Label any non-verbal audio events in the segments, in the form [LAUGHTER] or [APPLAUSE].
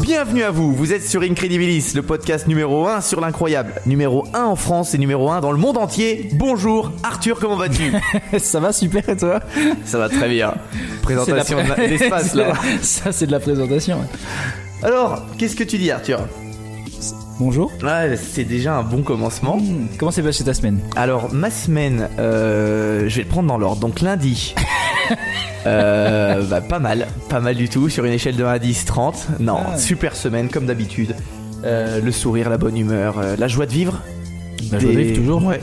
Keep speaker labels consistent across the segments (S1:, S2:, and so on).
S1: Bienvenue à vous, vous êtes sur Incredibilis, le podcast numéro 1 sur l'incroyable, numéro 1 en France et numéro 1 dans le monde entier. Bonjour Arthur, comment vas-tu [LAUGHS]
S2: Ça va super et toi
S1: Ça va très bien. Présentation
S2: de
S1: l'espace là. [LAUGHS]
S2: Ça c'est de la présentation.
S1: Alors, qu'est-ce que tu dis Arthur?
S2: Bonjour.
S1: C'est déjà un bon commencement.
S2: Hmm, Comment s'est passée ta semaine
S1: Alors, ma semaine, euh, je vais le prendre dans l'ordre. Donc, lundi, [LAUGHS] euh, bah, pas mal, pas mal du tout. Sur une échelle de 1 à 10, 30. Non,
S2: Ah.
S1: super semaine, comme d'habitude. Euh, le sourire, la bonne humeur, la joie de vivre.
S2: La joie de vivre, toujours.
S1: Ouais.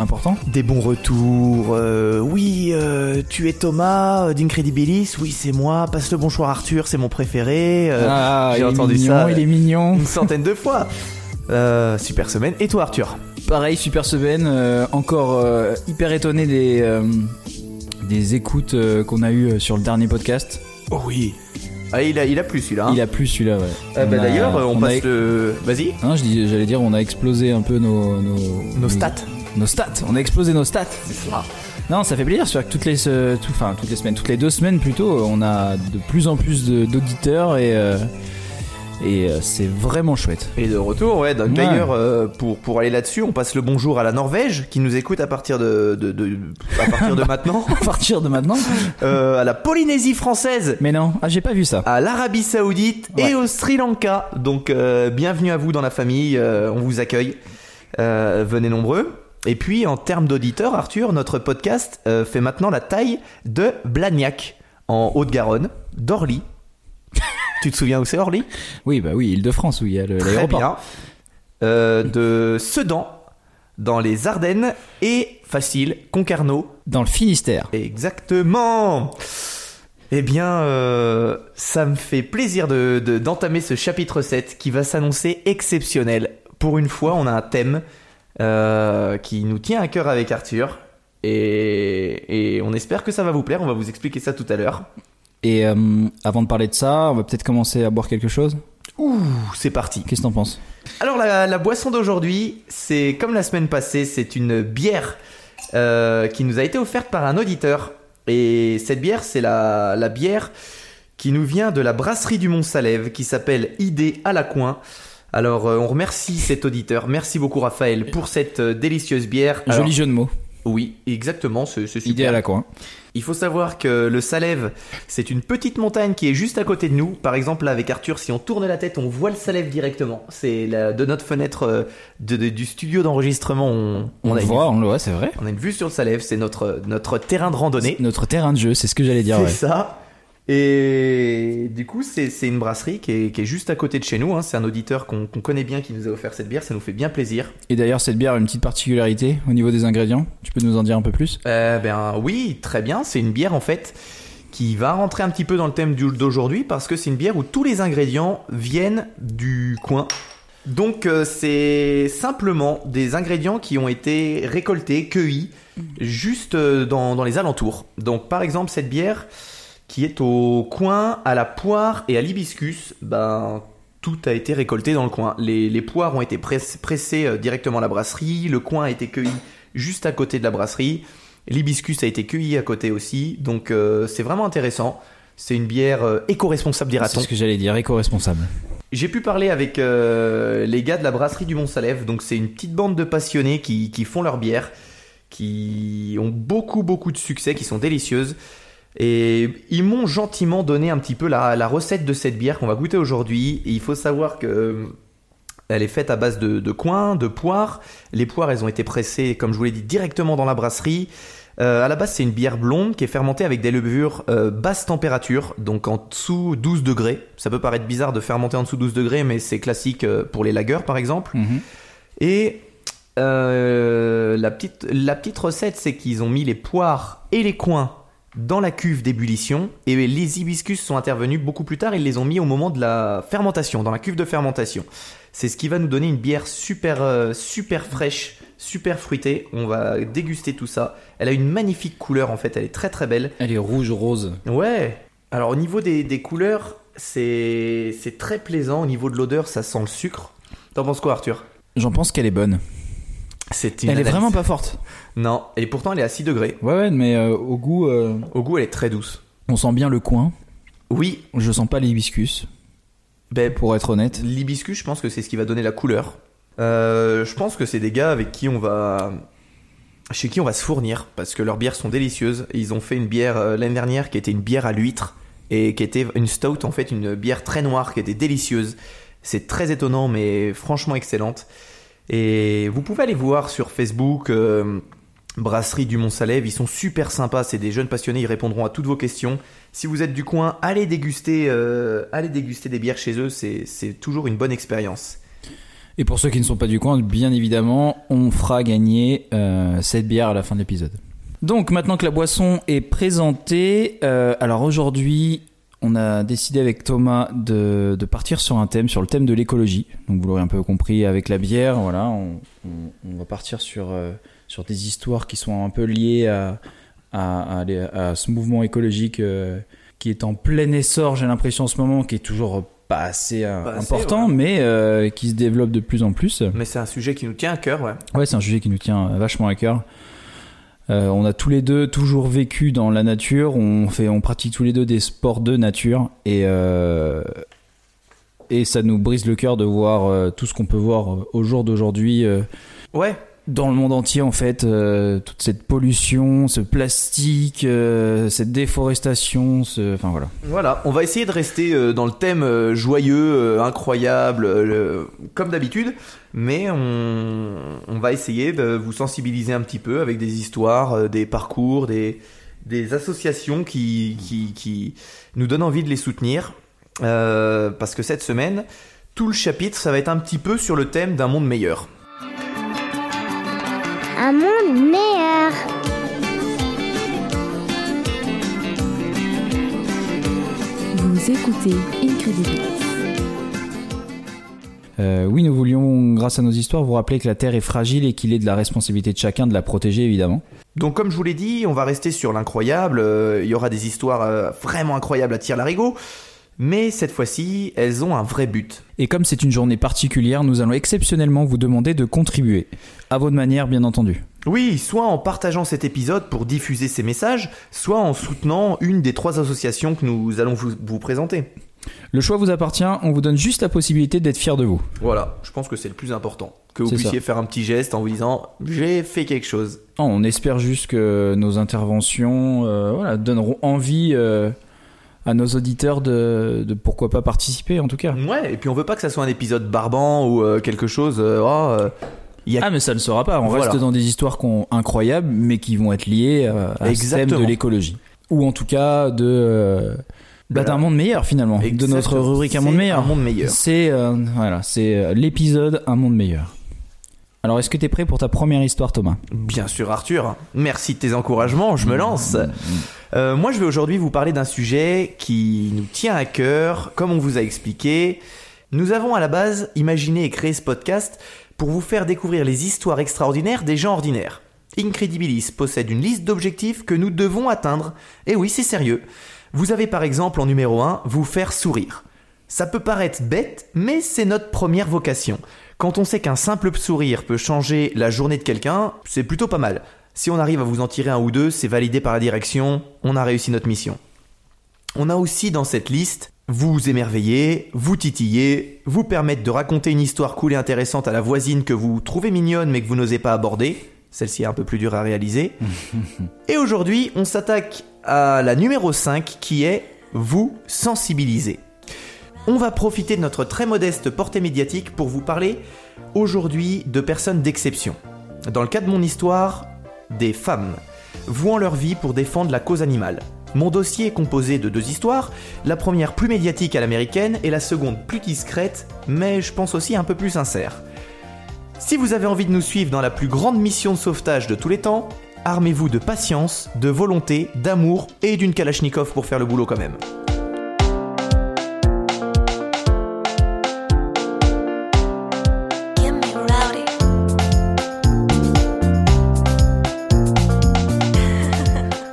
S2: Important
S1: Des bons retours. euh, oui, euh, tu es Thomas euh, d'Incredibilis. Oui, c'est moi. Passe le bonjour Arthur, c'est mon préféré. Euh,
S2: Ah,
S1: j'ai entendu
S2: mignon,
S1: ça.
S2: il est mignon.
S1: Une centaine de fois. Super semaine. Et toi, Arthur?
S2: Pareil, super semaine. encore hyper étonné des, des écoutes qu'on a eues sur le dernier podcast.
S1: Oh oui. Ah, il a, il a plus celui-là. hein?
S2: Il a plu celui-là, ouais.
S1: Ah, bah, D'ailleurs, on, passe le. Vas-y.
S2: Hein, j'allais dire, on a explosé un peu nos, nos,
S1: Nos stats.
S2: Nos stats. On a explosé nos stats. Non, ça fait plaisir. C'est vrai que toutes les, euh, tout- enfin toutes les semaines, toutes les deux semaines plutôt, on a de plus en plus d'auditeurs et euh, et euh, c'est vraiment chouette.
S1: Et de retour, ouais. D'ailleurs, euh, pour, pour aller là-dessus, on passe le bonjour à la Norvège qui nous écoute à partir de, de, de- à partir de [LAUGHS] maintenant,
S2: À partir de maintenant.
S1: euh, à la Polynésie française,
S2: Mais non, ah j'ai pas vu ça.
S1: à l'Arabie Saoudite et au Sri Lanka. Donc euh, bienvenue à vous dans la famille, euh, on vous accueille. Euh, venez nombreux. Et puis en termes d'auditeurs, Arthur, notre podcast euh, fait maintenant la taille de Blagnac en Haute-Garonne, d'Orly. [LAUGHS] tu te souviens où c'est Orly?
S2: Oui, bah oui, Île-de-France où il y a l'aéroport.
S1: Euh, de Sedan, dans les Ardennes, et facile, Concarneau.
S2: Dans le Finistère.
S1: Exactement Eh bien, euh, ça me fait plaisir de- de- d'entamer ce chapitre 7 qui va s'annoncer exceptionnel. Pour une fois, on a un thème euh, qui nous tient à cœur avec Arthur. Et, et on espère que ça va vous plaire, on va vous expliquer ça tout à l'heure.
S2: Et euh, avant de parler de ça, on va peut-être commencer à boire quelque chose.
S1: Ouh, c'est parti
S2: Qu'est-ce que t'en penses?
S1: Alors la, la boisson d'aujourd'hui, c'est comme la semaine passée, c'est une bière euh, qui nous a été offerte par un auditeur. Et cette bière, c'est la, la bière qui nous vient de la brasserie du Mont-Salève, qui s'appelle Idée à la coin. Alors euh, on remercie cet auditeur, merci beaucoup Raphaël pour cette euh, délicieuse bière. Alors,
S2: Joli jeu de mots.
S1: Oui, exactement, c'est super.
S2: Idée à la coin.
S1: Il faut savoir que le Salève, c'est une petite montagne qui est juste à côté de nous. Par exemple, là, avec Arthur, si on tourne la tête, on voit le Salève directement. C'est de notre fenêtre euh, de- de- du studio d'enregistrement, on,
S2: On,
S1: a
S2: le voit, on le voit, c'est vrai.
S1: on a une vue sur le Salève. C'est notre, notre terrain de randonnée.
S2: Notre terrain de jeu, c'est ce que j'allais dire.
S1: C'est
S2: ouais.
S1: ça. Et du coup, c'est une brasserie qui est, qui est juste à côté de chez nous. hein. C'est un auditeur qu'on connaît bien qui nous a offert cette bière. Ça nous fait bien plaisir.
S2: Et d'ailleurs, cette bière a une petite particularité au niveau des ingrédients. Tu peux nous en dire un peu plus?
S1: Euh, ben oui, très bien. C'est une bière en fait qui va rentrer un petit peu dans le thème d'aujourd'hui parce que c'est une bière où tous les ingrédients viennent du coin. Donc euh, c'est simplement des ingrédients qui ont été récoltés, cueillis, juste euh, dans, dans les alentours. Donc par exemple cette bière qui est au coin, à la poire et à l'hibiscus, ben tout a été récolté dans le coin. Les, les poires ont été press- pressées euh, directement à la brasserie, le coin a été cueilli juste à côté de la brasserie, l'hibiscus a été cueilli à côté aussi, donc euh, c'est vraiment intéressant. C'est une bière euh, éco-responsable,
S2: C'est
S1: dira-t-on.
S2: ce que j'allais dire, éco-responsable.
S1: J'ai pu parler avec euh, les gars de la brasserie du Mont-Salève, donc c'est une petite bande de passionnés qui, qui font leur bière, qui ont beaucoup beaucoup de succès, qui sont délicieuses. Et ils m'ont gentiment donné un petit peu la, la recette de cette bière qu'on va goûter aujourd'hui. Et il faut savoir que euh, elle est faite à base de, de coin, de poires. Les poires, elles ont été pressées, comme je vous l'ai dit, directement dans la brasserie. Euh, à la base, c'est une bière blonde qui est fermentée avec des levures euh, basse température, donc en dessous 12 degrés. Ça peut paraître bizarre de fermenter en dessous 12 degrés, mais c'est classique pour les lagers, par exemple.
S2: Mhm.
S1: Et euh, la, petite, la petite recette, c'est qu'ils ont mis les poires et les coins dans la cuve d'ébullition et les hibiscus sont intervenus beaucoup plus tard. Ils les ont mis au moment de la fermentation, dans la cuve de fermentation. C'est ce qui va nous donner une bière super, euh, super fraîche, super fruitée. On va déguster tout ça. Elle a une magnifique couleur en fait, elle est très très belle.
S2: Elle est rouge-rose.
S1: Ouais. Alors au niveau des, des couleurs, c'est c'est très plaisant. Au niveau de l'odeur, ça sent le sucre. T'en penses quoi, Arthur?
S2: J'en pense qu'elle est bonne.
S1: C'est une
S2: Elle est vraiment pas forte.
S1: Non, et pourtant elle est à 6 degrés.
S2: Ouais, ouais, mais euh, au goût, euh,
S1: Au goût, elle est très douce.
S2: on sent bien le coin.
S1: Oui,
S2: Je sens pas l'hibiscus,
S1: ben,
S2: pour être honnête.
S1: l'hibiscus, je pense que c'est ce qui va donner la couleur. Euh, je pense que c'est des gars avec qui on va. chez qui on va se fournir, parce que leurs bières sont délicieuses. Ils ont fait une bière euh, l'année dernière qui était une bière à l'huître, et qui était une stout, en fait, une bière très noire qui était délicieuse. C'est très étonnant, mais franchement excellente. Et vous pouvez aller voir sur Facebook. euh, Brasserie du Mont-Salève, ils sont super sympas, c'est des jeunes passionnés, ils répondront à toutes vos questions. Si vous êtes du coin, allez déguster, euh, allez déguster des bières chez eux, c'est toujours une bonne expérience.
S2: Et pour ceux qui ne sont pas du coin, bien évidemment, on fera gagner euh, cette bière à la fin de l'épisode. Donc maintenant que la boisson est présentée, alors aujourd'hui, on a décidé avec Thomas de, de partir sur un thème, sur le thème de l'écologie. Donc vous l'aurez un peu compris avec la bière, voilà, on, on- on va partir sur, euh, sur des histoires qui sont un peu liées à, à, à les- à ce mouvement écologique euh, qui est en plein essor, j'ai l'impression en ce moment, qui est toujours pas assez euh,
S1: Pas assez,
S2: important,
S1: ouais.
S2: mais euh, qui se développe de plus en plus.
S1: Mais c'est un sujet qui nous tient à cœur, ouais.
S2: Ouais, c'est un sujet qui nous tient vachement à cœur. Euh, on a tous les deux toujours vécu dans la nature. On fait, on pratique tous les deux des sports de nature et euh, et ça nous brise le cœur de voir euh, tout ce qu'on peut voir au jour d'aujourd'hui
S1: Ouais,
S2: dans le monde entier en fait. toute cette pollution, ce plastique, cette déforestation, ce, enfin voilà.
S1: voilà, on va essayer de rester dans le thème joyeux, incroyable, le- comme d'habitude, mais on, on va essayer de vous sensibiliser un petit peu avec des histoires, euh, des parcours, des, des associations qui, qui, qui nous donnent envie de les soutenir, Euh, parce que cette semaine, tout le chapitre, ça va être un petit peu sur le thème d'un monde meilleur.
S3: Un monde meilleur.
S4: Vous écoutez Incredibilis.
S2: Euh, oui, nous voulions, grâce à nos histoires, vous rappeler que la Terre est fragile et qu'il est de la responsabilité de chacun de la protéger évidemment.
S1: Donc comme je vous l'ai dit, on va rester sur l'incroyable, euh, il y aura des histoires euh, vraiment incroyables à tirer larigot, mais cette fois-ci, elles ont un vrai but.
S2: Et comme c'est une journée particulière, nous allons exceptionnellement vous demander de contribuer. À votre manière, bien entendu.
S1: Oui, soit en partageant cet épisode pour diffuser ces messages, soit en soutenant une des trois associations que nous allons vous, vous présenter.
S2: Le choix vous appartient, on vous donne juste la possibilité d'être fier de vous.
S1: Voilà, je pense que c'est le plus important. Que vous puissiez
S2: ça.
S1: faire un petit geste en vous disant j'ai fait quelque chose.
S2: Non, on espère juste que nos interventions euh, voilà, donneront envie euh, à nos auditeurs de, de pourquoi pas participer en tout cas.
S1: Ouais, et puis on veut pas que ça soit un épisode barbant ou euh, quelque chose. oh, a
S2: Ah mais ça ne sera pas, on
S1: Voilà.
S2: reste dans des histoires incroyables mais qui vont être liées euh, à ce thème de l'écologie. Ou en tout cas de... bah, d'un monde meilleur finalement, de notre rubrique Un monde meilleur.
S1: Un monde meilleur.
S2: C'est euh, voilà, c'est euh, l'épisode Un monde meilleur. Alors, est-ce que t'es prêt pour ta première histoire, Thomas?
S1: Bien sûr, Arthur. Merci de tes encouragements. Je me lance. Euh, moi, je vais aujourd'hui vous parler d'un sujet qui nous tient à cœur. Comme on vous a expliqué, nous avons à la base imaginé et créé ce podcast pour vous faire découvrir les histoires extraordinaires des gens ordinaires. Incredibilis possède une liste d'objectifs que nous devons atteindre. Et oui, c'est sérieux. Vous avez par exemple en numéro 1 vous faire sourire. Ça peut paraître bête, mais c'est notre première vocation. Quand on sait qu'un simple sourire peut changer la journée de quelqu'un, c'est plutôt pas mal. Si on arrive à vous en tirer un ou deux, c'est validé par la direction, on a réussi notre mission. On a aussi dans cette liste vous émerveiller, vous titiller, vous permettre de raconter une histoire cool et intéressante à la voisine que vous trouvez mignonne mais que vous n'osez pas aborder. Celle-ci est un peu plus dure à réaliser. [LAUGHS] et aujourd'hui, on s'attaque à la numéro 5 qui est vous sensibiliser. On va profiter de notre très modeste portée médiatique pour vous parler aujourd'hui de personnes d'exception. Dans le cas de mon histoire, des femmes, vouant leur vie pour défendre la cause animale. Mon dossier est composé de deux histoires, la première plus médiatique à l'américaine et la seconde plus discrète, mais je pense aussi un peu plus sincère. Si vous avez envie de nous suivre dans la plus grande mission de sauvetage de tous les temps, armez-vous de patience, de volonté, d'amour et d'une Kalachnikov pour faire le boulot quand même.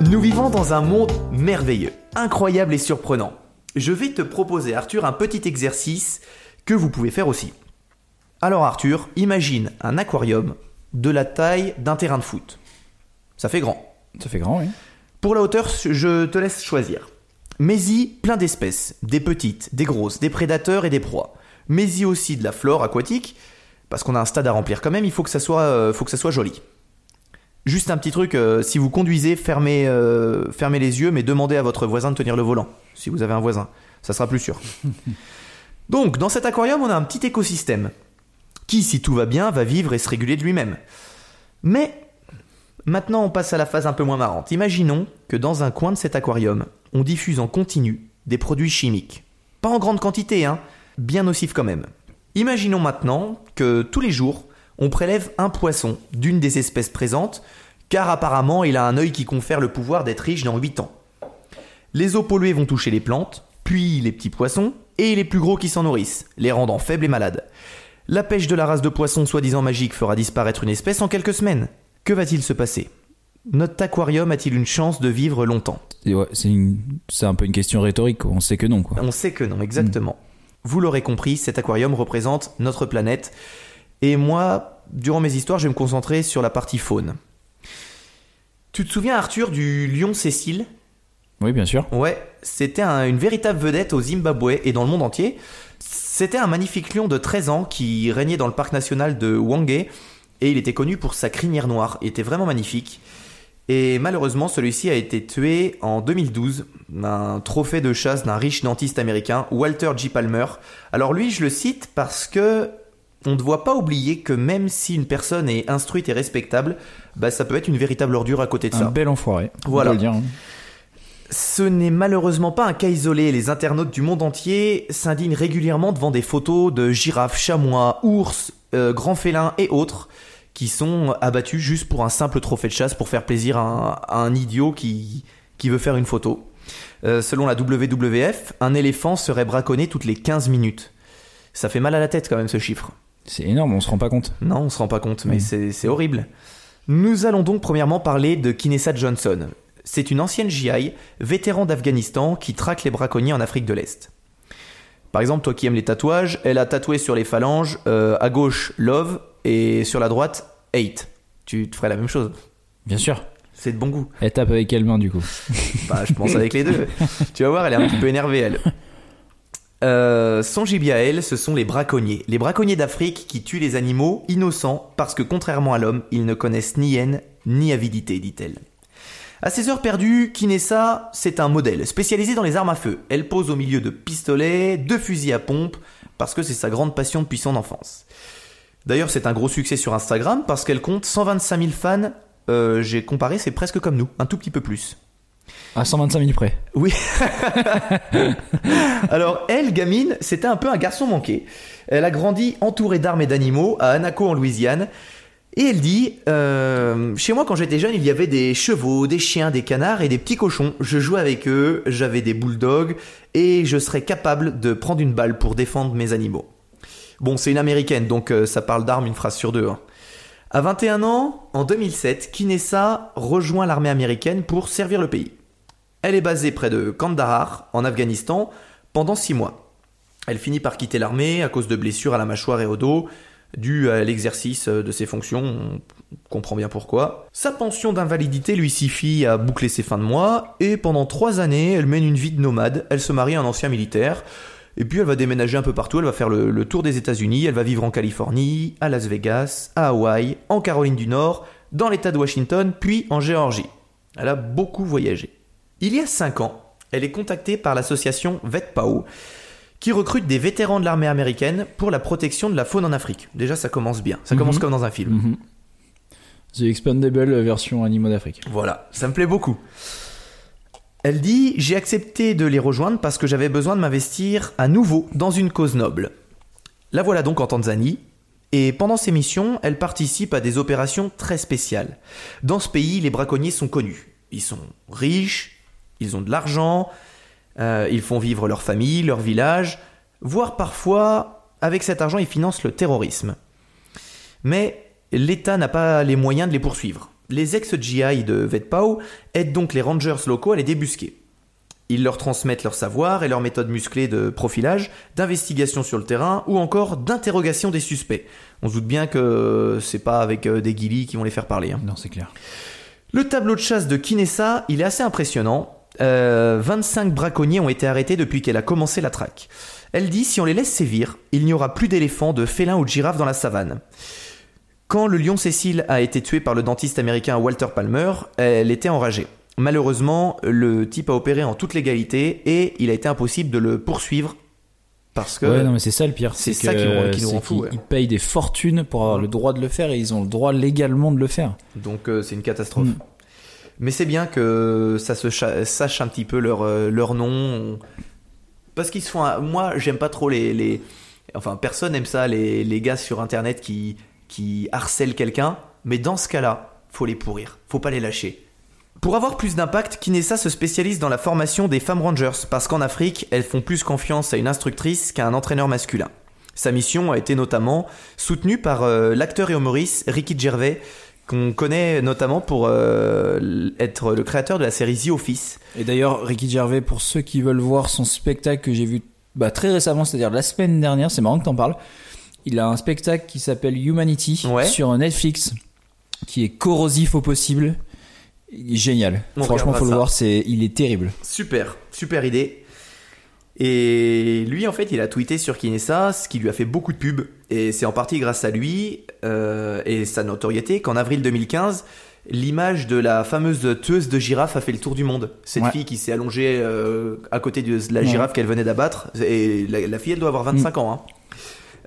S1: [LAUGHS] Nous vivons dans un monde merveilleux, incroyable et surprenant. Je vais te proposer, Arthur, un petit exercice que vous pouvez faire aussi. Alors Arthur, imagine un aquarium de la taille d'un terrain de foot. Ça fait grand.
S2: Ça fait grand, oui.
S1: Pour la hauteur, je te laisse choisir. Mets-y plein d'espèces, des petites, des grosses, des prédateurs et des proies. Mets-y aussi de la flore aquatique, parce qu'on a un stade à remplir quand même, il faut que ça soit, euh, faut que ça soit joli. Juste un petit truc, euh, si vous conduisez, fermez, euh, fermez les yeux, mais demandez à votre voisin de tenir le volant, si vous avez un voisin. Ça sera plus sûr. [LAUGHS] Donc, dans cet aquarium, on a un petit écosystème, qui, si tout va bien, va vivre et se réguler de lui-même. Mais Maintenant, on passe à la phase un peu moins marrante. Imaginons que dans un coin de cet aquarium, on diffuse en continu des produits chimiques. Pas en grande quantité, hein, bien nocifs quand même. Imaginons maintenant que tous les jours, on prélève un poisson d'une des espèces présentes, car apparemment il a un œil qui confère le pouvoir d'être riche dans 8 ans. Les eaux polluées vont toucher les plantes, puis les petits poissons, et les plus gros qui s'en nourrissent, les rendant faibles et malades. La pêche de la race de poisson soi-disant magique fera disparaître une espèce en quelques semaines. Que va-t-il se passer? Notre aquarium a-t-il une chance de vivre longtemps?
S2: Ouais, c'est une- un peu une question rhétorique. On sait que non, quoi.
S1: On sait que non, exactement. Vous l'aurez compris, cet aquarium représente notre planète. Et moi, durant mes histoires, je vais me concentrer sur la partie faune. Tu te souviens, Arthur, du lion Cécile?
S2: Oui, bien sûr.
S1: Ouais, c'était un- une véritable vedette au Zimbabwe et dans le monde entier. C'était un magnifique lion de 13 ans qui régnait dans le parc national de Hwange et il était connu pour sa crinière noire. Il était vraiment magnifique. Et malheureusement, celui-ci a été tué en 2012, un trophée de chasse d'un riche dentiste américain, Walter J. Palmer. Alors lui, je le cite parce que on ne doit pas oublier que même si une personne est instruite et respectable, bah, ça peut être une véritable ordure à côté de
S2: Un
S1: ça.
S2: bel enfoiré. on
S1: Voilà.
S2: peut le dire, hein.
S1: Ce n'est malheureusement pas un cas isolé. Les internautes du monde entier s'indignent régulièrement devant des photos de girafes, chamois, ours, euh, grands félins et autres qui sont abattus juste pour un simple trophée de chasse pour faire plaisir à un, à un idiot qui, qui veut faire une photo. Euh, selon la WWF, un éléphant serait braconné toutes les 15 minutes. Ça fait mal à la tête quand même ce chiffre.
S2: C'est énorme, on se rend pas compte.
S1: Non, on se rend pas compte, mais c'est c'est horrible. Nous allons donc premièrement parler de Kinessa Johnson. C'est une ancienne GI, vétéran d'Afghanistan, qui traque les braconniers en Afrique de l'Est. Par exemple, toi qui aimes les tatouages, elle a tatoué sur les phalanges, euh, à gauche Love et sur la droite Hate. Tu te ferais la même chose.
S2: Bien sûr.
S1: C'est de bon goût.
S2: Elle tape avec quelle main, du coup? [LAUGHS]
S1: Bah, je pense avec les deux. tu vas voir, elle est un petit peu énervée, elle. Euh, son gibier à elle, ce sont les braconniers. Les braconniers d'Afrique qui tuent les animaux innocents parce que, contrairement à l'homme, ils ne connaissent ni haine ni avidité, dit-elle. À ses heures perdues, Kinessa, c'est un modèle spécialisé dans les armes à feu. Elle pose au milieu de pistolets, de fusils à pompe, parce que c'est sa grande passion depuis son enfance. D'ailleurs, c'est un gros succès sur Instagram parce qu'elle compte 125 000 fans. Euh, J'ai comparé, c'est presque comme nous, un tout petit peu plus.
S2: À 125 minutes près.
S1: Oui. [LAUGHS] Alors, elle, gamine, c'était un peu un garçon manqué. Elle a grandi entourée d'armes et d'animaux à Anaco en Louisiane. Et elle dit euh, Chez moi, quand j'étais jeune, il y avait des chevaux, des chiens, des canards et des petits cochons. Je jouais avec eux, j'avais des bulldogs et je serais capable de prendre une balle pour défendre mes animaux. Bon, c'est une américaine, donc euh, ça parle d'armes une phrase sur deux. hein. À 21 ans, en 2007, Kinessa rejoint l'armée américaine pour servir le pays. Elle est basée près de Kandahar, en Afghanistan, pendant 6 mois. Elle finit par quitter l'armée à cause de blessures à la mâchoire et au dos, dues à l'exercice de ses fonctions, on comprend bien pourquoi. Sa pension d'invalidité lui suffit à boucler ses fins de mois, et pendant 3 années, elle mène une vie de nomade, elle se marie à un ancien militaire, et puis elle va déménager un peu partout, elle va faire le, tour des États-Unis, elle va vivre en Californie, à Las Vegas, à Hawaï, en Caroline du Nord, dans l'État de Washington, puis en Géorgie. Elle a beaucoup voyagé. Il y a 5 ans, elle est contactée par l'association VetPAO, qui recrute des vétérans de l'armée américaine pour la protection de la faune en Afrique. Déjà, ça commence bien. Ça
S2: Mhm.
S1: commence comme dans un film.
S2: Mhm. The Expandable version Animaux d'Afrique.
S1: Voilà, ça me plaît beaucoup. Elle dit J'ai accepté de les rejoindre parce que j'avais besoin de m'investir à nouveau dans une cause noble. La voilà donc en Tanzanie, et pendant ses missions, elle participe à des opérations très spéciales. Dans ce pays, les braconniers sont connus. Ils sont riches, ils ont de l'argent, euh, ils font vivre leur famille, leur village, voire parfois, avec cet argent, ils financent le terrorisme. Mais l'État n'a pas les moyens de les poursuivre. Les ex-GI de VetPAO aident donc les rangers locaux à les débusquer. Ils leur transmettent leur savoir et leurs méthodes musclées de profilage, d'investigation sur le terrain ou encore d'interrogation des suspects. On se doute bien que c'est pas avec euh, des guilis qui vont les faire parler. hein.
S2: Non, c'est clair.
S1: Le tableau de chasse de Kinessa, il est assez impressionnant. Euh, 25 braconniers ont été arrêtés depuis qu'elle a commencé la traque. Elle dit si on les laisse sévir, il n'y aura plus d'éléphants, de félins ou de girafes dans la savane. Quand le lion Cécile a été tué par le dentiste américain Walter Palmer, elle était enragée. Malheureusement, le type a opéré en toute légalité et il a été impossible de le poursuivre parce que
S2: Ouais, non, mais c'est ça le pire.
S1: c'est ça qui nous- qui nous
S2: c'est
S1: rend ouais.
S2: Ils payent des fortunes pour avoir le droit de le faire et ils ont le droit légalement de le faire.
S1: Donc euh, c'est une catastrophe.
S2: Mm.
S1: Mais c'est bien que ça se sache un petit peu leur, euh, leur nom. Parce qu'ils se font... Moi, j'aime pas trop les, les... Enfin, personne aime ça, les, les gars sur Internet qui, qui harcèlent quelqu'un. Mais dans ce cas-là, faut les pourrir. Faut pas les lâcher. Pour avoir plus d'impact, Kinessa se spécialise dans la formation des femmes rangers, parce qu'en Afrique, elles font plus confiance à une instructrice qu'à un entraîneur masculin. Sa mission a été notamment soutenue par euh, l'acteur et humoriste Ricky Gervais, qu'on connaît notamment pour euh, être le créateur de la série The Office.
S2: Et d'ailleurs, Ricky Gervais, pour ceux qui veulent voir son spectacle que j'ai vu bah, très récemment, c'est-à-dire la semaine dernière, c'est marrant que t'en parles. Il a un spectacle qui s'appelle Humanity
S1: Ouais.
S2: sur Netflix, qui est corrosif au possible. Il est génial.
S1: On
S2: Franchement, faut le voir, c'est, il est terrible.
S1: Super, super idée. Et lui, en fait, il a tweeté sur Kinessa, ce qui lui a fait beaucoup de pubs. Et c'est en partie grâce à lui euh, et sa notoriété qu'en avril 2015, l'image de la fameuse tueuse de girafe a fait le tour du monde. Cette
S2: Ouais.
S1: fille qui s'est allongée euh, à côté de la
S2: Ouais.
S1: girafe qu'elle venait d'abattre. Et la, la fille, elle doit avoir 25 ans. Hein.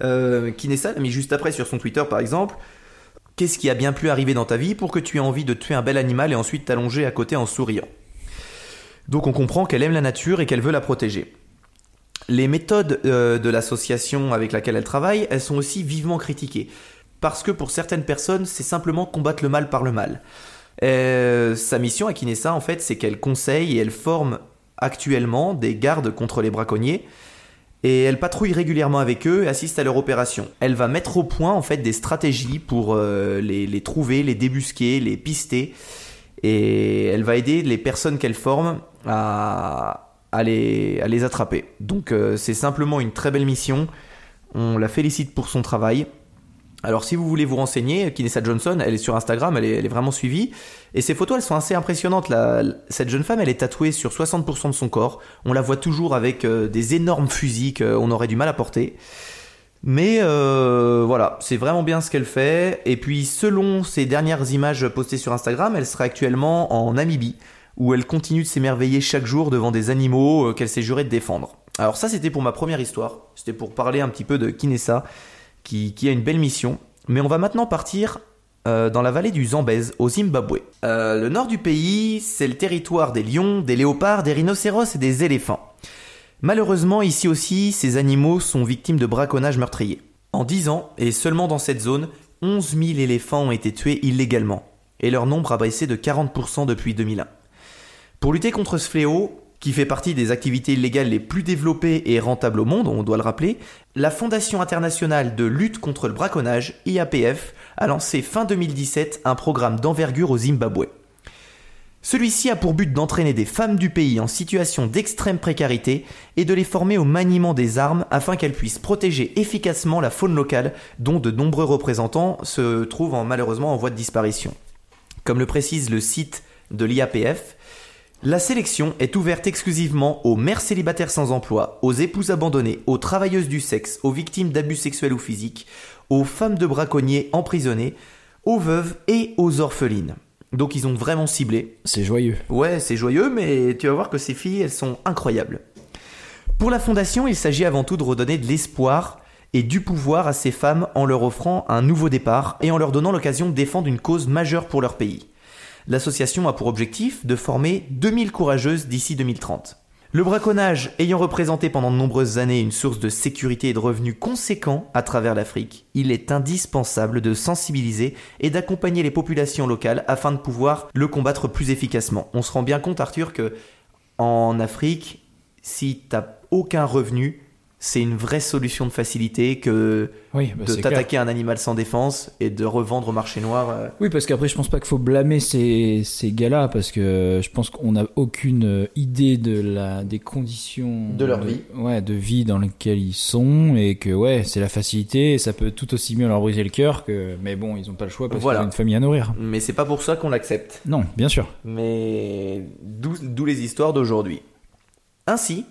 S1: Euh, Kinessa l'a mis juste après sur son Twitter, par exemple. Qu'est-ce qui a bien pu arriver dans ta vie pour que tu aies envie de tuer un bel animal et ensuite t'allonger à côté en souriant? Donc on comprend qu'elle aime la nature et qu'elle veut la protéger. Les méthodes euh, de l'association avec laquelle elle travaille, elles sont aussi vivement critiquées. Parce que pour certaines personnes, c'est simplement combattre le mal par le mal. Euh, sa mission à Kinessa, en fait, c'est qu'elle conseille et elle forme actuellement des gardes contre les braconniers. Et elle patrouille régulièrement avec eux et assiste à leur opération. Elle va mettre au point en fait des stratégies pour euh, les trouver, les débusquer, les pister. Et elle va aider les personnes qu'elle forme à, à, les, attraper. Donc euh, c'est simplement une très belle mission. On la félicite pour son travail. Alors si vous voulez vous renseigner, Kinessa Johnson, elle est sur Instagram, elle est, vraiment suivie. Et ses photos, elles sont assez impressionnantes. Cette jeune femme, elle est tatouée sur 60% de son corps. On la voit toujours avec euh, des énormes fusils qu'on aurait du mal à porter. Mais euh, voilà, c'est vraiment bien ce qu'elle fait. Et puis selon ses dernières images postées sur Instagram, elle sera actuellement en Namibie, où elle continue de s'émerveiller chaque jour devant des animaux euh, qu'elle s'est jurée de défendre. Alors ça, c'était pour ma première histoire. C'était pour parler un petit peu de Kinessa, qui, a une belle mission. Mais on va maintenant partir euh, dans la vallée du Zambèze, au Zimbabwe. Euh, le nord du pays, c'est le territoire des lions, des léopards, des rhinocéros et des éléphants. Malheureusement, ici aussi, ces animaux sont victimes de braconnage meurtrier. En 10 ans, et seulement dans cette zone, 11 000 éléphants ont été tués illégalement, et leur nombre a baissé de 40% depuis 2001. Pour lutter contre ce fléau, qui fait partie des activités illégales les plus développées et rentables au monde, on doit le rappeler, la Fondation internationale de lutte contre le braconnage, IAPF, a lancé fin 2017 un programme d'envergure au Zimbabwe. Celui-ci a pour but d'entraîner des femmes du pays en situation d'extrême précarité et de les former au maniement des armes afin qu'elles puissent protéger efficacement la faune locale dont de nombreux représentants se trouvent en- malheureusement en voie de disparition. Comme le précise le site de l'IAPF, la sélection est ouverte exclusivement aux mères célibataires sans emploi, aux épouses abandonnées, aux travailleuses du sexe, aux victimes d'abus sexuels ou physiques, aux femmes de braconniers emprisonnées, aux veuves et aux orphelines. Donc ils ont vraiment ciblé.
S2: C'est joyeux.
S1: Ouais, c'est joyeux, mais tu vas voir que ces filles, elles sont incroyables. Pour la fondation, il s'agit avant tout de redonner de l'espoir et du pouvoir à ces femmes en leur offrant un nouveau départ et en leur donnant l'occasion de défendre une cause majeure pour leur pays. L'association a pour objectif de former 2000 courageuses d'ici 2030. Le braconnage ayant représenté pendant de nombreuses années une source de sécurité et de revenus conséquents à travers l'Afrique, il est indispensable de sensibiliser et d'accompagner les populations locales afin de pouvoir le combattre plus efficacement. On se rend bien compte, Arthur, que en Afrique, si t'as aucun revenu, c'est une vraie solution de facilité que
S2: Oui, bah,
S1: de t'attaquer à un animal sans défense et de revendre au marché noir. euh,
S2: Oui, parce qu'après, je pense pas qu'il faut blâmer ces, ces gars-là, parce que je pense qu'on n'a aucune idée de la, des conditions
S1: De leur vie.
S2: Ouais, de vie dans lesquelles ils sont, et que ouais, c'est la facilité, et ça peut tout aussi bien leur briser le cœur que. Mais bon, ils ont pas le choix parce
S1: Voilà.
S2: qu'ils ont une famille à nourrir.
S1: Mais c'est pas pour ça qu'on l'accepte.
S2: Non, bien sûr.
S1: Mais d'où les histoires d'aujourd'hui. Ainsi,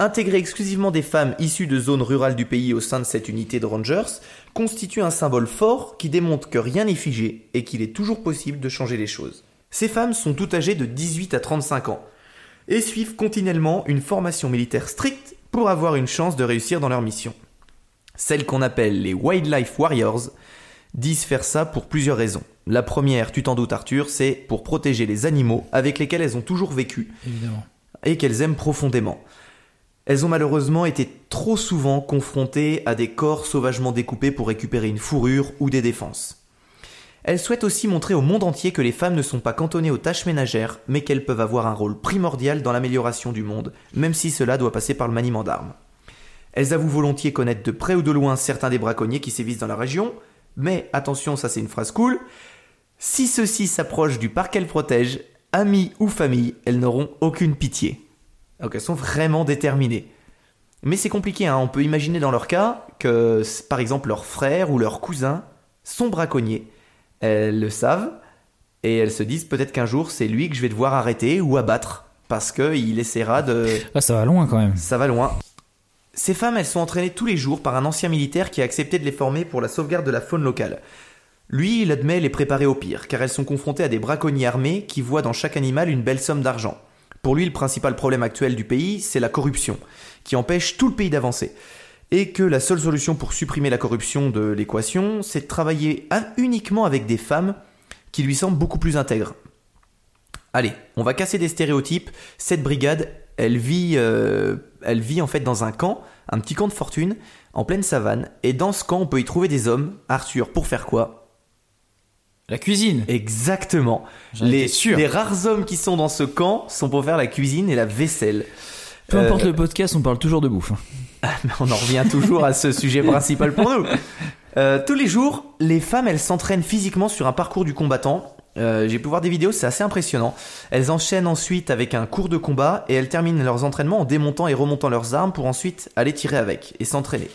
S1: intégrer exclusivement des femmes issues de zones rurales du pays au sein de cette unité de Rangers constitue un symbole fort qui démontre que rien n'est figé et qu'il est toujours possible de changer les choses. Ces femmes sont toutes âgées de 18 à 35 ans et suivent continuellement une formation militaire stricte pour avoir une chance de réussir dans leur mission. Celles qu'on appelle les Wildlife Warriors disent faire ça pour plusieurs raisons. La première, tu t'en doutes Arthur, c'est pour protéger les animaux avec lesquels elles ont toujours vécu
S2: Évidemment.
S1: et qu'elles aiment profondément. Elles ont malheureusement été trop souvent confrontées à des corps sauvagement découpés pour récupérer une fourrure ou des défenses. Elles souhaitent aussi montrer au monde entier que les femmes ne sont pas cantonnées aux tâches ménagères, mais qu'elles peuvent avoir un rôle primordial dans l'amélioration du monde, même si cela doit passer par le maniement d'armes. Elles avouent volontiers connaître de près ou de loin certains des braconniers qui sévissent dans la région, mais attention, ça c'est une phrase cool, si ceux-ci s'approchent du parc qu'elles protègent, amis ou famille, elles n'auront aucune pitié. Donc elles sont vraiment déterminées. Mais c'est compliqué, hein. on peut imaginer dans leur cas que, par exemple, leur frère ou leur cousin sont braconniers. Elles le savent, et elles se disent peut-être qu'un jour c'est lui que je vais devoir arrêter ou abattre, parce qu'il essaiera de...
S2: Ah, ça va loin quand même.
S1: Ça va loin. Ces femmes, elles sont entraînées tous les jours par un ancien militaire qui a accepté de les former pour la sauvegarde de la faune locale. Lui, il admet les préparer au pire, car elles sont confrontées à des braconniers armés qui voient dans chaque animal une belle somme d'argent. Pour lui, le principal problème actuel du pays, c'est la corruption, qui empêche tout le pays d'avancer. Et que la seule solution pour supprimer la corruption de l'équation, c'est de travailler un- uniquement avec des femmes qui lui semblent beaucoup plus intègres. Allez, on va casser des stéréotypes. Cette brigade, elle vit, euh, elle vit en fait dans un camp, un petit camp de fortune, en pleine savane. Et dans ce camp, on peut y trouver des hommes. Arthur, pour faire quoi?
S2: La cuisine.
S1: Exactement. Les,
S2: sûr.
S1: les rares hommes qui sont dans ce camp sont pour faire la cuisine et la vaisselle.
S2: Peu importe
S1: Euh,
S2: le podcast, on parle toujours de bouffe.
S1: Mais on en revient toujours à ce sujet principal pour nous. Euh, tous les jours, les femmes, elles s'entraînent physiquement sur un parcours du combattant. Euh, J'ai pu voir des vidéos, c'est assez impressionnant. Elles enchaînent ensuite avec un cours de combat et elles terminent leurs entraînements en démontant et remontant leurs armes pour ensuite aller tirer avec et s'entraîner.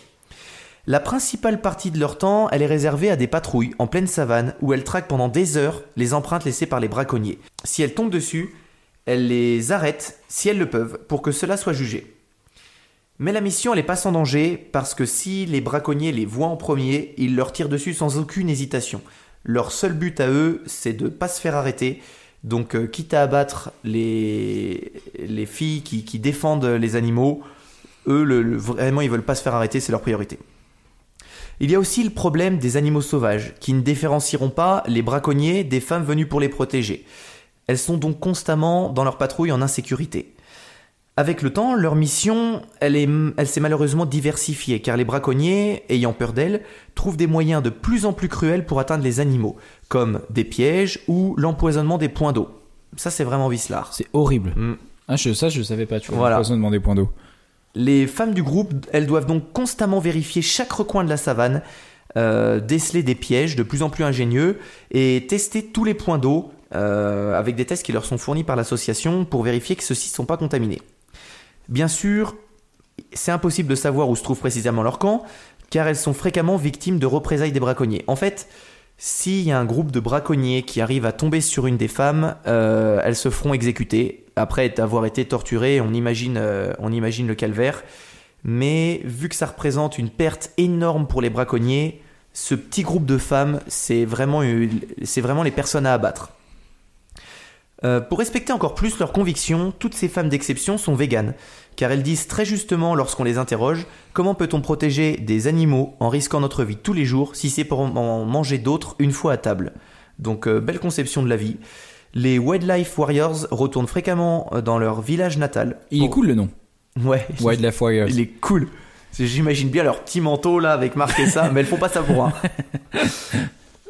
S1: La principale partie de leur temps, elle est réservée à des patrouilles en pleine savane où elles traquent pendant des heures les empreintes laissées par les braconniers. Si elles tombent dessus, elles les arrêtent, si elles le peuvent, pour que cela soit jugé. Mais la mission, elle n'est pas sans danger, parce que si les braconniers les voient en premier, ils leur tirent dessus sans aucune hésitation. Leur seul but à eux, c'est de pas se faire arrêter. Donc, euh, quitte à abattre les, les filles qui, défendent les animaux, eux, vraiment, ils veulent pas se faire arrêter, c'est leur priorité. Il y a aussi le problème des animaux sauvages, qui ne différencieront pas les braconniers des femmes venues pour les protéger. Elles sont donc constamment dans leur patrouille en insécurité. Avec le temps, leur mission, elle est- elle s'est malheureusement diversifiée, car les braconniers, ayant peur d'elles, trouvent des moyens de plus en plus cruels pour atteindre les animaux, comme des pièges ou l'empoisonnement des points d'eau. Ça, c'est vraiment vicelard.
S2: C'est horrible.
S1: Mm.
S2: Ah, je, ça, je savais pas, tu vois.
S1: Voilà.
S2: Voilà. demander points d'eau.
S1: Les femmes du groupe, elles doivent donc constamment vérifier chaque recoin de la savane, euh, déceler des pièges de plus en plus ingénieux et tester tous les points d'eau euh, avec des tests qui leur sont fournis par l'association pour vérifier que ceux-ci ne sont pas contaminés. Bien sûr, c'est impossible de savoir où se trouve précisément leur camp, car elles sont fréquemment victimes de représailles des braconniers. En fait, s'il y a un groupe de braconniers qui arrive à tomber sur une des femmes, euh, elles se feront exécuter après avoir été imagine, euh, on imagine le calvaire. Mais vu que ça représente une perte énorme pour les braconniers, ce petit groupe de femmes, c'est vraiment, une- c'est vraiment les personnes à abattre. Euh, pour respecter encore plus leurs convictions, toutes ces femmes d'exception sont véganes, car elles disent très justement lorsqu'on les interroge comment peut-on protéger des animaux en risquant notre vie tous les jours si c'est pour en manger d'autres une fois à table? Donc euh, belle conception de la vie. Les Wildlife Warriors retournent fréquemment euh, dans leur village natal.
S2: Il est cool le nom. [LAUGHS]
S1: Ouais,
S2: Wildlife Warriors.
S1: il est cool. J'imagine bien leur petit manteau là avec marqué ça, mais elles font pas ça pour un. [LAUGHS]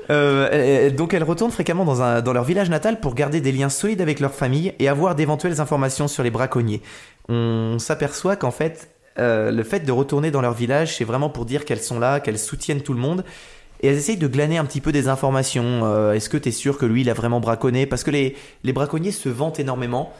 S1: Euh, donc elles retournent fréquemment dans, un, dans leur village natal pour garder des liens solides avec leur famille et avoir d'éventuelles informations sur les braconniers. On s'aperçoit qu'en fait, euh, le fait de retourner dans leur village, c'est vraiment pour dire qu'elles sont là, qu'elles soutiennent tout le monde. Et elles essayent de glaner un petit peu des informations. Euh, Est-ce que tu es sûr que lui, il a vraiment braconné? Parce que les, les braconniers se vantent énormément,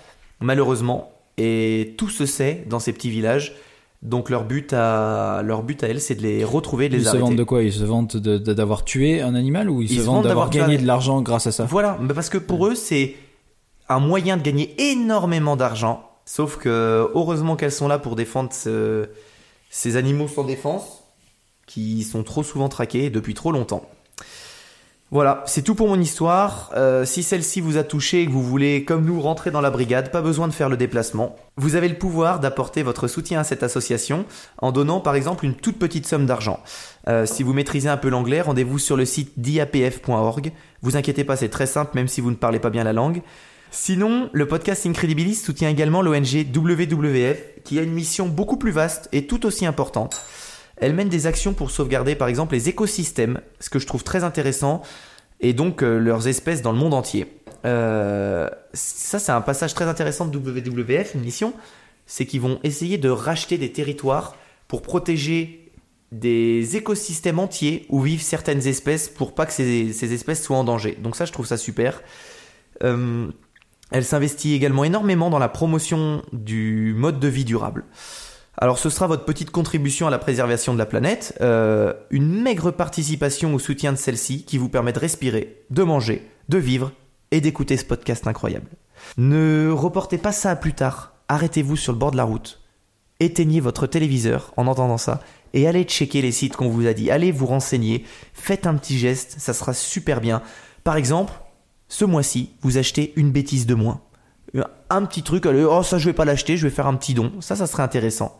S1: malheureusement. Et tout se sait dans ces petits villages. Donc leur but à, leur but à elles, c'est de les retrouver, de les
S2: Ils se
S1: arrêter.
S2: vantent de quoi? Ils se vantent d'avoir tué un animal ou ils,
S1: Ils
S2: se
S1: se
S2: vantent d'avoir gagné de l'argent grâce à ça?
S1: Voilà, parce que pour eux, c'est un moyen de gagner énormément d'argent. Sauf que, heureusement qu'elles sont là pour défendre ce- ces animaux sans défense, qui sont trop souvent traqués depuis trop longtemps. Voilà, c'est tout pour mon histoire. Euh, si celle-ci vous a touché et que vous voulez, comme nous, rentrer dans la brigade, pas besoin de faire le déplacement. Vous avez le pouvoir d'apporter votre soutien à cette association en donnant par exemple une toute petite somme d'argent. Euh, si vous maîtrisez un peu l'anglais, rendez-vous sur le site diapf.org. Vous inquiétez pas, c'est très simple même si vous ne parlez pas bien la langue. Sinon, le podcast Incredibilis soutient également l'ONG WWF qui a une mission beaucoup plus vaste et tout aussi importante. Elle mène des actions pour sauvegarder par exemple les écosystèmes, ce que je trouve très intéressant, et donc euh, leurs espèces dans le monde entier. Euh, ça c'est un passage très intéressant de WWF, une mission, c'est qu'ils vont essayer de racheter des territoires pour protéger des écosystèmes entiers où vivent certaines espèces pour pas que ces, ces espèces soient en danger. Donc ça je trouve ça super. Euh, elle s'investit également énormément dans la promotion du mode de vie durable. Alors ce sera votre petite contribution à la préservation de la planète, euh, une maigre participation au soutien de celle-ci qui vous permet de respirer, de manger, de vivre et d'écouter ce podcast incroyable. Ne reportez pas ça à plus tard, arrêtez-vous sur le bord de la route, éteignez votre téléviseur en entendant ça et allez checker les sites qu'on vous a dit, allez vous renseigner, faites un petit geste, ça sera super bien. Par exemple, ce mois-ci, vous achetez une bêtise de moins. Un petit truc, oh ça je vais pas l'acheter, je vais faire un petit don. Ça, ça serait intéressant.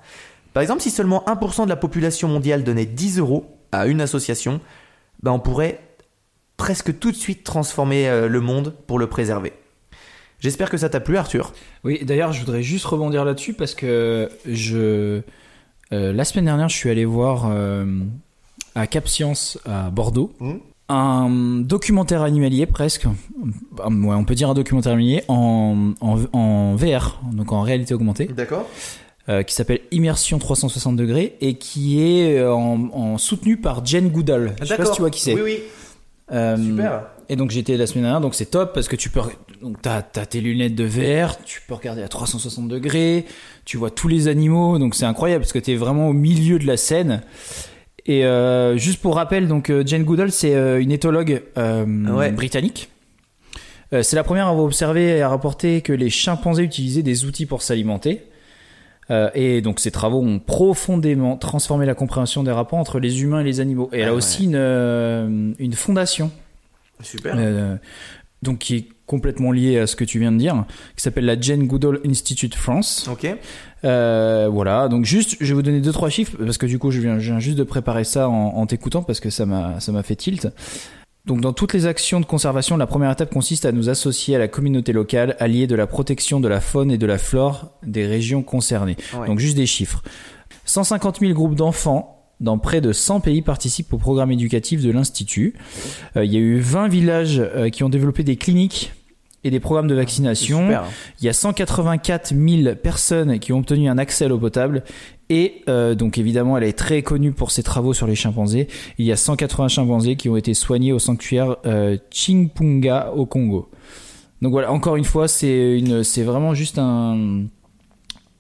S1: Par exemple, si seulement 1% de la population mondiale donnait 10 euros à une association, ben on pourrait presque tout de suite transformer euh, le monde pour le préserver. J'espère que ça t'a plu, Arthur.
S2: Oui, d'ailleurs, je voudrais juste rebondir là-dessus parce que je. euh, la semaine dernière, je suis allé voir euh, à Cap Science à Bordeaux
S1: Mhm.
S2: Un documentaire animalier presque. Ah, Ouais, on peut dire un documentaire animalier en, en, en VR, donc en réalité augmentée,
S1: D'accord.
S2: euh, qui s'appelle Immersion 360 degrés et qui est euh, en, en soutenu par Jen Goodall. Je sais pas si tu vois qui c'est.
S1: Oui, oui.
S2: Euh,
S1: Super.
S2: et donc j'étais la semaine dernière, donc c'est top parce que tu peux, donc t'as as tes lunettes de VR, tu peux regarder à 360 degrés, tu vois tous les animaux, donc c'est incroyable parce que t'es vraiment au milieu de la scène. Et euh, juste pour rappel, donc euh, Jane Goodall, c'est euh, une éthologue euh,
S1: Ouais.
S2: britannique. Euh, c'est la première à avoir observé et à rapporter que les chimpanzés utilisaient des outils pour s'alimenter. Euh, et donc ces travaux ont profondément transformé la compréhension des rapports entre les humains et les animaux. Et elle
S1: Ah
S2: a
S1: ouais.
S2: aussi une, euh, une fondation
S1: Super.
S2: euh, donc qui est complètement lié à ce que tu viens de dire, qui s'appelle la Jane Goodall Institute France.
S1: Ok.
S2: Euh, voilà, donc juste, je vais vous donner deux trois chiffres parce que du coup, je viens, je viens juste de préparer ça en, en t'écoutant parce que ça m'a, ça m'a fait tilt. Donc, dans toutes les actions de conservation, la première étape consiste à nous associer à la communauté locale, alliée de la protection de la faune et de la flore des régions concernées.
S1: Ouais.
S2: Donc, juste des chiffres. 150 000 groupes d'enfants dans près de 100 pays participent au programme éducatif de l'Institut. Euh, il y a eu 20 villages euh, qui ont développé des cliniques et des programmes de vaccination.
S1: Super.
S2: Il y a 184 000 personnes qui ont obtenu un accès à l'eau potable. Et euh, donc évidemment, elle est très connue pour ses travaux sur les chimpanzés. Il y a 180 chimpanzés qui ont été soignés au sanctuaire Chingpunga au Congo. Donc voilà, encore une fois, c'est une, c'est vraiment juste un,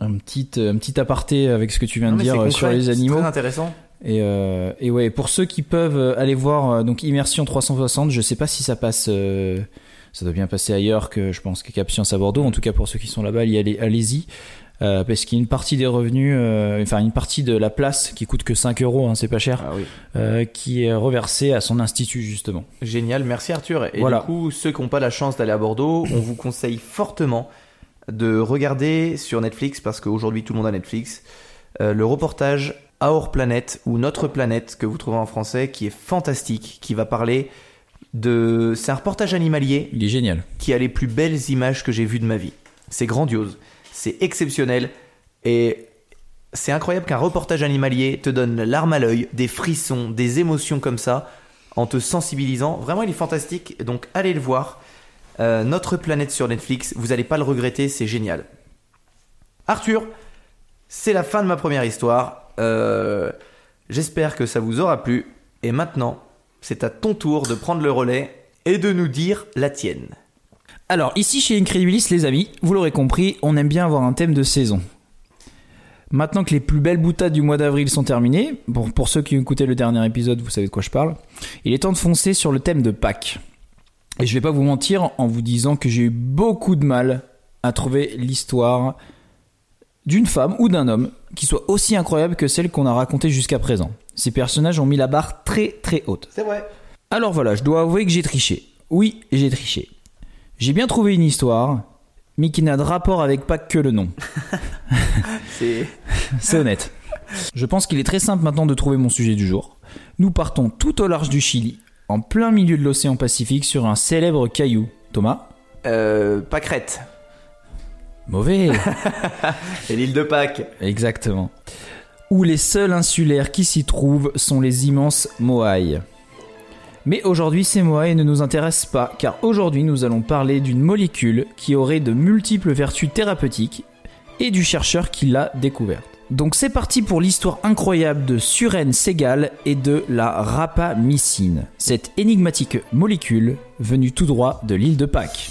S2: un petit, un petit aparté avec ce que tu viens
S1: Non,
S2: de dire
S1: c'est
S2: sur les
S1: c'est
S2: animaux.
S1: Très intéressant.
S2: Et, euh, et ouais, pour ceux qui peuvent euh, aller voir euh, donc Immersion 360, je sais pas si ça passe, euh, ça doit bien passer ailleurs que je pense que Cap Science à Bordeaux. En tout cas pour ceux qui sont là-bas, y allez, allez-y. Euh, parce qu'il y a une partie des revenus, enfin une partie de la place qui coûte que 5 euros, hein, c'est pas cher,
S1: Ah oui.
S2: qui est reversée à son institut justement.
S1: Génial, merci Arthur. Et
S2: Voilà.
S1: du coup, ceux qui n'ont pas la chance d'aller à Bordeaux, on vous conseille fortement de regarder sur Netflix, parce qu'aujourd'hui tout le monde a Netflix, euh, le reportage Our Planet ou Notre Planète que vous trouvez en français, qui est fantastique, qui va parler de... C'est un reportage animalier
S2: Il est génial.
S1: qui a les plus belles images que j'ai vues de ma vie. C'est grandiose, c'est exceptionnel et c'est incroyable qu'un reportage animalier te donne la larme à l'œil, des frissons, des émotions comme ça, en te sensibilisant. Vraiment, il est fantastique, donc allez le voir. Euh, Notre planète sur Netflix, vous n'allez pas le regretter, c'est génial. Arthur, C'est la fin de ma première histoire. Euh, J'espère que ça vous aura plu. Et maintenant, c'est à ton tour de prendre le relais et de nous dire la tienne.
S2: Alors, ici chez Incredibilis, les amis, vous l'aurez compris, on aime bien avoir un thème de saison. Maintenant que les plus belles boutades du mois d'avril sont terminées, bon, pour ceux qui ont écouté le dernier épisode, vous savez de quoi je parle, il est temps de foncer sur le thème de Pâques. Et je vais pas vous mentir en vous disant que j'ai eu beaucoup de mal à trouver l'histoire d'une femme ou d'un homme qui soit aussi incroyable que celle qu'on a racontée jusqu'à présent. Ces personnages ont mis la barre très très haute.
S1: C'est vrai.
S2: Alors voilà, je dois avouer que j'ai triché. Oui, j'ai triché. J'ai bien trouvé une histoire, mais qui n'a de rapport avec Pâques que le nom. [LAUGHS]
S1: C'est [LAUGHS]
S2: C'est honnête. Je pense qu'il est très simple maintenant de trouver mon sujet du jour. Nous partons tout au large du Chili, en plein milieu de l'océan Pacifique, sur un célèbre caillou. Thomas?
S1: Euh, Pâquerette.
S2: Mauvais [LAUGHS]
S1: Et l'île de Pâques.
S2: Exactement. Où les seuls insulaires qui s'y trouvent sont les immenses Moai. Mais aujourd'hui, ces Moai ne nous intéressent pas, car aujourd'hui, nous allons parler d'une molécule qui aurait de multiples vertus thérapeutiques et du chercheur qui l'a découverte. Donc c'est parti pour l'histoire incroyable de Suren Segal et de la rapamycine, cette énigmatique molécule venue tout droit de l'île de Pâques.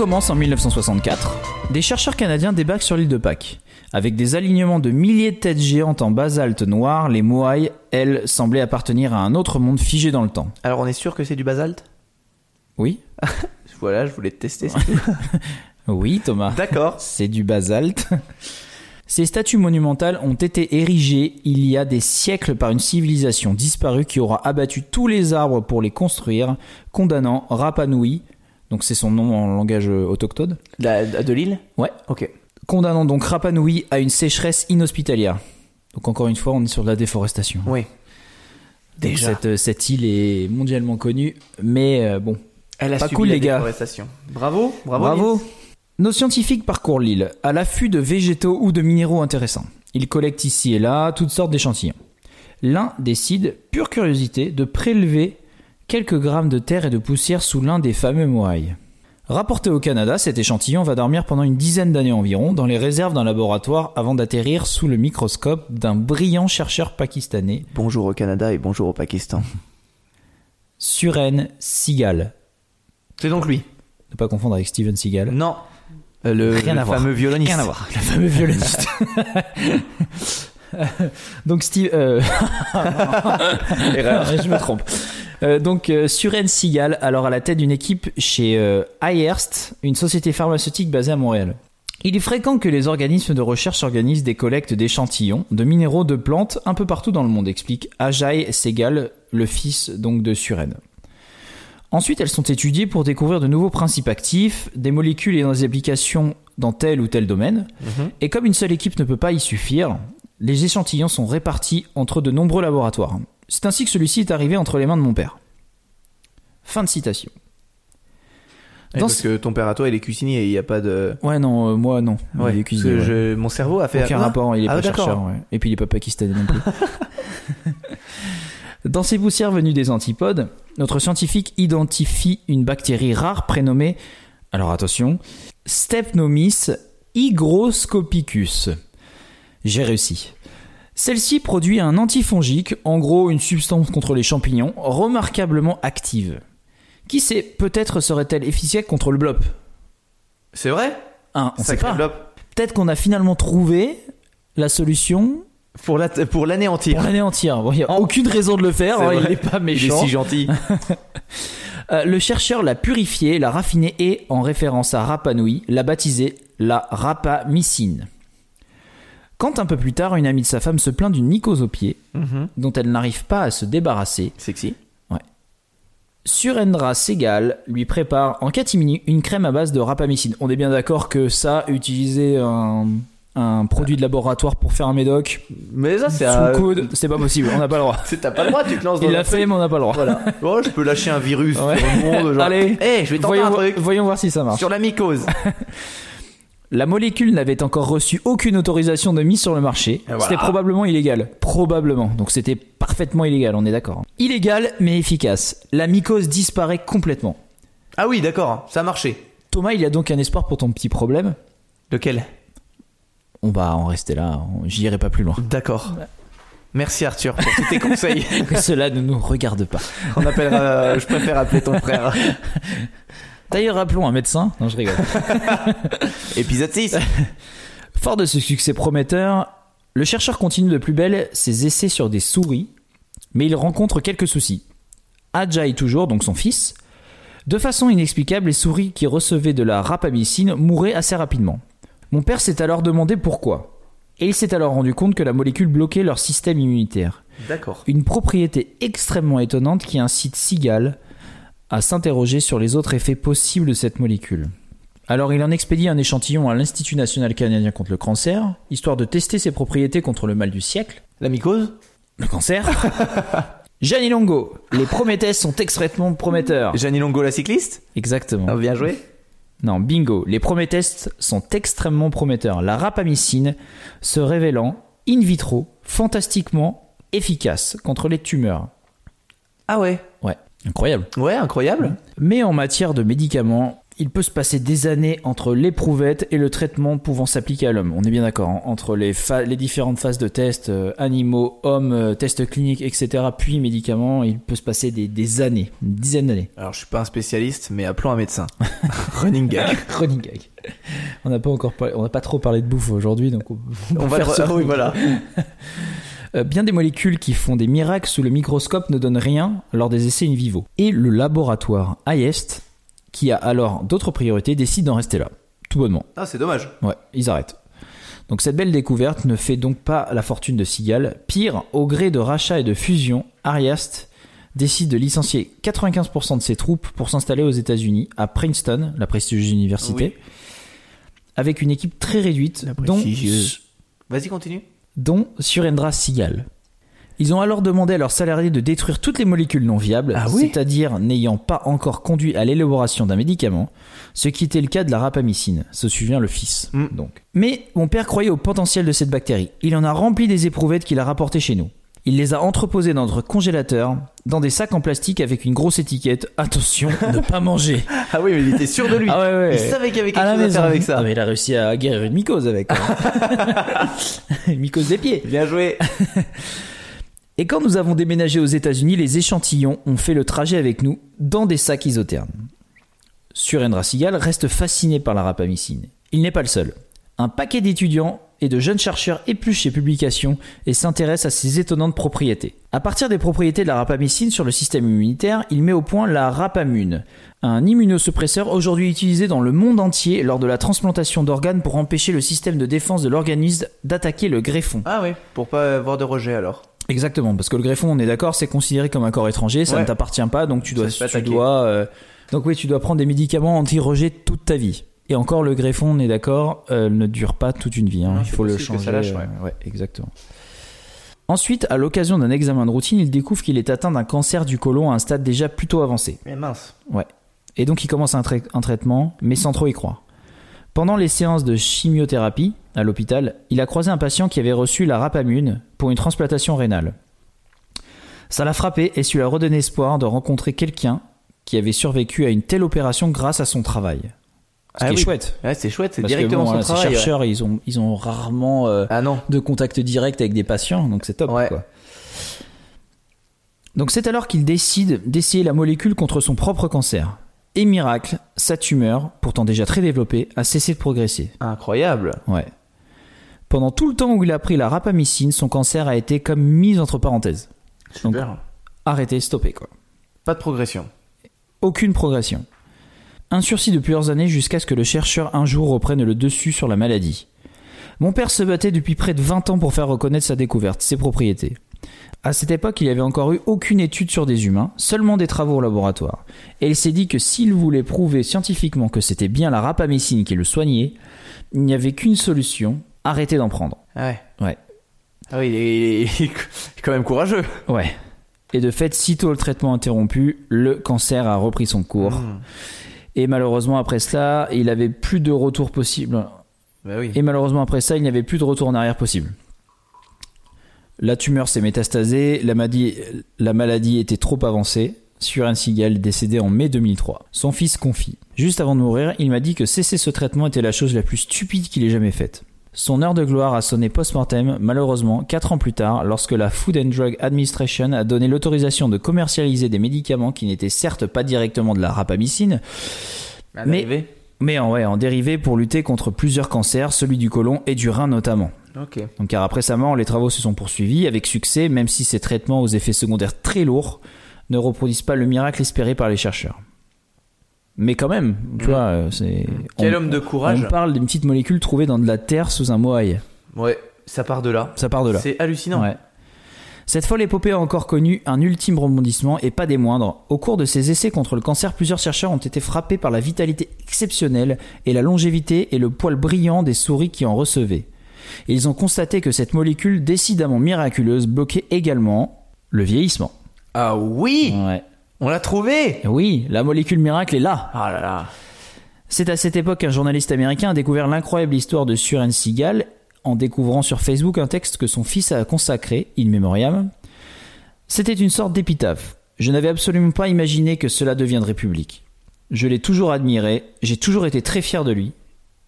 S2: Commence en 1964. Des chercheurs canadiens débarquent sur l'île de Pâques. Avec des alignements de milliers de têtes géantes en basalte noir, les Moai, elles, semblaient appartenir à un autre monde figé dans le temps.
S1: Alors on est sûr que c'est du basalte?
S2: Oui [LAUGHS]
S1: Voilà, je voulais te tester. [LAUGHS]
S2: Oui, Thomas.
S1: D'accord. [LAUGHS]
S2: C'est du basalte. Ces statues monumentales ont été érigées il y a des siècles par une civilisation disparue qui aura abattu tous les arbres pour les construire, condamnant Rapa Nui, donc c'est son nom en langage euh, autochtone,
S1: La- de l'île
S2: Ouais.
S1: Ok.
S2: condamnant donc Rapa Nui à une sécheresse inhospitalière. Donc encore une fois, on est sur de la déforestation.
S1: Oui. Déjà.
S2: Cette, euh, cette île est mondialement connue, mais euh, bon,
S1: Elle a
S2: Pas
S1: subi
S2: cool,
S1: la
S2: les gars.
S1: déforestation. Bravo, bravo.
S2: Bravo. Nos scientifiques parcourent l'île à l'affût de végétaux ou de minéraux intéressants. Ils collectent ici et là toutes sortes d'échantillons. L'un décide, pure curiosité, de prélever quelques grammes de terre et de poussière sous l'un des fameux moailles. Rapporté au Canada, cet échantillon va dormir pendant une dizaine d'années environ dans les réserves d'un laboratoire avant d'atterrir sous le microscope d'un brillant chercheur pakistanais,
S1: Bonjour au Canada et bonjour au Pakistan. [LAUGHS]
S2: Suren Sigal.
S1: C'est donc lui.
S2: Ne pas confondre avec Steven Seagal.
S1: Non. Euh, le
S2: Rien
S1: le
S2: à voir.
S1: fameux violoniste.
S2: Rien à voir. Le fameux violoniste. [LAUGHS] [LAUGHS] donc Steve, euh,
S1: Erreur.
S2: je me trompe. Euh, donc euh, Suren Seagal, alors à la tête d'une équipe chez euh, Ayerst, une société pharmaceutique basée à Montréal. Il est fréquent que les organismes de recherche organisent des collectes d'échantillons de minéraux de plantes un peu partout dans le monde, explique Ajay Segal, le fils donc de Suren. Ensuite, elles sont étudiées pour découvrir de nouveaux principes actifs, des molécules et des applications dans tel ou tel domaine.
S1: Mhm.
S2: Et comme une seule équipe ne peut pas y suffire, les échantillons sont répartis entre de nombreux laboratoires. C'est ainsi que celui-ci est arrivé entre les mains de mon père. Fin de citation. Dans
S1: parce
S2: ce-
S1: que ton père à toi, il est cuisinier et il n'y a pas de.
S2: Ouais, non, euh, moi non.
S1: Ouais,
S2: Il est
S1: parce
S2: cuisinier,
S1: que
S2: ouais.
S1: je- mon cerveau a fait.
S2: Aucun
S1: Ah,
S2: rapport, il est
S1: ah,
S2: pas chercheur. ouais. Et puis il est pas pakistanais non plus. [LAUGHS] Dans ces poussières venues des antipodes, notre scientifique identifie une bactérie rare prénommée, alors attention, Stepnomis hygroscopicus. J'ai réussi. Celle-ci produit un antifongique, en gros une substance contre les champignons, remarquablement active. Qui sait, peut-être serait-elle efficace contre le blop
S1: C'est vrai?
S2: Hein, on sait pas. Peut-être qu'on a finalement trouvé la solution
S1: Pour la- pour l'anéantir.
S2: pour l'anéantir. Bon, Il n'y a aucune raison de le faire, hein, il n'est pas
S1: Il est
S2: méchant.
S1: si gentil. [LAUGHS]
S2: Euh, le chercheur l'a purifiée, l'a raffinée et, en référence à Rapa Nui, l'a baptisée la rapamycine. Quand un peu plus tard, une amie de sa femme se plaint d'une mycose au pied,
S1: Mhm.
S2: dont elle n'arrive pas à se débarrasser,
S1: Sexy.
S2: Surendra Segal lui prépare en catimini une crème à base de rapamycine. On est bien d'accord que ça, utiliser un, un produit de laboratoire pour faire un médoc
S1: Mais ça, c'est. à-
S2: coude, c'est pas possible, on n'a pas le droit. [LAUGHS]
S1: T'as pas le droit, tu te lances dans
S2: Il l'a fait, mais on n'a pas le droit.
S1: Voilà. [LAUGHS] Oh, je peux lâcher un virus
S2: Ouais.
S1: sur le monde. Genre,
S2: Allez,
S1: Eh, je vais tenter
S2: voyons,
S1: un truc.
S2: voyons voir si ça marche.
S1: Sur la mycose. [LAUGHS]
S2: La molécule n'avait encore reçu aucune autorisation de mise sur le marché.
S1: voilà.
S2: C'était probablement illégal. Probablement. Donc c'était parfaitement illégal, on est d'accord. Illégal mais efficace. La mycose disparaît complètement.
S1: Ah oui, d'accord, ça a marché.
S2: Thomas, il y a donc un espoir pour ton petit problème?
S1: Lequel?
S2: On va en rester là, j'y irai pas plus loin.
S1: D'accord. Merci Arthur pour tous tes [LAUGHS] conseils.
S2: Que cela ne nous regarde pas.
S1: On appellera, euh, je préfère appeler ton frère. [LAUGHS]
S2: D'ailleurs, rappelons un médecin. Non, je rigole. [LAUGHS]
S1: Épisode 6. [LAUGHS]
S2: Fort de ce succès prometteur, le chercheur continue de plus belle ses essais sur des souris, mais il rencontre quelques soucis. Ajay toujours, donc son fils, de façon inexplicable, les souris qui recevaient de la rapamycine mouraient assez rapidement. Mon père s'est alors demandé pourquoi. Et il s'est alors rendu compte que la molécule bloquait leur système immunitaire.
S1: D'accord.
S2: Une propriété extrêmement étonnante qui incite Seagal à s'interroger sur les autres effets possibles de cette molécule. Alors il en expédie un échantillon à l'Institut national canadien contre le cancer, histoire de tester ses propriétés contre le mal du siècle,
S1: La mycose?
S2: Le cancer. [LAUGHS] Gianni Longo, les Prométhèses sont extrêmement prometteurs.
S1: Gianni Longo la cycliste?
S2: Exactement.
S1: Ah, Bien joué.
S2: Non, bingo, les Prométhèses sont extrêmement prometteurs. La rapamycine se révélant in vitro fantastiquement efficace contre les tumeurs.
S1: Ah ouais?
S2: Ouais, incroyable.
S1: Ouais, incroyable.
S2: Mais en matière de médicaments, il peut se passer des années entre l'éprouvette et le traitement pouvant s'appliquer à l'homme. On est bien d'accord, hein, entre les, différentes phases de tests, euh, animaux, hommes, euh, tests cliniques, etc., puis médicaments, il peut se passer des, des années, une dizaine d'années.
S1: Alors je suis pas un spécialiste, mais appelons un médecin. [LAUGHS] Running gag. [LAUGHS]
S2: Running gag. On n'a pas encore parlé- on n'a pas trop parlé de bouffe aujourd'hui, donc on,
S1: On va
S2: faire ce
S1: ah oui, voilà. [LAUGHS]
S2: Euh, bien des molécules qui font des miracles sous le microscope ne donnent rien lors des essais in vivo. Et le laboratoire IEST, qui a alors d'autres priorités, décide d'en rester là. Tout bonnement.
S1: Ah, c'est dommage.
S2: Ouais, ils arrêtent. Donc cette belle découverte ne fait donc pas la fortune de Seagal. Pire, au gré de rachats et de fusions, Ariast décide de licencier 95% de ses troupes pour s'installer aux États-Unis, à Princeton, la prestigieuse université, avec une équipe très réduite, dont.
S1: Vas-y, continue.
S2: Dont Surendra Seagal. Ils ont alors demandé à leurs salariés de détruire toutes les molécules non viables,
S1: Ah oui
S2: c'est-à-dire n'ayant pas encore conduit à l'élaboration d'un médicament, ce qui était le cas de la rapamycine, se souvient le fils.
S1: Mm.
S2: Donc. Mais mon père croyait au potentiel de cette bactérie. Il en a rempli des éprouvettes qu'il a rapportées chez nous. Il les a entreposées dans notre congélateur, dans des sacs en plastique avec une grosse étiquette. Attention, ne pas manger. [LAUGHS]
S1: Ah oui, mais il était sûr de lui.
S2: Ah ouais, ouais.
S1: Il savait qu'il y avait quelque
S2: À
S1: chose à faire avec ça.
S2: Ah, mais il a réussi à guérir une mycose avec. quoi. [LAUGHS] une [LAUGHS] mycose des pieds.
S1: Bien joué.
S2: Et quand nous avons déménagé aux États-Unis, les échantillons ont fait le trajet avec nous dans des sacs isothermes. Surendra Seagal reste fasciné par la rapamycine. Il n'est pas le seul. Un paquet d'étudiants et de jeunes chercheurs épluchent ses publications et s'intéressent à ses étonnantes propriétés. À partir des propriétés de la rapamycine sur le système immunitaire, il met au point la rapamune, un immunosuppresseur aujourd'hui utilisé dans le monde entier lors de la transplantation d'organes pour empêcher le système de défense de l'organisme d'attaquer le greffon.
S1: Ah oui, pour pas avoir de rejet alors.
S2: Exactement, parce que le greffon, on est d'accord, c'est considéré comme un corps étranger, ça
S1: Ouais.
S2: ne t'appartient pas, donc tu dois, tu dois, euh, donc oui, tu dois prendre des médicaments anti-rejet toute ta vie. Et encore, le greffon, on est d'accord, euh, ne dure pas toute une vie. hein.
S1: Non,
S2: Il faut le changer.
S1: ça lâche, ouais.
S2: euh, ouais, exactement. Ensuite, à l'occasion d'un examen de routine, il découvre qu'il est atteint d'un cancer du côlon à un stade déjà plutôt avancé.
S1: Mais mince.
S2: Et donc il commence un, trai- un traitement, mais sans trop y croire. Pendant les séances de chimiothérapie à l'hôpital, il a croisé un patient qui avait reçu la rapamune pour une transplantation rénale. Ça l'a frappé et su la redonner espoir de rencontrer quelqu'un qui avait survécu à une telle opération grâce à son travail. Ce
S1: Ah
S2: qui est
S1: oui.
S2: chouette.
S1: Ouais, c'est chouette, c'est directement
S2: bon,
S1: son travail. ouais.
S2: chercheurs, ils, ont, ils ont rarement euh,
S1: Ah non.
S2: de contact direct avec des patients, donc c'est top.
S1: Ouais.
S2: quoi. Donc c'est alors qu'il décide d'essayer la molécule contre son propre cancer. Et miracle, sa tumeur, pourtant déjà très développée, a cessé de progresser.
S1: Incroyable.
S2: Ouais. Pendant tout le temps où il a pris la rapamycine, son cancer a été comme mis entre parenthèses. Donc-
S1: Super.
S2: Arrêté, stoppé quoi.
S1: Pas de progression.
S2: Aucune progression. Un sursis de plusieurs années jusqu'à ce que le chercheur un jour reprenne le dessus sur la maladie. Mon père se battait depuis près de 20 ans pour faire reconnaître sa découverte, ses propriétés. À cette époque, il n'y avait encore eu aucune étude sur des humains, seulement des travaux au laboratoire. Et il s'est dit que s'il voulait prouver scientifiquement que c'était bien la rapamycine qui le soignait, il n'y avait qu'une solution, arrêter d'en prendre.
S1: Ah ouais.
S2: Ouais.
S1: Ah oui, il est, il est [LAUGHS] quand même courageux.
S2: Ouais. Et de fait, sitôt le traitement interrompu, le cancer a repris son cours.
S1: Mmh.
S2: Et malheureusement, après cela, il avait plus de retour possible.
S1: Bah oui.
S2: Et malheureusement, après ça, il n'y avait plus de retour en arrière possible. La tumeur s'est métastasée, la maladie, la maladie était trop avancée. Suren Seagal décédé en mai 2003. Son fils confie. Juste avant de mourir, il m'a dit que cesser ce traitement était la chose la plus stupide qu'il ait jamais faite. Son heure de gloire a sonné post-mortem, malheureusement, 4 ans plus tard, lorsque la Food and Drug Administration a donné l'autorisation de commercialiser des médicaments qui n'étaient certes pas directement de la rapamycine,
S1: À
S2: Mais- en, ouais, en dérivé pour lutter contre plusieurs cancers, celui du côlon et du rein notamment. Donc car après sa mort, les travaux se sont poursuivis avec succès, même si ces traitements aux effets secondaires très lourds ne reproduisent pas le miracle espéré par les chercheurs. Mais quand même, tu
S1: Mhm.
S2: vois, euh, c'est...
S1: Quel
S2: on-
S1: homme de courage.
S2: On parle d'une petite molécule trouvée dans de la terre sous un moaï.
S1: Ouais, ça part de là.
S2: Ça part de là.
S1: C'est hallucinant.
S2: Ouais. Cette folle épopée a encore connu un ultime rebondissement et pas des moindres. Au cours de ses essais contre le cancer, plusieurs chercheurs ont été frappés par la vitalité exceptionnelle et la longévité et le poil brillant des souris qui en recevaient. Ils ont constaté que cette molécule décidément miraculeuse bloquait également le vieillissement.
S1: Ah oui?
S2: Ouais.
S1: On l'a trouvé
S2: Oui, la molécule miracle est là.
S1: Ah là là.
S2: C'est à cette époque qu'un journaliste américain a découvert l'incroyable histoire de Suren Seagal en découvrant sur Facebook un texte que son fils a consacré, in memoriam. C'était une sorte d'épitaphe. Je n'avais absolument pas imaginé que cela deviendrait public. Je l'ai toujours admiré, j'ai toujours été très fier de lui,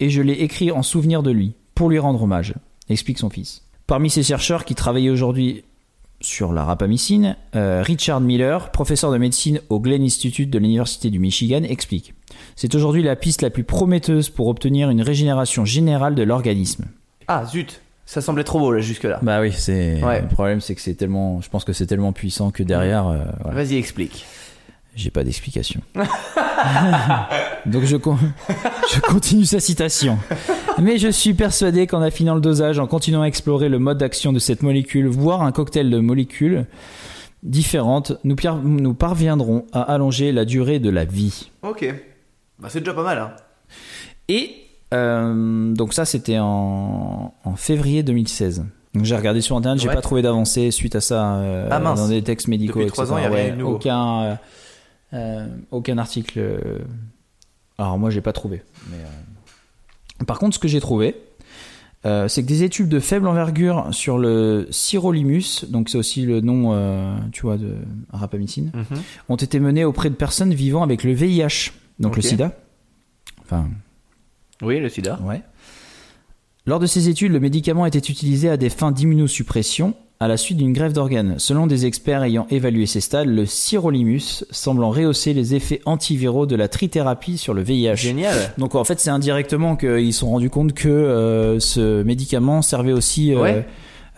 S2: et je l'ai écrit en souvenir de lui, pour lui rendre hommage, explique son fils. Parmi ces chercheurs qui travaillent aujourd'hui sur la rapamycine, euh, Richard Miller, professeur de médecine au Glenn Institute de l'Université du Michigan, explique. C'est aujourd'hui la piste la plus prometteuse pour obtenir une régénération générale de l'organisme.
S1: Ah zut Ça semblait trop beau là jusque-là.
S2: Bah oui, c'est
S1: Ouais.
S2: le problème, c'est que c'est tellement, je pense que c'est tellement puissant que derrière, euh, voilà,
S1: Vas-y, explique.
S2: J'ai pas d'explication. [LAUGHS] Donc je, con- je continue sa citation. Mais je suis persuadé qu'en affinant le dosage, en continuant à explorer le mode d'action de cette molécule, voire un cocktail de molécules différentes, nous, nous parviendrons à allonger la durée de la vie.
S1: Ok. Bah c'est déjà pas mal hein.
S2: Et euh, donc ça, c'était en, en février 2016. Donc j'ai regardé sur internet, j'ai
S1: Ouais.
S2: pas trouvé d'avancée suite à ça euh,
S1: Ah, mince.
S2: dans des textes médicaux.
S1: Depuis trois
S2: etc.
S1: ans, y a rien
S2: Ouais,
S1: de nouveau.
S2: Aucun, euh, euh, aucun article. euh, Alors moi, j'ai pas trouvé. Mais, euh, Par contre, ce que j'ai trouvé, euh, c'est que des études de faible envergure sur le sirolimus, donc c'est aussi le nom, euh, tu vois, de rapamycine, ont été menées auprès de personnes vivant avec le VIH, donc le. SIDA. Enfin,
S1: Oui, le sida.
S2: Ouais. Lors de ces études, le médicament était utilisé à des fins d'immunosuppression à la suite d'une grève d'organes. Selon des experts ayant évalué ces stades, le sirolimus semblant rehausser les effets antiviraux de la trithérapie sur le VIH.
S1: Génial.
S2: Donc en fait, c'est indirectement qu'ils se sont rendus compte que euh, ce médicament servait aussi euh,
S1: Ouais.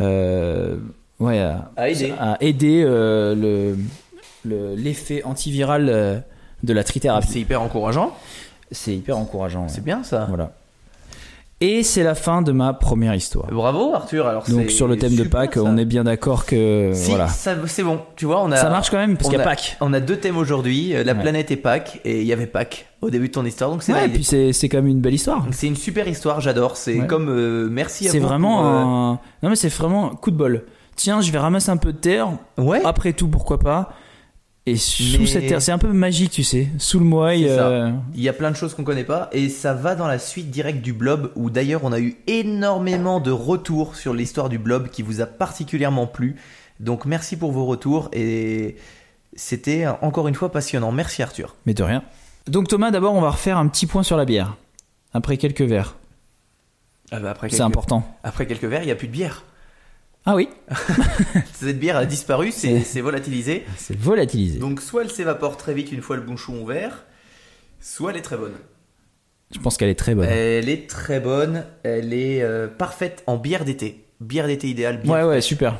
S2: euh, ouais, à,
S1: À aider.
S2: à aider, le- le- l'effet antiviral de la trithérapie.
S1: C'est hyper encourageant.
S2: C'est hyper encourageant. ouais.
S1: C'est bien ça.
S2: Voilà. Et c'est la fin de ma première histoire.
S1: Bravo Arthur. Alors
S2: Donc sur le thème de Pâques,
S1: ça.
S2: on est bien d'accord que
S1: Si,
S2: voilà.
S1: c'est bon. Tu vois, on a.
S2: Ça marche quand même parce qu'il y a
S1: a-
S2: Pâques.
S1: On a deux thèmes aujourd'hui. euh, La
S2: Ouais.
S1: planète et Pâques. Et il y avait Pâques au début de ton histoire. Donc c'est
S2: Ouais, et puis c'est c'est quand même une belle histoire.
S1: C'est une super histoire. J'adore. C'est
S2: Ouais.
S1: comme euh, merci
S2: C'est vraiment
S1: pour, euh,
S2: un non mais c'est vraiment coup de bol. Tiens, je vais ramasser un peu de terre.
S1: Ouais.
S2: Après tout, pourquoi pas Et sous
S1: Mais-
S2: cette terre, c'est un peu magique, tu sais. Sous le
S1: ça.
S2: euh,
S1: Il y a plein de choses qu'on connaît pas et ça va dans la suite directe du blob où d'ailleurs on a eu énormément de retours sur l'histoire du blob qui vous a particulièrement plu. Donc merci pour vos retours et c'était encore une fois passionnant. Merci Arthur.
S2: Mais de rien. Donc Thomas, d'abord, on va refaire un petit point sur la bière. Après quelques verres.
S1: Ah bah, après
S2: C'est important.
S1: Après quelques verres, il n'y a plus de bière.
S2: Ah oui, [LAUGHS]
S1: Cette bière a disparu, c'est volatilisé.
S2: c'est volatilisé.
S1: Donc soit elle s'évapore très vite une fois le bouchon ouvert, soit elle est très bonne.
S2: Je pense qu'elle est très bonne.
S1: Elle est très bonne, elle est euh, parfaite en bière d'été. Bière d'été idéale, bien
S2: Ouais, ouais, super.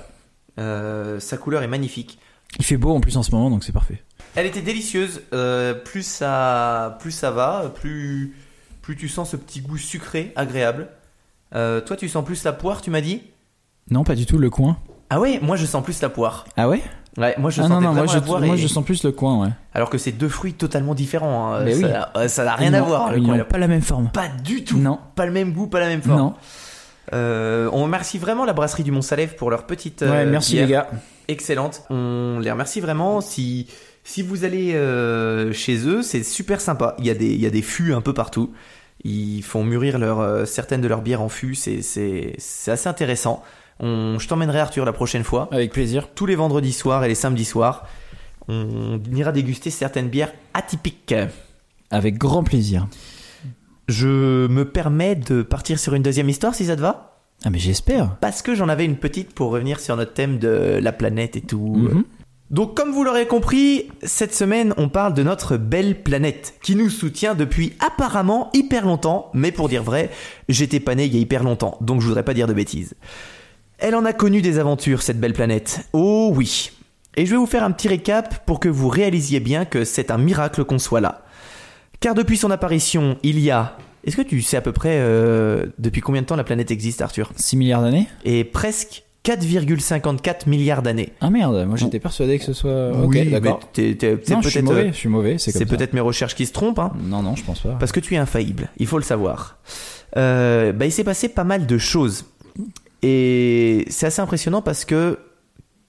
S1: Euh, sa couleur est magnifique.
S2: Il fait beau en plus en ce moment, donc c'est parfait.
S1: Elle était délicieuse. euh, plus ça, plus ça va, plus, plus tu sens ce petit goût sucré, agréable. Toi, tu sens plus la poire, tu m'as dit?
S2: Non, pas du tout, le coin.
S1: Ah ouais, moi je sens plus la poire.
S2: Ah ouais?
S1: Ouais, moi je
S2: Ah
S1: sentais
S2: non, non, moi
S1: vraiment
S2: je,
S1: la poire.
S2: moi
S1: et-
S2: je sens plus le coin, ouais.
S1: Alors que c'est deux fruits totalement différents. hein.
S2: Mais oui.
S1: ça, euh, ça n'a rien à voir. le
S2: Ils
S1: coin
S2: pas la même forme.
S1: Pas du tout.
S2: Non.
S1: Pas le même goût, pas la même forme.
S2: Non.
S1: Euh, on remercie vraiment la brasserie du Mont Salève pour leur petite. euh,
S2: ouais, merci
S1: bière
S2: les gars.
S1: excellente. On les remercie vraiment. Si, si vous allez euh, chez eux, c'est super sympa. Il y, a des, il y a des fûts un peu partout. Ils font mûrir leur, certaines de leurs bières en fût. C'est, c'est, c'est assez intéressant. On, je t'emmènerai Arthur la prochaine fois.
S2: Avec plaisir.
S1: Tous les vendredis soirs et les samedis soirs, on ira déguster certaines bières atypiques.
S2: Avec grand plaisir.
S1: Je me permets de partir sur une deuxième histoire si ça te va
S2: Ah mais j'espère.
S1: Parce que j'en avais une petite pour revenir sur notre thème de la planète et tout.
S2: Mhm.
S1: Donc comme vous l'aurez compris, cette semaine on parle de notre belle planète qui nous soutient depuis apparemment hyper longtemps, mais pour dire vrai, j'étais pas né il y a hyper longtemps, donc je voudrais pas dire de bêtises. Elle en a connu des aventures cette belle planète. Oh oui. Et je vais vous faire un petit récap pour que vous réalisiez bien que c'est un miracle qu'on soit là. Car depuis son apparition, il y a... Est-ce que tu sais à peu près euh, depuis combien de temps la planète existe Arthur?
S2: 6 milliards d'années
S1: Et presque 4,54 milliards d'années.
S2: Ah merde, moi j'étais persuadé que ce soit... Ok,
S1: Oui,
S2: d'accord.
S1: mais t'es- t'es- c'est
S2: Non, je suis
S1: peut-être
S2: mauvais,
S1: euh,
S2: je suis mauvais, c'est
S1: c'est
S2: comme ça.
S1: peut-être mes recherches qui se trompent, hein,
S2: Non, non, je pense pas.
S1: parce que tu es infaillible, il faut le savoir. Euh, bah, il s'est passé pas mal de choses. Et c'est assez impressionnant parce que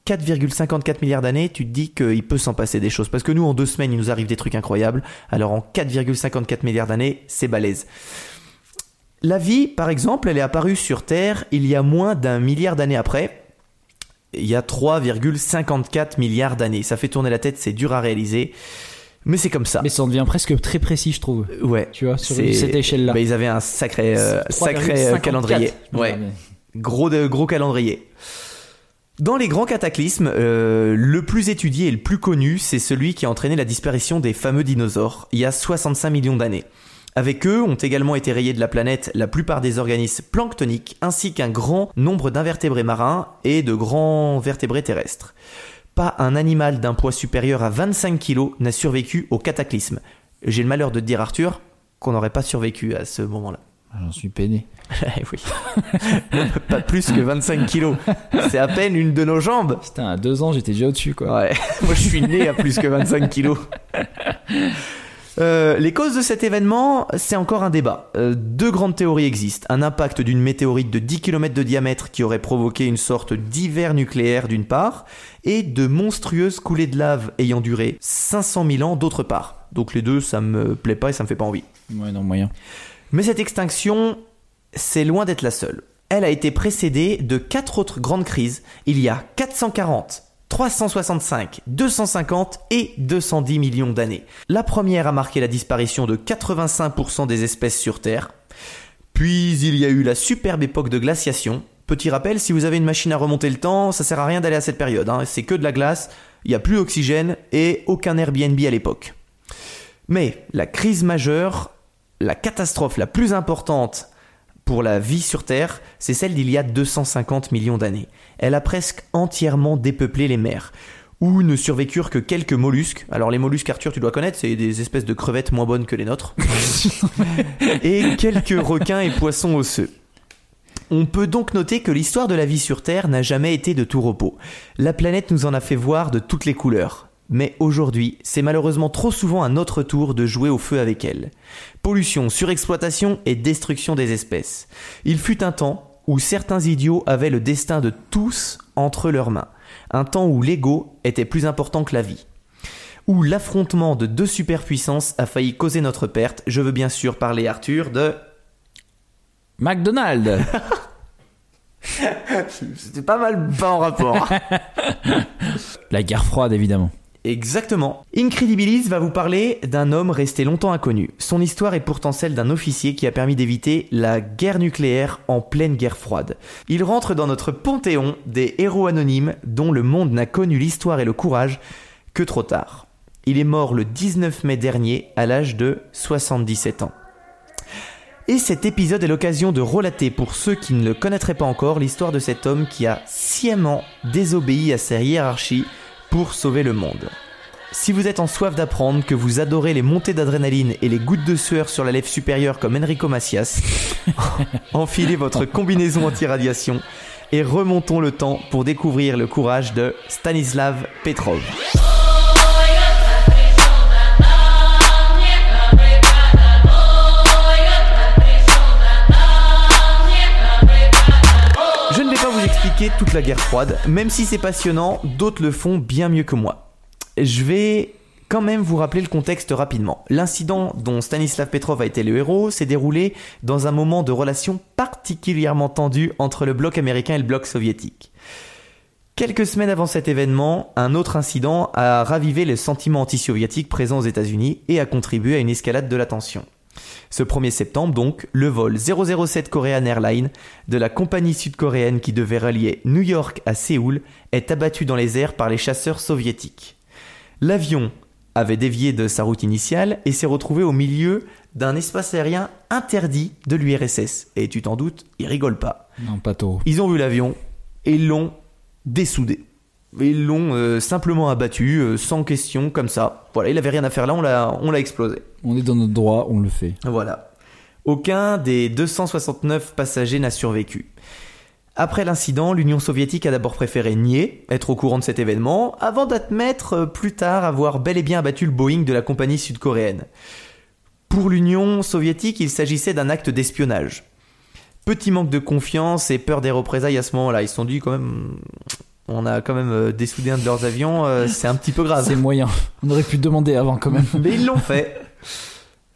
S1: 4,54 milliards d'années, tu te dis qu'il peut s'en passer des choses. Parce que nous, en deux semaines, il nous arrive des trucs incroyables. Alors en 4,54 milliards d'années, c'est balèze. La vie, par exemple, elle est apparue sur Terre il y a moins d'un milliard d'années après. Il y a 3,54 milliards d'années. Ça fait tourner la tête, c'est dur à réaliser. Mais c'est comme ça.
S2: Mais ça en devient presque très précis, je trouve.
S1: Ouais.
S2: Tu vois, sur cette échelle-là.
S1: Bah, ils avaient un sacré, euh, sacré euh,
S2: 3,54.
S1: calendrier. Ouais. Gros, gros calendrier. Dans les grands cataclysmes, euh, le plus étudié et le plus connu, c'est celui qui a entraîné la disparition des fameux dinosaures, il y a 65 millions d'années. Avec eux ont également été rayés de la planète la plupart des organismes planctoniques, ainsi qu'un grand nombre d'invertébrés marins et de grands vertébrés terrestres. Pas un animal d'un poids supérieur à 25 kg n'a survécu au cataclysme. J'ai le malheur de te dire, Arthur, qu'on n'aurait pas survécu à ce moment-là.
S2: J'en suis peiné.
S1: Eh oui. [LAUGHS] pas plus que 25 kilos. C'est à peine une de nos jambes.
S2: Putain, à deux ans, j'étais déjà au-dessus, quoi.
S1: Ouais, [LAUGHS] moi je suis né à plus que 25 kilos. [LAUGHS] Euh, les causes de cet événement, c'est encore un débat. Euh, deux grandes théories existent. Un impact d'une météorite de 10 km de diamètre qui aurait provoqué une sorte d'hiver nucléaire d'une part, et de monstrueuses coulées de lave ayant duré 500 000 ans d'autre part. Donc les deux, ça me plaît pas et ça me fait pas envie.
S2: Ouais, non, moyen.
S1: Mais cette extinction, c'est loin d'être la seule. Elle a été précédée de quatre autres grandes crises il y a 440, 365, 250 et 210 millions d'années. La première a marqué la disparition de 85% des espèces sur Terre. Puis il y a eu la superbe époque de glaciation. Petit rappel, si vous avez une machine à remonter le temps, ça sert à rien d'aller à cette période. hein. C'est que de la glace, il n'y a plus d'oxygène et aucun Airbnb à l'époque. Mais la crise majeure, la catastrophe la plus importante pour la vie sur Terre, c'est celle d'il y a 250 millions d'années. Elle a presque entièrement dépeuplé les mers, où ne survécurent que quelques mollusques. Alors les mollusques, Arthur, tu dois connaître, c'est des espèces de crevettes moins bonnes que les nôtres. [LAUGHS] et quelques requins et poissons osseux. On peut donc noter que l'histoire de la vie sur Terre n'a jamais été de tout repos. La planète nous en a fait voir de toutes les couleurs. Mais aujourd'hui, c'est malheureusement trop souvent à notre tour de jouer au feu avec elle. Pollution, surexploitation et destruction des espèces. Il fut un temps où certains idiots avaient le destin de tous entre leurs mains. Un temps où l'ego était plus important que la vie. Où l'affrontement de deux superpuissances a failli causer notre perte. Je veux bien sûr parler, Arthur, de...
S2: McDonald's [LAUGHS]
S1: C'était pas mal pas en rapport. [LAUGHS]
S2: La guerre froide, évidemment.
S1: Exactement. Incredibilis va vous parler d'un homme resté longtemps inconnu. Son histoire est pourtant celle d'un officier qui a permis d'éviter la guerre nucléaire en pleine guerre froide. Il rentre dans notre panthéon des héros anonymes dont le monde n'a connu l'histoire et le courage que trop tard. Il est mort le 19 mai dernier à l'âge de 77 ans. Et cet épisode est l'occasion de relater pour ceux qui ne le connaîtraient pas encore l'histoire de cet homme qui a sciemment désobéi à sa hiérarchie pour sauver le monde. Si vous êtes en soif d'apprendre, que vous adorez les montées d'adrénaline et les gouttes de sueur sur la lèvre supérieure comme Enrico Macias, [LAUGHS] enfilez votre combinaison anti-radiation et remontons le temps pour découvrir le courage de Stanislav Petrov. Toute la guerre froide, même si c'est passionnant, d'autres le font bien mieux que moi. Je vais quand même vous rappeler le contexte rapidement. L'incident dont Stanislav Petrov a été le héros s'est déroulé dans un moment de relation particulièrement tendue entre le bloc américain et le bloc soviétique. Quelques semaines avant cet événement, un autre incident a ravivé les sentiments anti-soviétiques présents aux États-Unis et a contribué à une escalade de la tension. Ce 1er septembre donc, le vol 007 Korean Airlines de la compagnie sud-coréenne qui devait relier New York à Séoul est abattu dans les airs par les chasseurs soviétiques. L'avion avait dévié de sa route initiale et s'est retrouvé au milieu d'un espace aérien interdit de l'URSS. Et tu t'en doutes, ils rigolent pas.
S2: Non, pas tôt.
S1: Ils ont vu l'avion et l'ont dessoudé. Ils l'ont euh, simplement abattu, euh, sans question, comme ça. Voilà, il avait rien à faire là, on l'a, on l'a explosé.
S2: On est dans notre droit, on le fait.
S1: Voilà. Aucun des 269 passagers n'a survécu. Après l'incident, l'Union soviétique a d'abord préféré nier être au courant de cet événement, avant d'admettre euh, plus tard avoir bel et bien abattu le Boeing de la compagnie sud-coréenne. Pour l'Union soviétique, il s'agissait d'un acte d'espionnage. Petit manque de confiance et peur des représailles à ce moment-là. Ils se sont dit quand même, on a quand même euh, dessoudé un de leurs avions, euh, [LAUGHS] c'est un petit peu grave.
S2: C'est moyen. On aurait pu demander avant quand même.
S1: Mais ils l'ont fait.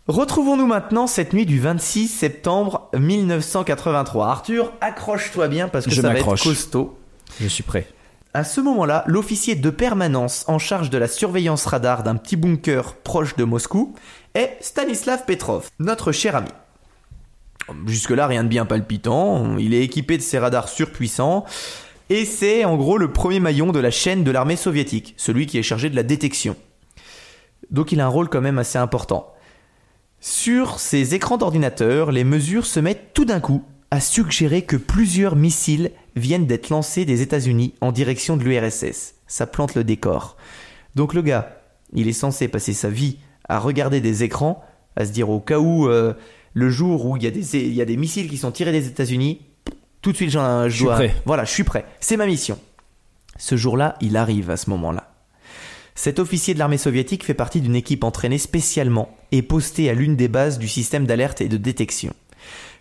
S1: Retrouvons-nous maintenant cette nuit du 26 septembre 1983. Arthur, accroche-toi bien parce que
S2: Je
S1: ça va être costaud.
S2: Je suis prêt.
S1: À ce moment-là, l'officier de permanence en charge de la surveillance radar d'un petit bunker proche de Moscou est Stanislav Petrov, notre cher ami. Jusque-là, rien de bien palpitant. Il est équipé de ses radars surpuissants. Et c'est en gros le premier maillon de la chaîne de l'armée soviétique, celui qui est chargé de la détection. Donc il a un rôle quand même assez important. Sur ces écrans d'ordinateur, les mesures se mettent tout d'un coup à suggérer que plusieurs missiles viennent d'être lancés des États-Unis en direction de l'URSS. Ça plante le décor. Donc le gars, il est censé passer sa vie à regarder des écrans, à se dire au cas où euh, le jour où il y, a des, il y a des missiles qui sont tirés des États-Unis, tout de suite j'en- je
S2: suis
S1: dois-
S2: prêt.
S1: Voilà, je suis prêt. C'est ma mission. Ce jour-là, il arrive à ce moment-là. Cet officier de l'armée soviétique fait partie d'une équipe entraînée spécialement et postée à l'une des bases du système d'alerte et de détection.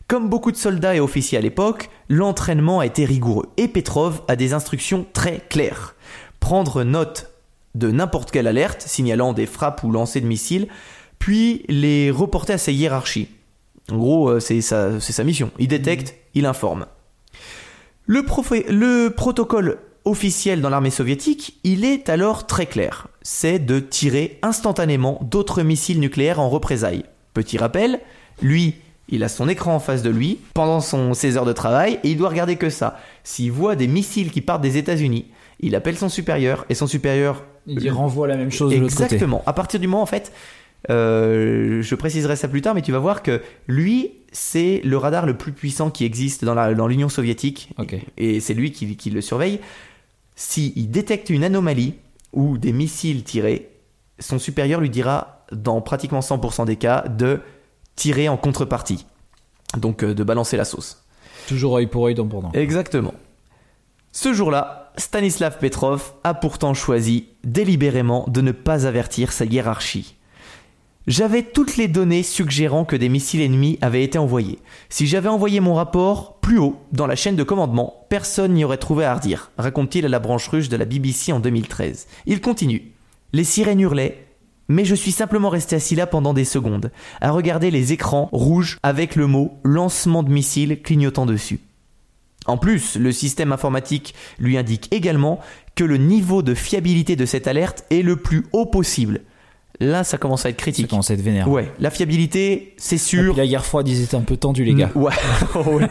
S1: Comme beaucoup de soldats et officiers à l'époque, l'entraînement a été rigoureux et Petrov a des instructions très claires. Prendre note de n'importe quelle alerte signalant des frappes ou lancers de missiles, puis les reporter à sa hiérarchie. En gros, euh, c'est sa, c'est sa mission. Il détecte, il informe. Le, protocole officiel dans l'armée soviétique, il est alors très clair. C'est de tirer instantanément d'autres missiles nucléaires en représailles. Petit rappel, lui, il a son écran en face de lui pendant son, ses heures de travail et il doit regarder que ça. S'il voit des missiles qui partent des États-Unis, il appelle son supérieur et son supérieur
S2: Il renvoie la même chose de l'autre côté.
S1: Exactement. À partir du moment, en fait, euh, je préciserai ça plus tard, mais tu vas voir que lui, c'est le radar le plus puissant qui existe dans l'Union soviétique. Et c'est lui qui, qui le surveille. S'il détecte une anomalie ou des missiles tirés, son supérieur lui dira, dans pratiquement 100% des cas, de tirer en contrepartie. Donc euh, de balancer la sauce.
S2: Toujours œil pour œil, dent pour dent.
S1: Exactement. Ce jour-là, Stanislav Petrov a pourtant choisi délibérément de ne pas avertir sa hiérarchie. J'avais toutes les données suggérant que des missiles ennemis avaient été envoyés. Si j'avais envoyé mon rapport plus haut dans la chaîne de commandement, personne n'y aurait trouvé à redire, raconte-t-il à la branche russe de la BBC en 2013. Il continue. Les sirènes hurlaient, mais je suis simplement resté assis là pendant des secondes, à regarder les écrans rouges avec le mot lancement de missiles clignotant dessus. En plus, le système informatique lui indique également que le niveau de fiabilité de cette alerte est le plus haut possible. Là, ça commence à être
S2: Ça
S1: critique.
S2: commence à être vénère.
S1: Ouais, la fiabilité, c'est sûr.
S2: la guerre froide, ils étaient un peu tendus, les gars.
S1: Ouais. [LAUGHS] [LAUGHS] Ouais.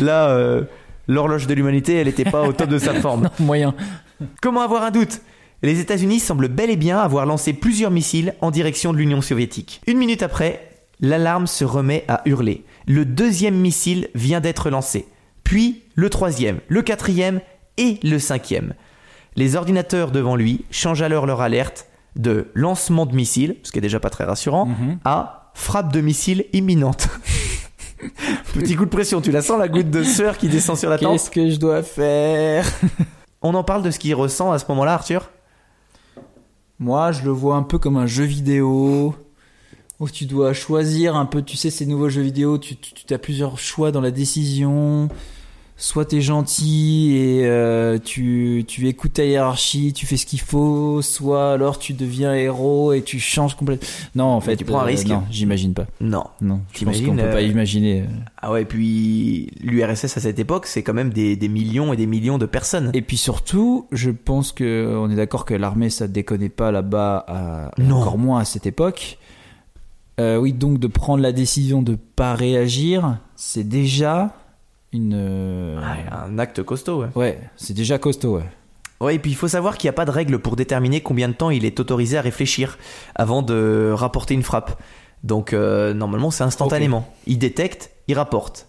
S1: Là, euh, l'horloge de l'humanité, elle n'était pas au top de sa [LAUGHS] forme.
S2: Moyen.
S1: Comment avoir un doute? Les États-Unis semblent bel et bien avoir lancé plusieurs missiles en direction de l'Union soviétique. Une minute après, l'alarme se remet à hurler. Le deuxième missile vient d'être lancé. Puis le troisième, le quatrième et le cinquième. Les ordinateurs devant lui changent alors leur alerte de lancement de missile, ce qui est déjà pas très rassurant,
S2: Mhm.
S1: à frappe de missile imminente. [LAUGHS] Petit coup de pression, tu la sens la goutte de sueur qui descend sur la tempe
S2: Qu'est-ce que je dois faire? [LAUGHS]
S1: On en parle de ce qu'il ressent à ce moment-là, Arthur?
S2: Moi, je le vois un peu comme un jeu vidéo où tu dois choisir un peu, tu sais, ces nouveaux jeux vidéo, tu, tu, tu as plusieurs choix dans la décision. Soit t'es gentil et euh, tu, tu écoutes ta hiérarchie, tu fais ce qu'il faut, soit alors tu deviens héros et tu changes complètement. Non, en fait,
S1: tu prends un
S2: euh,
S1: risque.
S2: Non, j'imagine pas.
S1: Non.
S2: Non, je pense qu'on peut
S1: euh,
S2: pas imaginer.
S1: Ah ouais, puis l'URSS à cette époque, c'est quand même des, des millions et des millions de personnes.
S2: Et puis surtout, je pense que on est d'accord que l'armée ça déconnait pas là-bas, encore moins à cette époque. Euh, oui, donc de prendre la décision de pas réagir, c'est déjà une. euh,
S1: Ouais, un acte costaud, ouais.
S2: Ouais, c'est déjà costaud, ouais.
S1: Ouais, et puis il faut savoir qu'il n'y a pas de règle pour déterminer combien de temps il est autorisé à réfléchir avant de rapporter une frappe. Donc euh, normalement c'est instantanément. Il détecte, il rapporte.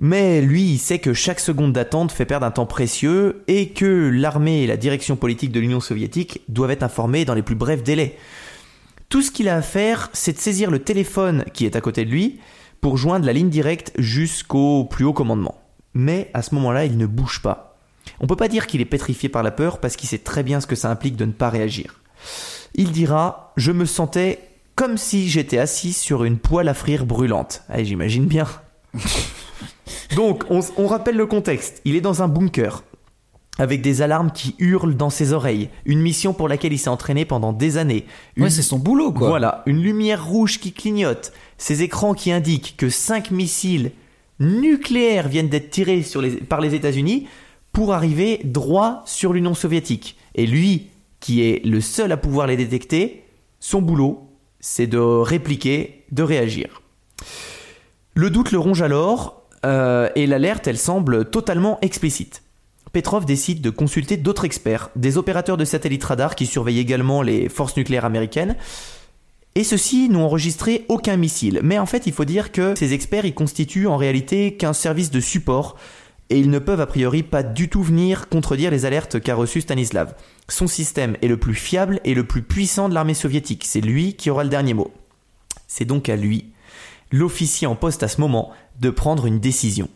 S1: Mais lui, il sait que chaque seconde d'attente fait perdre un temps précieux et que l'armée et la direction politique de l'Union soviétique doivent être informés dans les plus brefs délais. Tout ce qu'il a à faire, c'est de saisir le téléphone qui est à côté de lui pour joindre la ligne directe jusqu'au plus haut commandement. Mais à ce moment-là, il ne bouge pas. On peut pas dire qu'il est pétrifié par la peur parce qu'il sait très bien ce que ça implique de ne pas réagir. Il dira Je me sentais comme si j'étais assis sur une poêle à frire brûlante. Ah, J'imagine bien. [LAUGHS] Donc, on, on rappelle le contexte. Il est dans un bunker, avec des alarmes qui hurlent dans ses oreilles, une mission pour laquelle il s'est entraîné pendant des années. Une-
S2: Ouais, c'est son boulot, quoi.
S1: voilà, une lumière rouge qui clignote, ces écrans qui indiquent que 5 missiles nucléaires viennent d'être tirés par les États-Unis pour arriver droit sur l'Union soviétique. Et lui, qui est le seul à pouvoir les détecter, son boulot, c'est de répliquer, de réagir. Le doute le ronge alors, euh, et l'alerte, elle semble totalement explicite. Petrov décide de consulter d'autres experts, des opérateurs de satellites radar qui surveillent également les forces nucléaires américaines, et ceux-ci n'ont enregistré aucun missile. Mais en fait, il faut dire que ces experts, ils constituent en réalité qu'un service de support, et ils ne peuvent a priori pas du tout venir contredire les alertes qu'a reçues Stanislav. Son système est le plus fiable et le plus puissant de l'armée soviétique. C'est lui qui aura le dernier mot. C'est donc à lui, l'officier en poste à ce moment, de prendre une décision.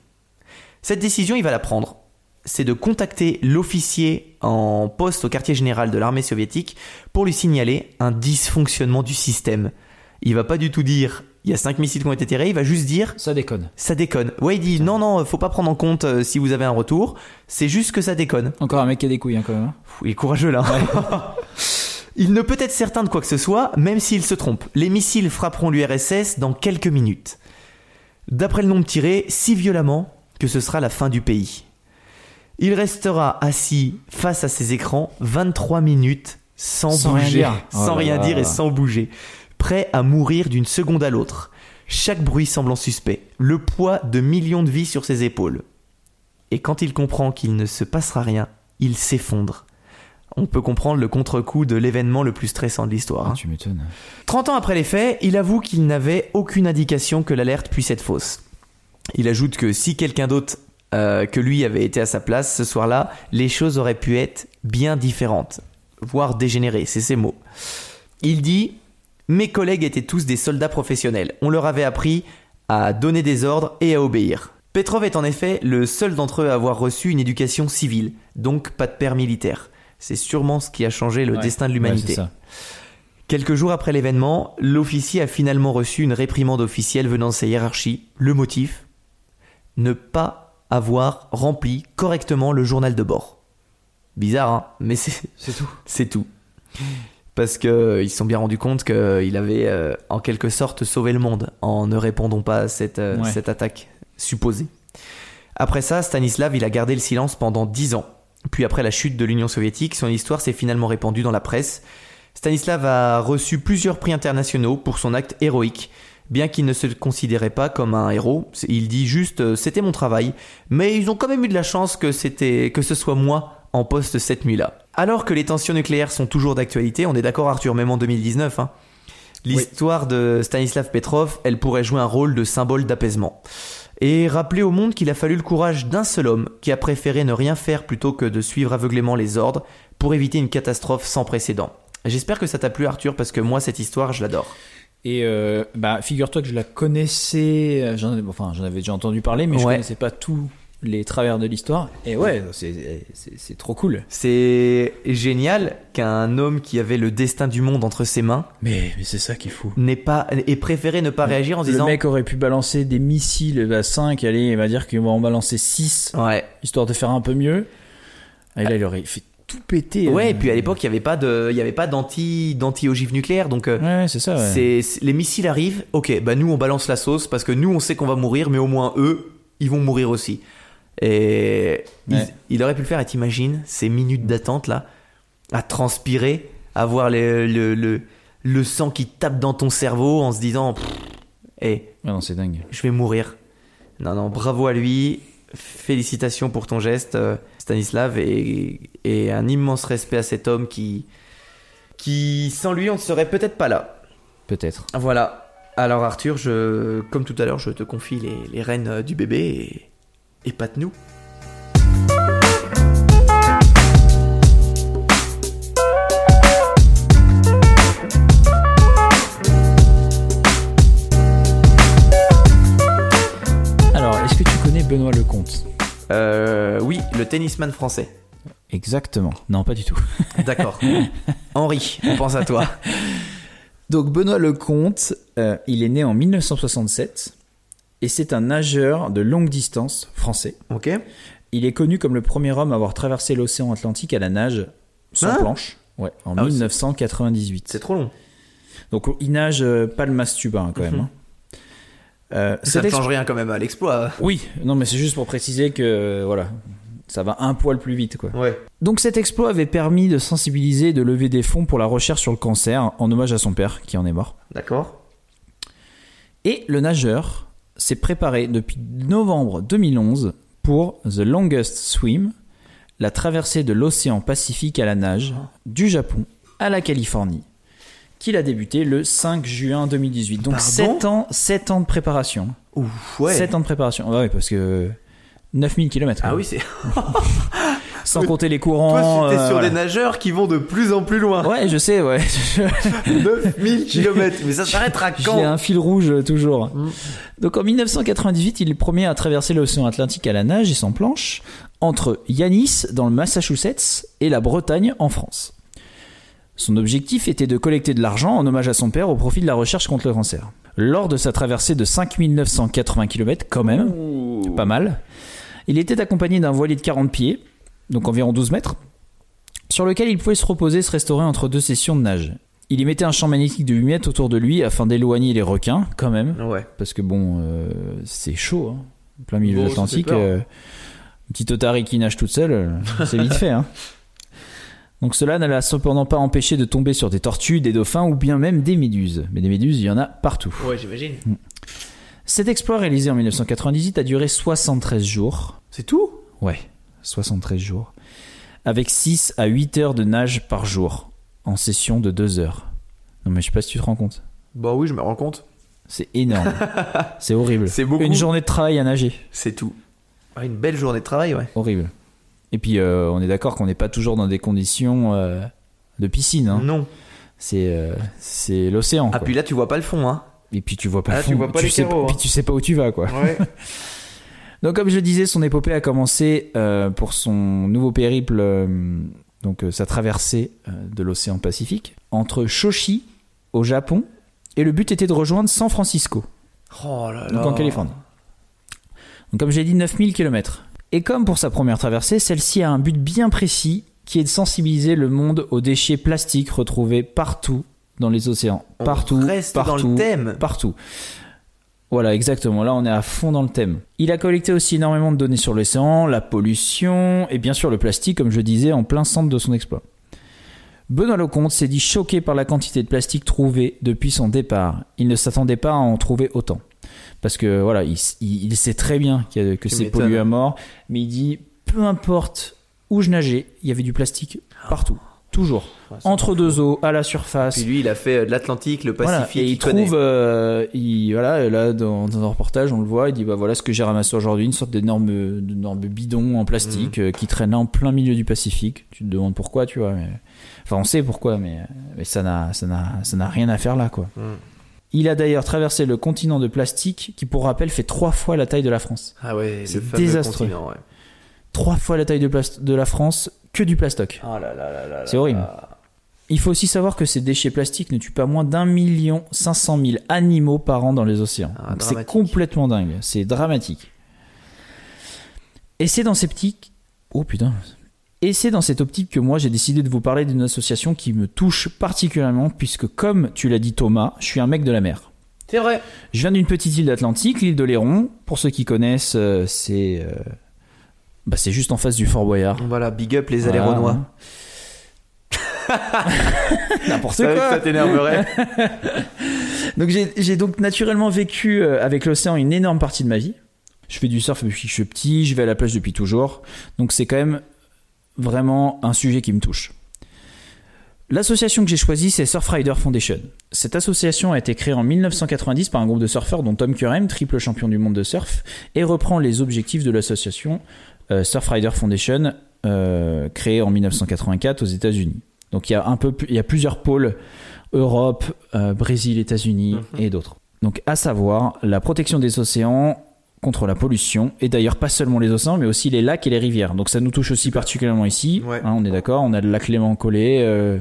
S1: Cette décision, il va la prendre. C'est de contacter l'officier en poste au quartier général de l'armée soviétique pour lui signaler un dysfonctionnement du système. Il va pas du tout dire il y a 5 missiles qui ont été tirés, il va juste dire
S2: Ça déconne.
S1: ça déconne. Ouais, il dit non, non, faut pas prendre en compte euh, si vous avez un retour, c'est juste que ça déconne.
S2: Encore un mec qui a des couilles, hein, quand même. hein.
S1: Pff, il est courageux là. [LAUGHS] il ne peut être certain de quoi que ce soit, même s'il se trompe. Les missiles frapperont l'URSS dans quelques minutes. D'après le nombre tiré, si violemment que ce sera la fin du pays. Il restera assis face à ses écrans 23 minutes sans,
S2: Sans rien
S1: bouger,
S2: dire. Oh
S1: sans rien
S2: là.
S1: dire et sans bouger, prêt à mourir d'une seconde à l'autre. Chaque bruit semblant suspect, le poids de millions de vies sur ses épaules. Et quand il comprend qu'il ne se passera rien, il s'effondre. On peut comprendre le contre-coup de l'événement le plus stressant de l'histoire.
S2: Ah,
S1: hein.
S2: tu m'étonnes.
S1: 30 ans après les faits, il avoue qu'il n'avait aucune indication que l'alerte puisse être fausse. Il ajoute que si quelqu'un d'autre euh, que lui avait été à sa place ce soir-là, les choses auraient pu être bien différentes, voire dégénérées, c'est ses mots. Il dit Mes collègues étaient tous des soldats professionnels. On leur avait appris à donner des ordres et à obéir. Petrov est en effet le seul d'entre eux à avoir reçu une éducation civile, donc pas de père militaire. C'est sûrement ce qui a changé le
S2: Ouais.
S1: destin de l'humanité. Quelques jours après l'événement, l'officier a finalement reçu une réprimande officielle venant de sa hiérarchie. Le motif? Ne pas avoir rempli correctement le journal de bord. Bizarre, hein Mais c'est
S2: tout. [LAUGHS]
S1: c'est tout. Parce que euh, se sont bien rendus compte qu'il avait euh, en quelque sorte sauvé le monde en ne répondant pas à cette, euh,
S2: Ouais.
S1: cette attaque supposée. Après ça, Stanislav, il a gardé le silence pendant 10 ans. Puis après la chute de l'Union soviétique, son histoire s'est finalement répandue dans la presse. Stanislav a reçu plusieurs prix internationaux pour son acte héroïque. Bien qu'il ne se considérait pas comme un héros, il dit juste euh, c'était mon travail, mais ils ont quand même eu de la chance que c'était que ce soit moi en poste cette nuit-là. Alors que les tensions nucléaires sont toujours d'actualité, on est d'accord Arthur, même en 2019, hein. L'histoire de Stanislav Petrov, elle pourrait jouer un rôle de symbole d'apaisement. Et rappeler au monde qu'il a fallu le courage d'un seul homme qui a préféré ne rien faire plutôt que de suivre aveuglément les ordres pour éviter une catastrophe sans précédent. J'espère que ça t'a plu Arthur parce que moi cette histoire je l'adore.
S2: Et euh, bah, figure-toi que je la connaissais, euh, j'en enfin, j'en avais déjà entendu parler, mais je
S1: Ouais.
S2: connaissais pas tous les travers de l'histoire. Et ouais, c'est- c'est c'est trop cool.
S1: C'est génial qu'un homme qui avait le destin du monde entre ses mains
S2: Mais, mais c'est ça qui est fou.
S1: n'ait pas ait préféré ne pas réagir en se
S2: Le
S1: disant
S2: mec aurait pu balancer des missiles à 5, allez, il va dire qu'on va en balancer 6,
S1: ouais
S2: histoire de faire un peu mieux. Et là, il aurait fait tout péter.
S1: Ouais,
S2: euh.
S1: et puis à l'époque, il n'y avait pas de, il y avait pas d'anti, d'anti-ogive nucléaire, donc euh,
S2: Ouais, c'est ça. ouais.
S1: c'est, les missiles arrivent. Ok, bah nous on balance la sauce parce que nous on sait qu'on va mourir, mais au moins eux, ils vont mourir aussi. Et il-
S2: Ouais.
S1: il, aurait pu le faire. Et t'imagines ces minutes d'attente là, à transpirer, à voir le, le, le, le sang qui tape dans ton cerveau en se disant, et
S2: Ouais, non, c'est dingue.
S1: je vais mourir. Non, non, bravo à lui. Félicitations pour ton geste, euh, Stanislav, et, et un immense respect à cet homme qui, qui, sans lui, on ne serait peut-être pas là.
S2: Peut-être.
S1: Voilà. Alors Arthur, je, comme tout à l'heure, je te confie les, les rênes euh, du bébé et, et pas
S2: Benoît Lecomte
S1: Euh, oui, le tennisman français.
S2: Exactement. Non, pas du tout. [LAUGHS]
S1: D'accord. Henri, on pense à toi. [LAUGHS]
S2: Donc Benoît Lecomte, euh, il est né en 1967 et c'est un nageur de longue distance français.
S1: Ok.
S2: Il est connu comme le premier homme à avoir traversé l'océan Atlantique à la nage sans
S1: Hein
S2: planche. Ouais, en
S1: Ah oui, c'est-
S2: 1998.
S1: C'est trop long.
S2: Donc il nage euh, pas le masturba hein, quand même.
S1: Mhm.
S2: hein. Euh,
S1: Ça ne change rien quand même à l'exploit.
S2: Oui, non mais c'est juste pour préciser que euh, voilà, ça va un poil plus vite quoi.
S1: Ouais.
S2: Donc cet exploit avait permis de sensibiliser et de lever des fonds pour la recherche sur le cancer en hommage à son père qui en est mort.
S1: D'accord.
S2: Et le nageur s'est préparé depuis novembre 2011 pour The Longest Swim, la traversée de l'océan Pacifique à la nage du Japon à la Californie, qu'il a débuté le 5 juin 2018. Donc
S1: Pardon
S2: 7 ans, 7 ans de préparation.
S1: Ouf, ouais.
S2: 7 ans de préparation. Ouais, parce que 9000 km.
S1: Ah oui, c'est.
S2: Sans compter les courants.
S1: Toi,
S2: euh,
S1: sur
S2: voilà.
S1: des nageurs qui vont de plus en plus loin.
S2: Ouais, je sais, ouais. [LAUGHS]
S1: 9000 km. Mais ça s'arrêtera
S2: J'ai
S1: quand
S2: un fil rouge euh, toujours.
S1: Mm.
S2: Donc en 1998, il est le premier à traverser l'océan Atlantique à la nage et sans planche entre Yanis dans le Massachusetts et la Bretagne en France. Son objectif était de collecter de l'argent en hommage à son père au profit de la recherche contre le cancer. Lors de sa traversée de 5980 km, quand même, pas mal, il était accompagné d'un voilier de 40 pieds, donc environ 12 mètres, sur lequel il pouvait se reposer et se restaurer entre deux sessions de nage. Il y mettait un champ magnétique de 8 mètres autour de lui afin d'éloigner les requins, quand même,
S1: Ouais.
S2: parce que bon, euh, c'est chaud, hein. plein milieu de l'Atlantique. euh, une petite otarie qui nage toute seule, euh, c'est vite fait. Hein. [LAUGHS] Donc cela ne l'a cependant pas empêché de tomber sur des tortues, des dauphins ou bien même des méduses. Mais des méduses, il y en a partout.
S1: Ouais, j'imagine.
S2: Cet exploit réalisé en 1998 a duré 73 jours.
S1: C'est tout?
S2: Ouais, 73 jours. Avec 6 à 8 heures de nage par jour, en session de 2 heures. Non mais je sais pas si tu te rends compte.
S1: Bah oui, je me rends compte.
S2: C'est énorme. [LAUGHS] c'est horrible.
S1: C'est beaucoup.
S2: Une journée de travail à nager.
S1: C'est tout. Ah, une belle journée de travail, ouais.
S2: Horrible. Et puis euh, on est d'accord qu'on n'est pas toujours dans des conditions euh, de piscine. hein.
S1: Non.
S2: C'est euh, c'est l'océan.
S1: Ah,
S2: quoi.
S1: puis là, tu vois pas le fond, hein.
S2: Et puis tu vois pas
S1: Ah,
S2: le
S1: tu
S2: fond.
S1: vois pas les
S2: sais
S1: carreaux,
S2: Puis
S1: hein.
S2: tu sais pas où tu vas quoi.
S1: Ouais. [LAUGHS]
S2: Donc comme je le disais, son épopée a commencé euh, pour son nouveau périple, euh, donc euh, sa traversée euh, de l'océan Pacifique, entre Shoshi au Japon, et le but était de rejoindre San Francisco,
S1: Oh là là.
S2: donc en Californie. Donc comme j'ai dit, 9000 km. Et comme pour sa première traversée, celle-ci a un but bien précis, qui est de sensibiliser le monde aux déchets plastiques retrouvés partout dans les océans.
S1: On
S2: Partout,
S1: reste
S2: partout,
S1: dans le thème.
S2: partout. Voilà, exactement. Là, on est à fond dans le thème. Il a collecté aussi énormément de données sur l'océan, la pollution et bien sûr le plastique, comme je disais, en plein centre de son exploit. Benoît Lecomte s'est dit choqué par la quantité de plastique trouvée depuis son départ. Il ne s'attendait pas à en trouver autant. Parce que voilà, il, sait très bien a- que c'est pollué à mort, mais il dit peu importe où je nageais, il y avait du plastique partout, toujours,
S1: Ouais,
S2: entre deux eaux, à la surface.
S1: Puis lui, il a fait euh, de l'Atlantique, le
S2: Voilà,
S1: Pacifique.
S2: et il trouve, euh, il, voilà, là dans, dans un reportage, on le voit, il dit bah voilà ce que j'ai ramassé aujourd'hui, une sorte d'énorme, bidon en plastique
S1: Mm.
S2: euh, qui traîne là en plein milieu du Pacifique. Tu te demandes pourquoi, tu vois. Mais... Enfin, on sait pourquoi, mais, mais ça n'a, rien à faire là, quoi.
S1: Mm.
S2: Il a d'ailleurs traversé le continent de plastique, qui pour rappel fait trois fois la taille de la France.
S1: Ah ouais,
S2: C'est désastreux.
S1: continent, ouais.
S2: Trois fois la taille de, la France, que du plastoc.
S1: Oh là là là là
S2: C'est horrible.
S1: là.
S2: Il faut aussi savoir que ces déchets plastiques ne tuent pas moins d'un million cinq cent mille animaux par an dans les océans.
S1: Ah,
S2: c'est complètement dingue, c'est dramatique. Et c'est dans ces petits... Oh putain. Et c'est dans cette optique que moi j'ai décidé de vous parler d'une association qui me touche particulièrement puisque comme tu l'as dit Thomas, je suis un mec de la mer.
S1: C'est vrai.
S2: Je viens d'une petite île d'Atlantique, l'île de Léron. Pour ceux qui connaissent, euh, c'est euh, bah, c'est juste en face du Fort Boyard.
S1: Voilà, big up les
S2: Voilà.
S1: Aléronois. [LAUGHS]
S2: N'importe quoi.
S1: ça t'énerverait. [LAUGHS]
S2: Donc j'ai j'ai donc naturellement vécu euh, avec l'océan une énorme partie de ma vie. Je fais du surf depuis que je suis petit, je vais à la plage depuis toujours. Donc c'est quand même vraiment un sujet qui me touche. L'association que j'ai choisie, c'est Surfrider Foundation. Cette association a été créée en 1990 par un groupe de surfeurs dont Tom Curran, triple champion du monde de surf, et reprend les objectifs de l'association euh, Surfrider Foundation, euh, créée en 1984 aux États-Unis. Donc il y a un peu, plus- il y a plusieurs pôles Europe, euh, Brésil, États-Unis
S1: Mhm.
S2: et d'autres. Donc à savoir la protection des océans contre la pollution et d'ailleurs pas seulement les océans mais aussi les lacs et les rivières. Donc ça nous touche aussi particulièrement ici.
S1: Ouais.
S2: Hein, on est d'accord. On a le lac Léman Collet, euh,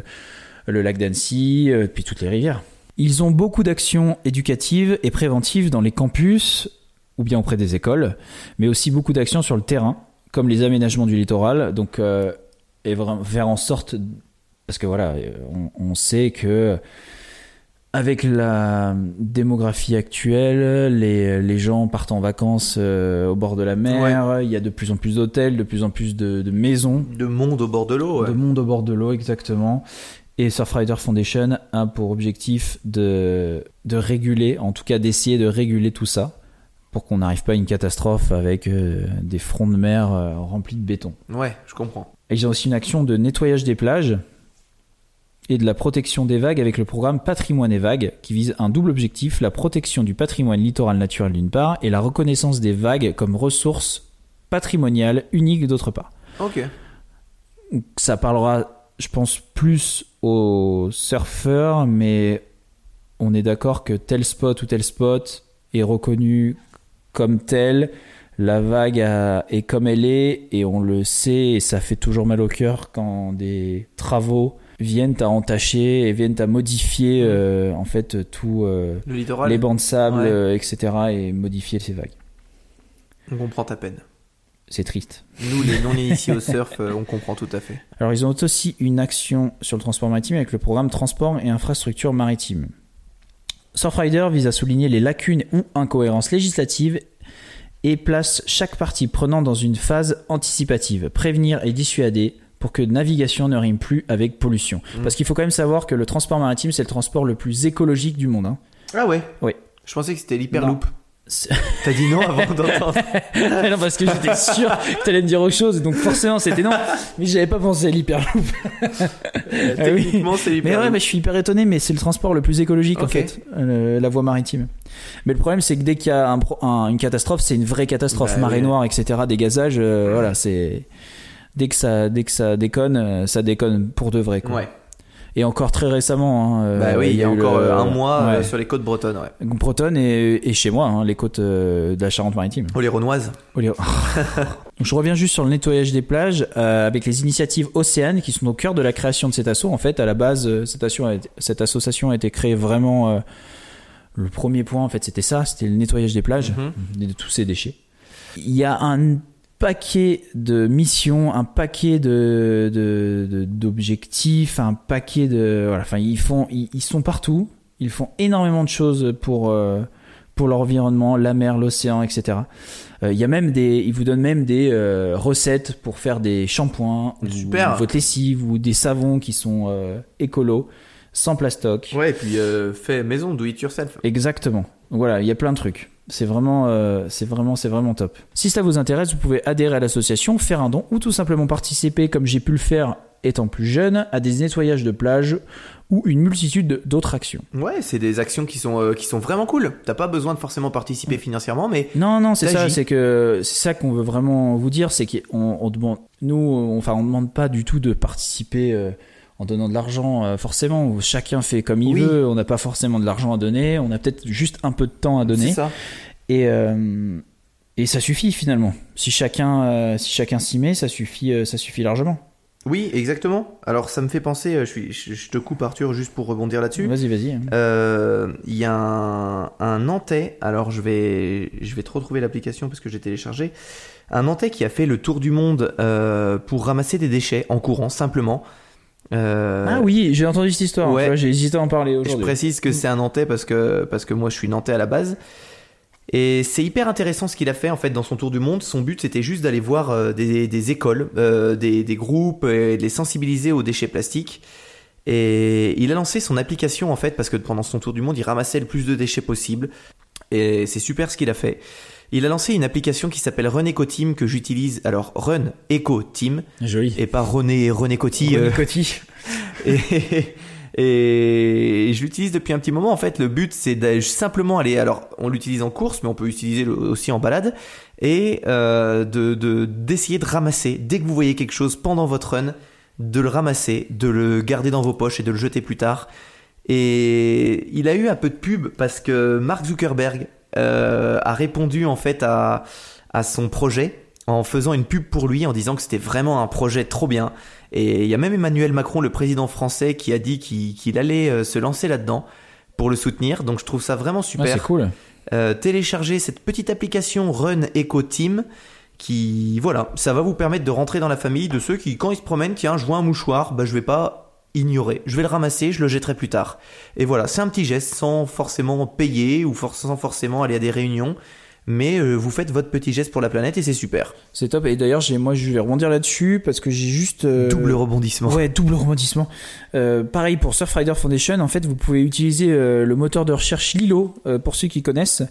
S2: le lac d'Annecy, euh, puis toutes les rivières. Ils ont beaucoup d'actions éducatives et préventives dans les campus ou bien auprès des écoles, mais aussi beaucoup d'actions sur le terrain, comme les aménagements du littoral. Donc euh, et faire en sorte parce que voilà, on, on sait que avec la démographie actuelle, les, les gens partent en vacances euh, au bord de la mer, il y a de plus en plus d'hôtels, de plus en plus de, de maisons,
S1: De monde au bord de l'eau. ouais.
S2: de monde au bord de l'eau exactement. Et Surfrider Foundation a pour objectif de, de réguler, en tout cas d'essayer de réguler tout ça, pour qu'on n'arrive pas à une catastrophe avec euh, des fronts de mer euh, remplis de béton.
S1: Ouais, je comprends.
S2: Et Ils ont aussi une action de nettoyage des plages et de la protection des vagues avec le programme Patrimoine et Vagues qui vise un double objectif, la protection du patrimoine littoral naturel d'une part et la reconnaissance des vagues comme ressource patrimoniale unique d'autre part.
S1: Ok.
S2: Ça parlera, je pense, plus aux surfeurs, mais on est d'accord que tel spot ou tel spot est reconnu comme tel. La vague a- est comme elle est et on le sait et ça fait toujours mal au cœur quand des travaux viennent à entacher et viennent à modifier euh, en fait tout euh,
S1: Le littoral.
S2: les bancs de sable
S1: Ouais.
S2: euh, etc et modifier ces vagues.
S1: On comprend ta peine.
S2: C'est triste.
S1: Nous, les non-initiés [LAUGHS] au surf, euh, on comprend tout à fait.
S2: Alors, ils ont aussi une action sur le transport maritime avec le programme Transport et Infrastructure Maritime. Surfrider vise à souligner les lacunes ou incohérences législatives et place chaque partie prenante dans une phase anticipative, prévenir et dissuader pour que navigation ne rime plus avec pollution.
S1: Mm.
S2: Parce qu'il faut quand même savoir que le transport maritime, c'est le transport le plus écologique du monde. hein.
S1: Ah ouais?
S2: Oui.
S1: Je pensais que c'était l'hyperloop.
S2: C'est-
S1: T'as dit non avant [LAUGHS] d'entendre.
S2: non, parce que j'étais sûr que t'allais me dire autre chose, donc forcément c'était non. Mais j'avais pas pensé à l'hyperloop.
S1: Euh, Techniquement, c'est
S2: Mais
S1: l'hyperloop.
S2: ouais, mais je suis hyper étonné, mais c'est le transport le plus écologique en fait, euh, la voie maritime. Mais le problème, c'est que dès qu'il y a un pro- un- une catastrophe, c'est une vraie catastrophe,
S1: Bah
S2: marée
S1: oui.
S2: noire, etc., des gazages, euh, voilà, c'est dès que ça, dès que ça déconne, euh, ça déconne pour de vrai. Quoi.
S1: Ouais.
S2: Et encore très récemment. hein, euh,
S1: Bah oui, il y a encore
S2: le-
S1: euh, un mois
S2: ouais.
S1: sur les côtes bretonnes, ouais.
S2: Bretonne et, et chez moi, hein, les côtes euh, de la Charente-Maritime.
S1: Oh, les Renoises.
S2: Au [LAUGHS] lieu- Donc, je reviens juste sur le nettoyage des plages euh, avec les initiatives Océane qui sont au cœur de la création de cet assaut. En fait, à la base, cette, asso- a été- cette association a été créée vraiment. euh, le premier point, en fait, c'était ça c'était le nettoyage des plages,
S1: Mhm.
S2: de tous ces déchets. Il y a un paquet de missions, un paquet de de- de- d'objectifs, un paquet de voilà. Enfin, ils font, ils, ils sont partout. Ils font énormément de choses pour euh, pour l'environnement, la mer, l'océan, etc. Euh, Il y a même des, ils vous donnent même des euh, recettes pour faire des shampoings, ou
S1: Super.
S2: votre lessive ou des savons qui sont euh, écolos, sans plastoc.
S1: Ouais, et puis fait maison, do it yourself.
S2: Exactement. Donc voilà, il y a plein de trucs. C'est vraiment, euh, c'est vraiment, c'est vraiment top. Si ça vous intéresse, vous pouvez adhérer à l'association, faire un don ou tout simplement participer, comme j'ai pu le faire étant plus jeune, à des nettoyages de plage ou une multitude de- d'autres actions.
S1: Ouais, c'est des actions qui sont, euh, qui sont vraiment cool. T'as pas besoin de forcément participer financièrement, mais
S2: Non, non, c'est ça, c'est que c'est ça qu'on veut vraiment vous dire, c'est qu'on on demande, nous, on, enfin, on demande pas du tout de participer euh, en donnant de l'argent, euh, forcément. Chacun fait comme il
S1: Oui.
S2: veut. On n'a pas forcément de l'argent à donner. On a peut-être juste un peu de temps à donner.
S1: c'est ça.
S2: Et, euh, et ça suffit finalement. Si chacun, euh, si chacun s'y met, ça suffit, euh, ça suffit largement.
S1: Oui, exactement. Alors ça me fait penser, je, suis, je, je te coupe Arthur juste pour rebondir là-dessus.
S2: Vas-y, vas-y.
S1: Euh, Il y a un, un Nantais, alors je vais, je vais te retrouver l'application parce que j'ai téléchargé. Un Nantais qui a fait le tour du monde pour ramasser des déchets en courant simplement. Euh,
S2: Ah oui, j'ai entendu cette histoire.
S1: ouais.
S2: J'ai hésité à en parler
S1: Je
S2: aujourd'hui.
S1: précise que c'est un Nantais parce que, parce que moi je suis Nantais à la base. Et c'est hyper intéressant ce qu'il a fait en fait dans son tour du monde. Son but c'était juste d'aller voir euh, des, des écoles, euh, des, des groupes et de les sensibiliser aux déchets plastiques. Et il a lancé son application en fait parce que pendant son tour du monde il ramassait le plus de déchets possible. Et c'est super ce qu'il a fait. Il a lancé une application qui s'appelle Run Eco Team que j'utilise. Alors Run Eco Team
S2: Joli.
S1: et pas René René Coty. euh,
S2: René Coty. [LAUGHS]
S1: et, et je l'utilise depuis un petit moment. En fait, le but, c'est de simplement aller. Alors, on l'utilise en course, mais on peut l'utiliser aussi en balade. Et euh, de de- d'essayer de, ramasser, dès que vous voyez quelque chose pendant votre run, de le ramasser, de le garder dans vos poches et de le jeter plus tard. Et il a eu un peu de pub parce que Mark Zuckerberg a répondu en fait à, à son projet en faisant une pub pour lui en disant que c'était vraiment un projet trop bien. Et il y a même Emmanuel Macron, le président français, qui a dit qu'il allait euh, se lancer là-dedans pour le soutenir. Donc je trouve ça vraiment
S2: Ouais,
S1: super.
S2: c'est cool.
S1: Euh, téléchargez cette petite application Run Eco Team qui, voilà, ça va vous permettre de rentrer dans la famille de ceux qui, quand ils se promènent, tiens, je vois un mouchoir, bah je vais pas je vais le ramasser, je le jetterai plus tard. Et voilà, c'est un petit geste sans forcément payer ou for- sans forcément aller à des réunions, mais euh, vous faites votre petit geste pour la planète et c'est super.
S2: C'est top. Et d'ailleurs, moi, je vais rebondir là-dessus parce que j'ai juste. euh,
S1: Double rebondissement.
S2: Ouais, double rebondissement. Euh, pareil pour Surfrider Foundation, en fait, vous pouvez utiliser le moteur de recherche Lilo, pour ceux qui connaissent,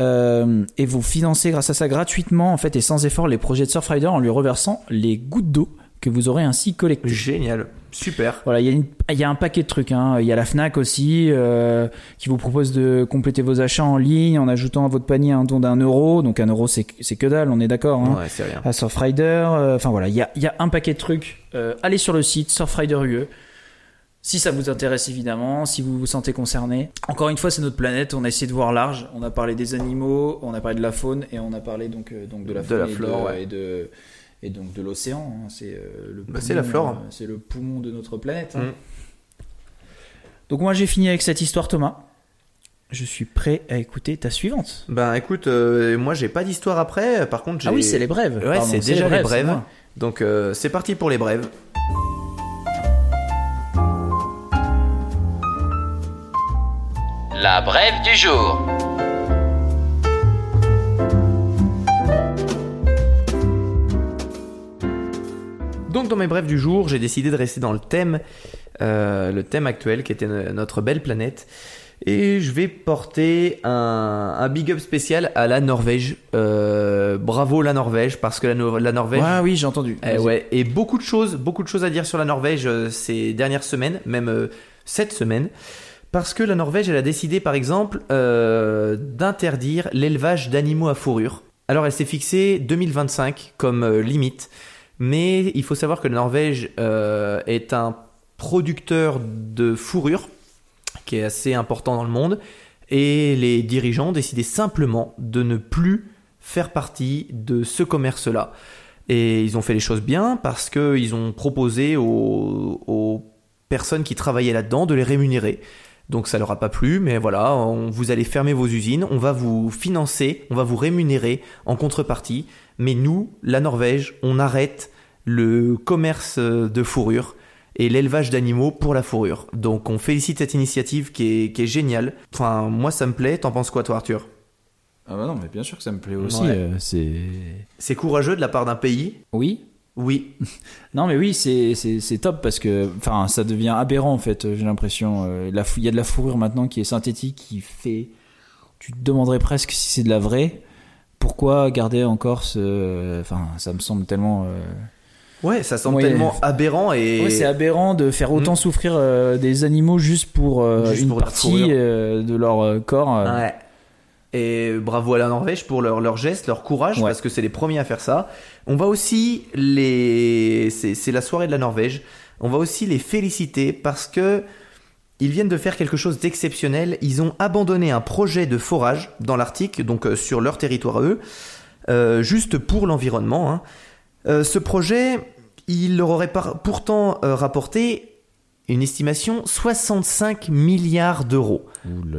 S2: euh, et vous financez grâce à ça gratuitement, en fait, et sans effort, les projets de Surfrider en lui reversant les gouttes d'eau que vous aurez ainsi collectées.
S1: Génial, super.
S2: Voilà, il y, a y un paquet de trucs. Hein. Il y a la Fnac aussi euh, qui vous propose de compléter vos achats en ligne en ajoutant à votre panier un don d'un euro. Donc un euro, c'est que dalle, on est d'accord. Hein
S1: Ouais, c'est rien.
S2: à Surfrider. euh, Enfin voilà, il y a, y a un paquet de trucs. Euh, allez sur le site Surfrider UE. Si ça vous intéresse évidemment, si vous vous sentez concerné. Encore une fois, c'est notre planète. On a essayé de voir large. On a parlé des animaux, on a parlé de la faune et on a parlé donc donc de la
S1: De
S2: faune
S1: la
S2: et,
S1: flore,
S2: de,
S1: ouais.
S2: et de et donc de l'océan. hein. C'est euh, le.
S1: Bah, c'est la
S2: poumon,
S1: flore.
S2: euh, C'est le poumon de notre planète. hein.
S1: Mm.
S2: Donc moi j'ai fini avec cette histoire, Thomas. Je suis prêt à écouter ta suivante.
S1: Ben écoute, euh, moi j'ai pas d'histoire après, par contre j'ai...
S2: Ah oui, c'est les brèves.
S1: Ouais,
S2: Pardon,
S1: c'est déjà les brèves. Donc euh, c'est parti pour les brèves.
S5: La brève du jour.
S1: Donc dans mes brèves du jour, j'ai décidé de rester dans le thème, euh, le thème actuel qui était no- notre belle planète. Et je vais porter un, un big up spécial à la Norvège. Euh, bravo la Norvège, parce que la, Nor- la Norvège...
S2: Ouais, oui, j'ai entendu.
S1: Eh ouais, et beaucoup de choses, beaucoup de choses à dire sur la Norvège euh, ces dernières semaines, même cette semaine, parce que la Norvège, elle a décidé par exemple d'interdire l'élevage d'animaux à fourrure. Alors elle s'est fixée 2025 comme limite, mais il faut savoir que la Norvège euh, est un producteur de fourrure qui est assez important dans le monde, et les dirigeants ont décidé simplement de ne plus faire partie de ce commerce-là. Et ils ont fait les choses bien parce qu'ils ont proposé aux, personnes qui travaillaient là-dedans de les rémunérer. Donc ça leur a pas plu, mais voilà, vous allez fermer vos usines, on va vous financer, on va vous rémunérer en contrepartie. Mais nous, la Norvège, on arrête le commerce de fourrure et l'élevage d'animaux pour la fourrure. Donc on félicite cette initiative qui est, qui est géniale. Enfin, moi ça me plaît. T'en penses quoi toi Arthur?
S2: Ah bah non, mais bien sûr que ça me plaît aussi.
S1: Ouais.
S2: euh, c'est.
S1: C'est courageux de la part d'un pays?
S2: Oui.
S1: Oui. [LAUGHS]
S2: Non, mais oui, c'est c'est c'est top parce que, enfin, ça devient aberrant en fait. J'ai l'impression. euh, Il y a de la fourrure maintenant qui est synthétique, qui fait. Tu te demanderais presque si c'est de la vraie. Pourquoi garder encore ce. Enfin, ça me semble tellement. euh,
S1: Ouais, ça semble
S2: Ouais.
S1: tellement aberrant et...
S2: Ouais, c'est aberrant de faire autant
S1: Mm.
S2: souffrir euh, des animaux juste pour euh,
S1: Juste
S2: une
S1: pour
S2: partie euh, de leur corps.
S1: Ouais. Et bravo à la Norvège pour leur, leur geste, leur courage,
S2: Ouais.
S1: parce que c'est les premiers à faire ça. On va aussi les... C'est c'est la soirée de la Norvège. On va aussi les féliciter parce que ils viennent de faire quelque chose d'exceptionnel. Ils ont abandonné un projet de forage dans l'Arctique, donc euh, sur leur territoire à eux, euh, juste pour l'environnement. hein. Euh, ce projet, il leur aurait par- pourtant euh, rapporté une estimation 65 milliards d'euros,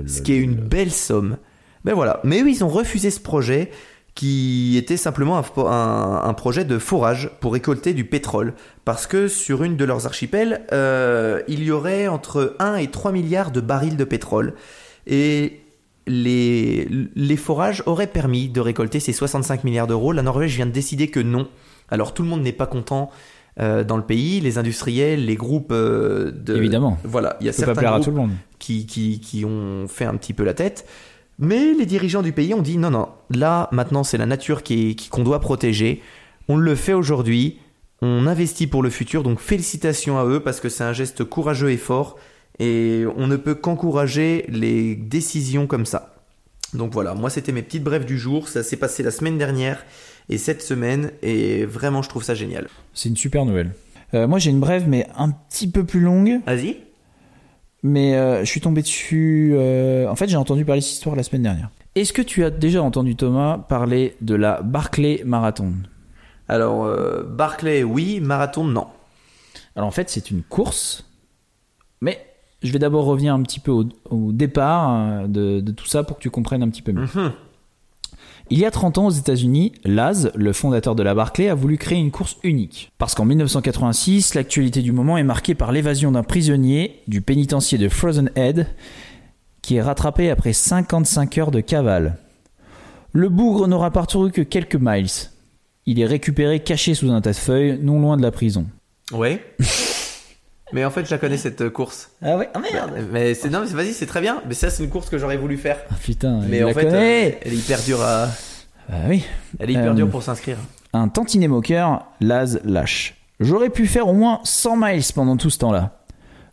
S1: ce qui est une belle somme. Ben voilà. Mais eux, ils ont refusé ce projet qui était simplement un, fo- un- un projet de forage pour récolter du pétrole. Parce que sur une de leurs archipels, euh, il y aurait entre 1 et 3 milliards de barils de pétrole. Et les, les forages auraient permis de récolter ces 65 milliards d'euros. La Norvège vient de décider que non. Alors tout le monde n'est pas content euh, dans le pays, les industriels, les groupes euh, de...
S2: Évidemment.
S1: Voilà, il y a certains
S2: plaire à
S1: groupes
S2: tout le monde.
S1: qui, qui, qui ont fait un petit peu la tête. Mais les dirigeants du pays ont dit non, non, là maintenant c'est la nature qui, est- qui- qu'on doit protéger. On le fait aujourd'hui, on investit pour le futur, donc félicitations à eux parce que c'est un geste courageux et fort. Et on ne peut qu'encourager les décisions comme ça. Donc voilà, moi c'était mes petites brèves du jour, ça s'est passé la semaine dernière et cette semaine, et vraiment je trouve ça génial.
S2: C'est une super nouvelle. Euh, moi, j'ai une brève, mais un petit peu plus longue.
S1: Vas-y.
S2: Mais euh, je suis tombé dessus. euh, En fait, j'ai entendu parler de cette histoire la semaine dernière. Est-ce que tu as déjà entendu Thomas parler de la Barclay Marathon?
S1: Alors, euh, Barclay, oui, marathon, non.
S2: Alors en fait, c'est une course, mais je vais d'abord revenir un petit peu au, au départ de, de tout ça pour que tu comprennes un petit peu mieux.
S1: Mhm.
S2: Il y a 30 ans aux États-Unis, Laz, le fondateur de la Barclay, a voulu créer une course unique. Parce qu'en 1986, l'actualité du moment est marquée par l'évasion d'un prisonnier du pénitencier de Frozen Head qui est rattrapé après 55 heures de cavale. Le bougre n'aura parcouru que quelques miles. Il est récupéré caché sous un tas de feuilles, non loin de la prison.
S1: Ouais. [LAUGHS] mais en fait, je la connais cette euh, course.
S2: Ah ouais, ah merde
S1: Mais c'est non, mais vas-y, c'est très bien. Mais ça, c'est une course que j'aurais voulu faire.
S2: Ah putain,
S1: Mais en
S2: la
S1: fait, euh, elle est hyper dure à.
S2: Ah oui.
S1: Elle est hyper
S2: Euh,
S1: dure pour s'inscrire.
S2: Un tantinet moqueur, Laz lâche. J'aurais pu faire au moins 100 miles pendant tout ce temps-là.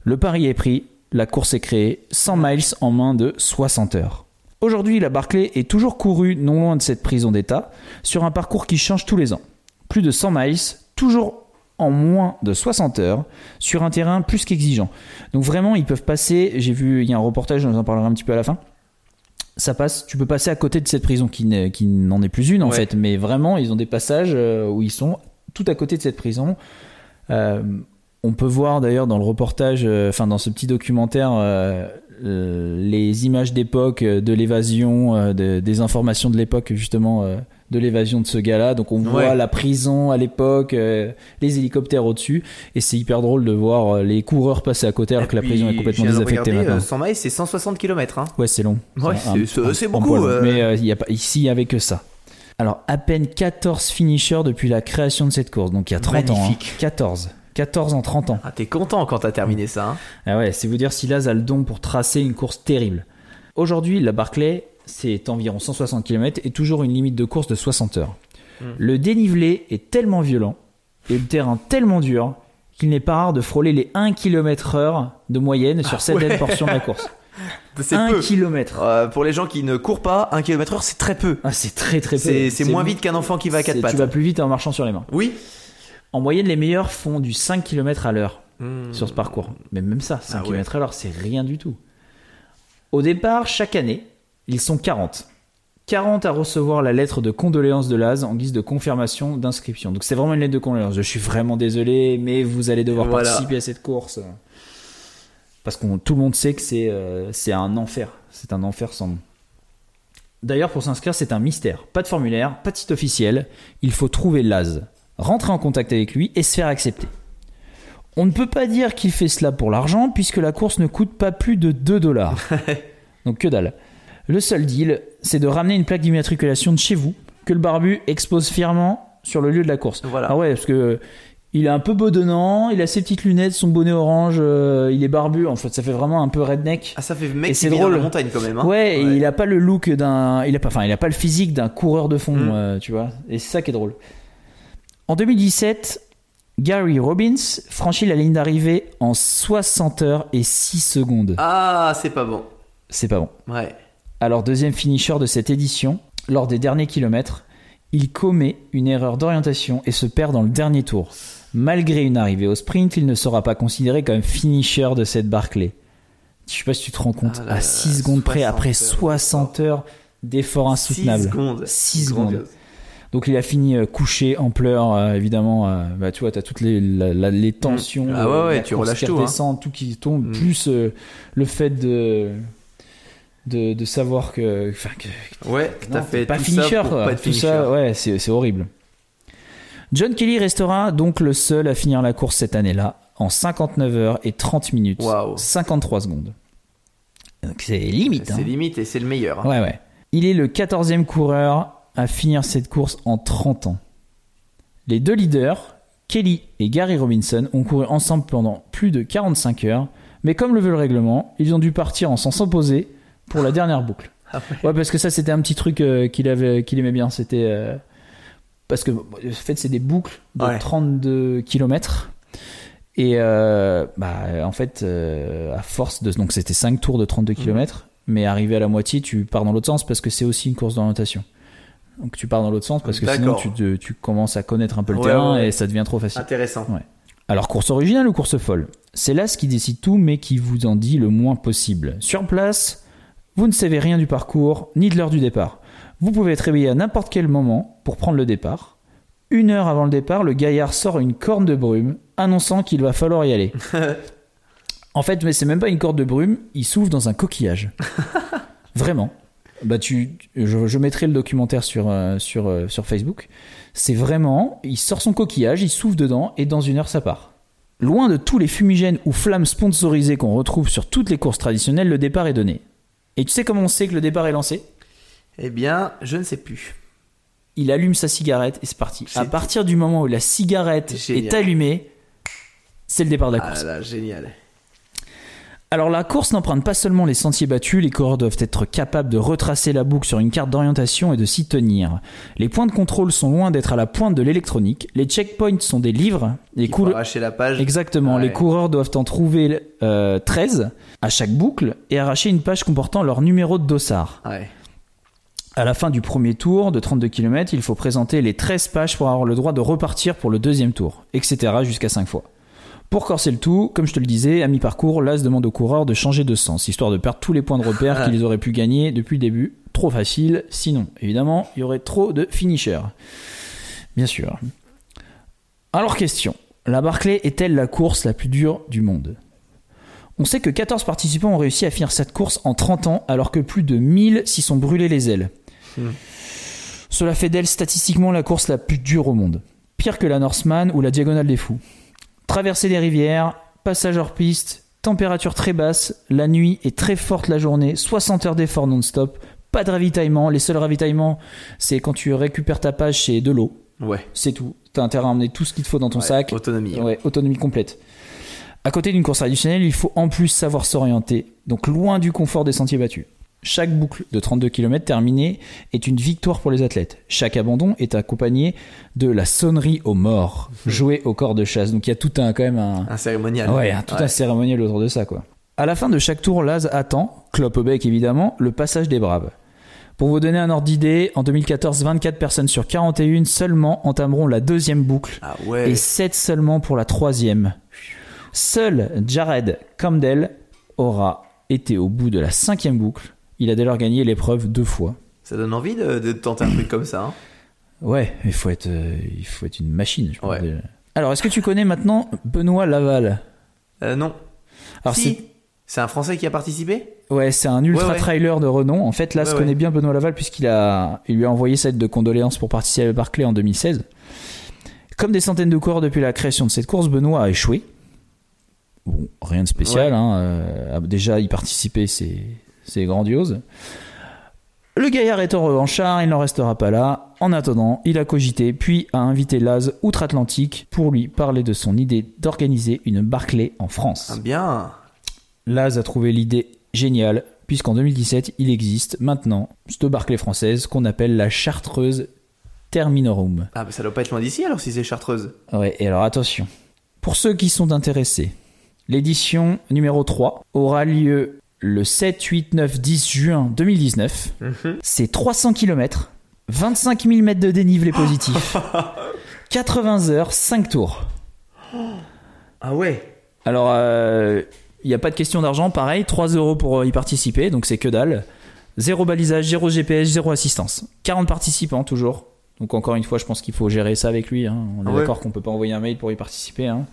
S2: Le pari est pris, la course est créée, 100 miles en moins de 60 heures. Aujourd'hui, la Barclay est toujours courue non loin de cette prison d'État, sur un parcours qui change tous les ans. Plus de 100 miles, toujours en moins de 60 heures, sur un terrain plus qu'exigeant. Donc vraiment, ils peuvent passer, j'ai vu, il y a un reportage, je vous en parlerai un petit peu à la fin, ça passe, tu peux passer à côté de cette prison qui, n'en est plus une en
S1: Ouais.
S2: fait, mais vraiment ils ont des passages euh, où ils sont tout à côté de cette prison. Euh, on peut voir d'ailleurs dans le reportage, euh, enfin dans ce petit documentaire, euh, les images d'époque de l'évasion, de- des informations de l'époque justement de l'évasion de ce gars-là. Donc on voit la prison à l'époque, euh, les hélicoptères au-dessus, et c'est hyper drôle de voir euh, les coureurs passer à côté alors
S1: Et
S2: que la prison est complètement désaffectée
S1: regarder,
S2: maintenant.
S1: euh, 100 miles, c'est 160 km. Hein.
S2: Ouais, c'est long.
S1: Ouais, c'est- beaucoup, euh.
S2: Mais euh, il y a pas, ici, il n'y avait que ça. Alors, à peine 14 finishers depuis la création de cette course. Donc, il y a 30 ans. hein.
S1: Magnifique.
S2: 14. 14 en 30 ans.
S1: Ah, t'es content quand t'as terminé ça. Hein.
S2: Ah ouais, c'est vous dire si Laz a le don pour tracer une course terrible. Aujourd'hui, la Barclay, c'est environ 160 km et toujours une limite de course de 60 heures.
S1: Hmm.
S2: Le dénivelé est tellement violent et le terrain tellement dur qu'il n'est pas rare de frôler les 1 km heure de moyenne sur certaines
S1: ouais.
S2: portions de la course. [LAUGHS]
S1: C'est
S2: 1
S1: peu.
S2: km.
S1: Euh, pour les gens qui ne courent pas, 1 km/h, c'est très peu.
S2: Ah, c'est très très peu.
S1: C'est moins vite qu'un enfant qui va à quatre pattes.
S2: Tu vas plus vite en marchant sur les mains.
S1: Oui.
S2: En moyenne, les meilleurs font du 5 km à l'heure
S1: Hmm.
S2: sur ce parcours. Mais même ça, 5
S1: Ah ouais.
S2: km à l'heure, c'est rien du tout. Au départ, chaque année, ils sont 40. 40 à recevoir la lettre de condoléances de Laz en guise de confirmation d'inscription. Donc c'est vraiment une lettre de condoléances. Je suis vraiment désolé, mais vous allez devoir
S1: Voilà.
S2: participer à cette course. Parce que tout le monde sait que c'est euh, c'est un enfer. C'est un enfer sans nom. D'ailleurs, pour s'inscrire, c'est un mystère. Pas de formulaire, pas de site officiel. Il faut trouver Laz, rentrer en contact avec lui et se faire accepter. On ne peut pas dire qu'il fait cela pour l'argent puisque la course ne coûte pas plus de 2 dollars. [LAUGHS] Donc que dalle. Le seul deal, c'est de ramener une plaque d'immatriculation de chez vous que le barbu expose fièrement sur le lieu de la course.
S1: Voilà.
S2: Ah ouais, parce que il est un peu bedonnant, il a ses petites lunettes, son bonnet orange, euh, il est barbu. En fait, ça fait vraiment un peu redneck.
S1: Ah, ça fait mec
S2: c'est
S1: vit dans
S2: drôle.
S1: la montagne quand même. Hein.
S2: Ouais, et il a pas le look d'un, il a pas, enfin, il a pas le physique d'un coureur de fond,
S1: Mm.
S2: euh, tu vois. Et c'est ça qui est drôle. En 2017, Gary Robbins franchit la ligne d'arrivée en 60 heures et 6 secondes.
S1: Ah, c'est pas bon.
S2: C'est pas bon.
S1: Ouais.
S2: Alors deuxième finisher de cette édition, lors des derniers kilomètres, il commet une erreur d'orientation et se perd dans le dernier tour. Malgré une arrivée au sprint, il ne sera pas considéré comme finisher de cette Barclay. Je sais pas si tu te rends compte,
S1: Ah là
S2: à
S1: là,
S2: 6 secondes près,
S1: 60
S2: après
S1: heures.
S2: 60 heures d'efforts
S1: 6
S2: insoutenables.
S1: secondes.
S2: Six secondes.
S1: Grandiose.
S2: Donc il a fini euh, couché en pleurs, euh, évidemment. euh, bah, tu vois, t'as toutes les, la- la- les tensions,
S1: Ah ouais, ouais,
S2: la
S1: tu relâches tout, hein.
S2: redescend, tout qui tombe,
S1: Mm.
S2: plus euh, le fait de, de de savoir que, que
S1: Ouais, que t'as fait
S2: pas
S1: tout
S2: finisher,
S1: ça pour
S2: quoi.
S1: pas être
S2: Tout
S1: finisher.
S2: ça, ouais, c'est c'est horrible. John Kelly restera donc le seul à finir la course cette année-là en 59 heures et 30 minutes,
S1: Waouh.
S2: 53 secondes. Donc c'est limite. hein.
S1: C'est limite et c'est le meilleur. hein.
S2: Ouais, ouais. Il est le 14e coureur à finir cette course en 30 ans. Les deux leaders, Kelly et Gary Robinson, ont couru ensemble pendant plus de 45 heures, mais comme le veut le règlement, ils ont dû partir en sens opposé pour la dernière boucle. [LAUGHS]
S1: Ah
S2: ouais. parce que ça c'était un petit truc euh, qu'il avait, qu'il aimait bien. C'était euh, parce que en fait c'est des boucles de
S1: Ouais.
S2: 32 km. Et euh, bah, en fait, à force de. Donc c'était 5 tours de 32 km, mais arrivé à la moitié, tu pars dans l'autre sens parce que c'est aussi une course d'orientation. Donc tu pars dans l'autre sens parce que sinon tu, te- tu commences à connaître un peu le
S1: Ouais,
S2: terrain et ça devient trop facile.
S1: Intéressant.
S2: Alors, course originale ou course folle? C'est là ce qui décide tout, mais qui vous en dit le moins possible. Sur place, vous ne savez rien du parcours, ni de l'heure du départ. Vous pouvez être réveillé à n'importe quel moment pour prendre le départ. Une heure avant le départ, le gaillard sort une corne de brume, annonçant qu'il va falloir y aller. [LAUGHS] en fait, mais c'est même pas une corde de brume, il s'ouvre dans un coquillage. [LAUGHS] Vraiment. Bah tu, je, je mettrai le documentaire sur, euh, sur, euh, sur Facebook. C'est vraiment, il sort son coquillage, il s'ouvre dedans et dans une heure ça part. Loin de tous les fumigènes ou flammes sponsorisées qu'on retrouve sur toutes les courses traditionnelles, le départ est donné. Et tu sais comment on sait que le départ est lancé?
S1: Eh bien, je ne sais plus.
S2: Il allume sa cigarette et c'est parti. À partir du moment où la cigarette
S1: Génial.
S2: est allumée, c'est le départ de la
S1: Ah
S2: course.
S1: là, génial.
S2: Alors la course n'emprunte pas seulement les sentiers battus, les coureurs doivent être capables de retracer la boucle sur une carte d'orientation et de s'y tenir. Les points de contrôle sont loin d'être à la pointe de l'électronique, les checkpoints sont des livres, les coureurs...
S1: arracher la page.
S2: Exactement,
S1: Ouais.
S2: les coureurs doivent en trouver euh, 13 à chaque boucle et arracher une page comportant leur numéro de dossard.
S1: Ouais.
S2: À la fin du premier tour de 32 km, il faut présenter les 13 pages pour avoir le droit de repartir pour le deuxième tour, etc. jusqu'à 5 fois. Pour corser le tout, comme je te le disais, à mi-parcours, l'AS demande aux coureurs de changer de sens, histoire de perdre tous les points de repère qu'ils auraient pu gagner depuis le début. Trop facile, sinon, évidemment, il y aurait trop de finishers. Bien sûr. Alors question, la Barclay est-elle la course la plus dure du monde? On sait que 14 participants ont réussi à finir cette course en 30 ans, alors que plus de 1000 s'y sont brûlés les ailes.
S1: Hmm.
S2: Cela fait d'elle statistiquement la course la plus dure au monde. Pire que la Norseman ou la Diagonale des Fous. Traverser des rivières, passage hors piste, température très basse, la nuit est très forte la journée, 60 heures d'effort non-stop, pas de ravitaillement. Les seuls ravitaillements, c'est quand tu récupères ta page, c'est de l'eau.
S1: Ouais.
S2: C'est tout. T'as intérêt à emmener tout ce qu'il te faut dans ton
S1: Ouais,
S2: sac.
S1: Autonomie. hein.
S2: Ouais, autonomie complète. À côté d'une course traditionnelle, il faut en plus savoir s'orienter, donc loin du confort des sentiers battus. Chaque boucle de 32 km terminée est une victoire pour les athlètes. Chaque abandon est accompagné de la sonnerie aux morts, jouée au corps de chasse. Donc il y a tout un quand même un,
S1: Un cérémonial.
S2: ouais, un- tout un cérémonial autour de ça quoi. À la fin de chaque tour, Laz attend, clope au bec évidemment, le passage des braves. Pour vous donner un ordre d'idée, en 2014, 24 personnes sur 41 seulement entameront la deuxième boucle
S1: Ah ouais.
S2: et 7 seulement pour la troisième. Seul Jared Camdell aura été au bout de la cinquième boucle. Il a lors gagné l'épreuve deux fois.
S1: Ça donne envie de, de tenter un truc comme ça. hein. [CLEARS THROAT]
S2: Ouais, il faut être, euh, il faut être une machine. Je
S1: Ouais.
S2: déjà. Alors, est-ce que tu connais maintenant Benoît Laval?
S1: Euh, non.
S2: Alors,
S1: si. C'est un Français qui a participé?
S2: Ouais, c'est un ultra
S1: Ouais, ouais.
S2: trailer de renom. En fait, là,
S1: ouais.
S2: connaît bien Benoît Laval puisqu'il a, il lui a envoyé cette de condoléances pour participer à Barclay en 2016. Comme des centaines de coureurs depuis la création de cette course, Benoît a échoué. Bon, rien de spécial. Hein, euh, déjà, y participer, c'est, c'est grandiose. Le gaillard étant revanchard, il n'en restera pas là. En attendant, il a cogité, puis a invité Laz outre-Atlantique pour lui parler de son idée d'organiser une Barclay en France.
S1: Ah, Bien.
S2: Laz a trouvé l'idée géniale, puisqu'en 2017, il existe maintenant cette Barclay française qu'on appelle la Chartreuse Terminorum.
S1: Ah, bah ça doit pas être loin d'ici alors si c'est Chartreuse.
S2: Ouais, et alors attention. Pour ceux qui sont intéressés, l'édition numéro 3 aura lieu le 7, 8, 9, 10 juin 2019. C'est 300 km, 25 000 mètres de dénivelé positif, [LAUGHS] 80 heures, 5 tours.
S1: Ah ouais.
S2: Alors, euh, il n'y a pas de question d'argent, pareil, 3 euros pour euh, y participer, donc c'est que dalle. Zéro balisage, zéro GPS, zéro assistance. 40 participants toujours. Donc encore une fois, je pense qu'il faut gérer ça avec lui. hein. On est
S1: Ouais.
S2: d'accord qu'on peut pas envoyer un mail pour y participer. hein.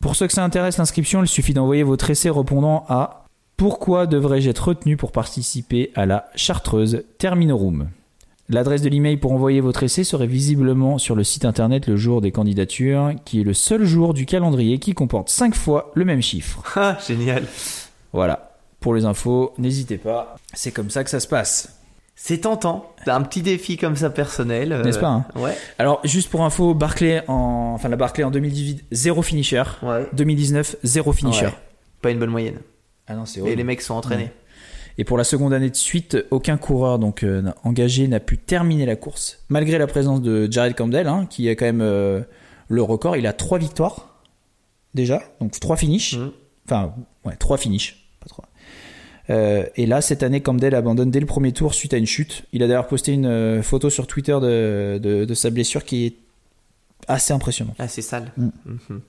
S2: Pour ceux que ça intéresse, l'inscription, il suffit d'envoyer votre essai répondant à Pourquoi devrais-je être retenu pour participer à la Chartreuse Terminorum? L'adresse de l'email pour envoyer votre essai serait visiblement sur le site internet le jour des candidatures, qui est le seul jour du calendrier qui comporte 5 fois le même chiffre.
S1: Ah, génial.
S2: Voilà. Pour les infos, n'hésitez pas. C'est comme ça que ça se passe.
S1: C'est tentant. T'as un petit défi comme ça personnel. euh,
S2: N'est-ce pas, hein?
S1: Ouais.
S2: Alors, juste pour info, Barclay en, enfin la Barclay en 2018, zéro finisher.
S1: Ouais.
S2: 2019, zéro finisher.
S1: Ouais. Pas une bonne moyenne.
S2: Ah non, c'est
S1: Et les mecs sont entraînés.
S2: Et pour la seconde année de suite, aucun coureur donc euh, engagé n'a pu terminer la course, malgré la présence de Jared Campbell, hein, qui a quand même euh, le record. Il a trois victoires déjà, donc trois finishes.
S1: Mhm.
S2: Enfin, ouais, trois finishes, pas trois. Euh, et là, cette année, Campbell abandonne dès le premier tour suite à une chute. Il a d'ailleurs posté une photo sur Twitter de, de, de sa blessure qui est assez impressionnante.
S1: Ah, c'est sale.
S2: Mm.
S1: Mhm.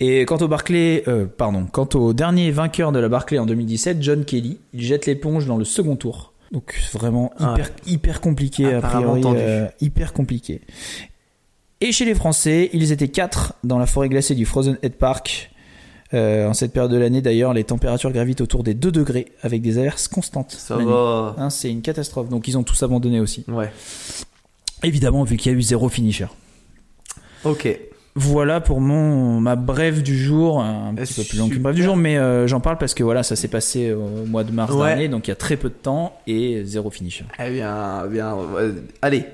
S2: Et quant au Barclay, euh, pardon, quant au dernier vainqueur de la Barclay en 2017, John Kelly, il jette l'éponge dans le second tour. Donc vraiment
S1: Ah
S2: hyper, compliqué a
S1: Apparemment
S2: priori, euh, hyper compliqué. Et chez les Français, ils étaient quatre dans la forêt glacée du Frozen Head Park. Euh, en cette période de l'année, d'ailleurs, les températures gravitent autour des 2 degrés avec des averses constantes.
S1: Ça va.
S2: Hein, c'est une catastrophe. Donc ils ont tous abandonné aussi.
S1: Ouais.
S2: Évidemment, vu qu'il y a eu zéro finisher.
S1: Ok.
S2: Voilà pour mon ma brève du jour, un petit peu plus long qu'une brève du jour, mais euh, j'en parle parce que voilà, ça s'est passé au mois de mars
S1: Ouais.
S2: dernier, donc il y a très peu de temps et zéro finisher.
S1: Eh bien, bien. euh, allez.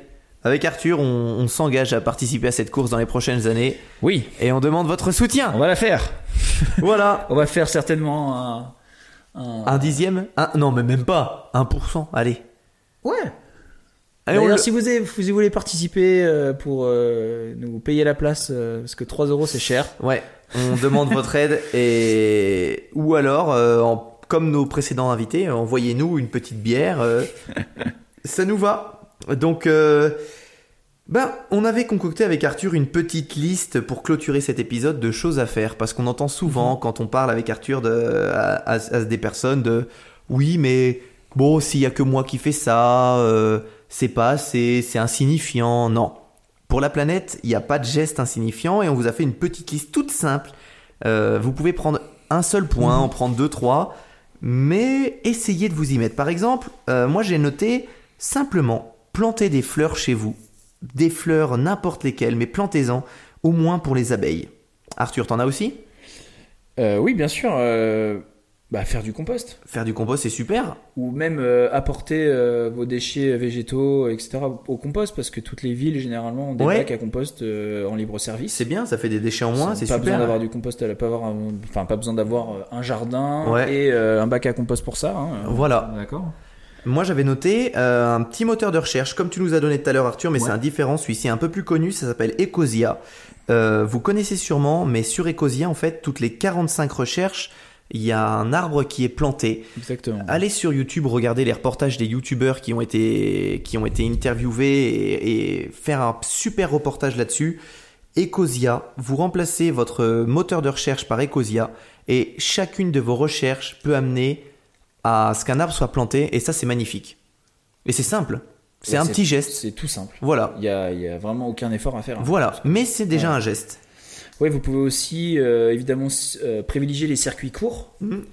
S1: Avec Arthur, on, on s'engage à participer à cette course dans les prochaines années
S2: Oui,
S1: et on demande votre soutien.
S2: on va la faire. [LAUGHS]
S1: voilà.
S2: On va faire certainement un. un-
S1: Un dixième un, Non, mais même pas. 1%. Allez.
S2: Ouais.
S1: On
S2: D'ailleurs,
S1: le-
S2: si vous, avez- si vous voulez participer euh, pour euh, nous payer la place, euh, parce que 3 euros c'est cher.
S1: Ouais, on [LAUGHS] demande votre aide et ou alors, en- comme nos précédents invités, envoyez-nous une petite bière. [LAUGHS] ça nous va. Donc, euh, ben, on avait concocté avec Arthur une petite liste pour clôturer cet épisode de choses à faire parce qu'on entend souvent quand on parle avec Arthur de, à, à- à des personnes de oui, mais bon, s'il y a que moi qui fais ça, euh, c'est pas assez, c'est insignifiant. Non. Pour la planète, il n'y a pas de geste insignifiant et on vous a fait une petite liste toute simple. Euh, vous pouvez prendre un seul point, en prendre deux, trois, mais essayez de vous y mettre. Par exemple, euh, moi j'ai noté simplement planter des fleurs chez vous. Des fleurs n'importe lesquelles, mais plantez-en au moins pour les abeilles. Arthur, t'en as aussi?
S2: Euh, oui, bien sûr. Bah, faire du compost.
S1: Faire du compost, c'est super.
S2: ou même euh, apporter euh, vos déchets végétaux, etc. au compost, parce que toutes les villes généralement ont des
S1: Ouais.
S2: bacs à compost euh, en libre service.
S1: C'est bien, ça fait des déchets en moins, c'est
S2: pas besoin
S1: super.
S2: d'avoir du compost, elle a pas avoir, un- enfin pas besoin d'avoir euh, un jardin
S1: Ouais.
S2: et euh, un bac à compost pour ça. hein.
S1: Voilà.
S2: D'accord.
S1: Moi j'avais noté euh, un petit moteur de recherche, comme tu nous as donné tout à l'heure Arthur, mais
S2: Ouais.
S1: c'est un différent, celui-ci est un peu plus connu, ça s'appelle Ecosia. Euh, vous connaissez sûrement, mais sur Ecosia, en fait, toutes les 45 recherches, il y a un arbre qui est planté.
S2: Exactement.
S1: Allez sur YouTube, regardez les reportages des youtubeurs qui ont été, qui ont été interviewés et, et faire un super reportage là-dessus. Ecosia, vous remplacez votre moteur de recherche par Ecosia et chacune de vos recherches peut amener à ce qu'un arbre soit planté et ça c'est magnifique. Et c'est simple, c'est
S2: Ouais,
S1: un petit geste.
S2: C'est tout simple.
S1: Voilà,
S2: Il y a, a vraiment aucun effort à faire. hein.
S1: voilà, mais c'est déjà
S2: Ouais.
S1: un geste.
S2: Oui, vous pouvez aussi euh, évidemment euh, privilégier les circuits courts,
S1: Mhm.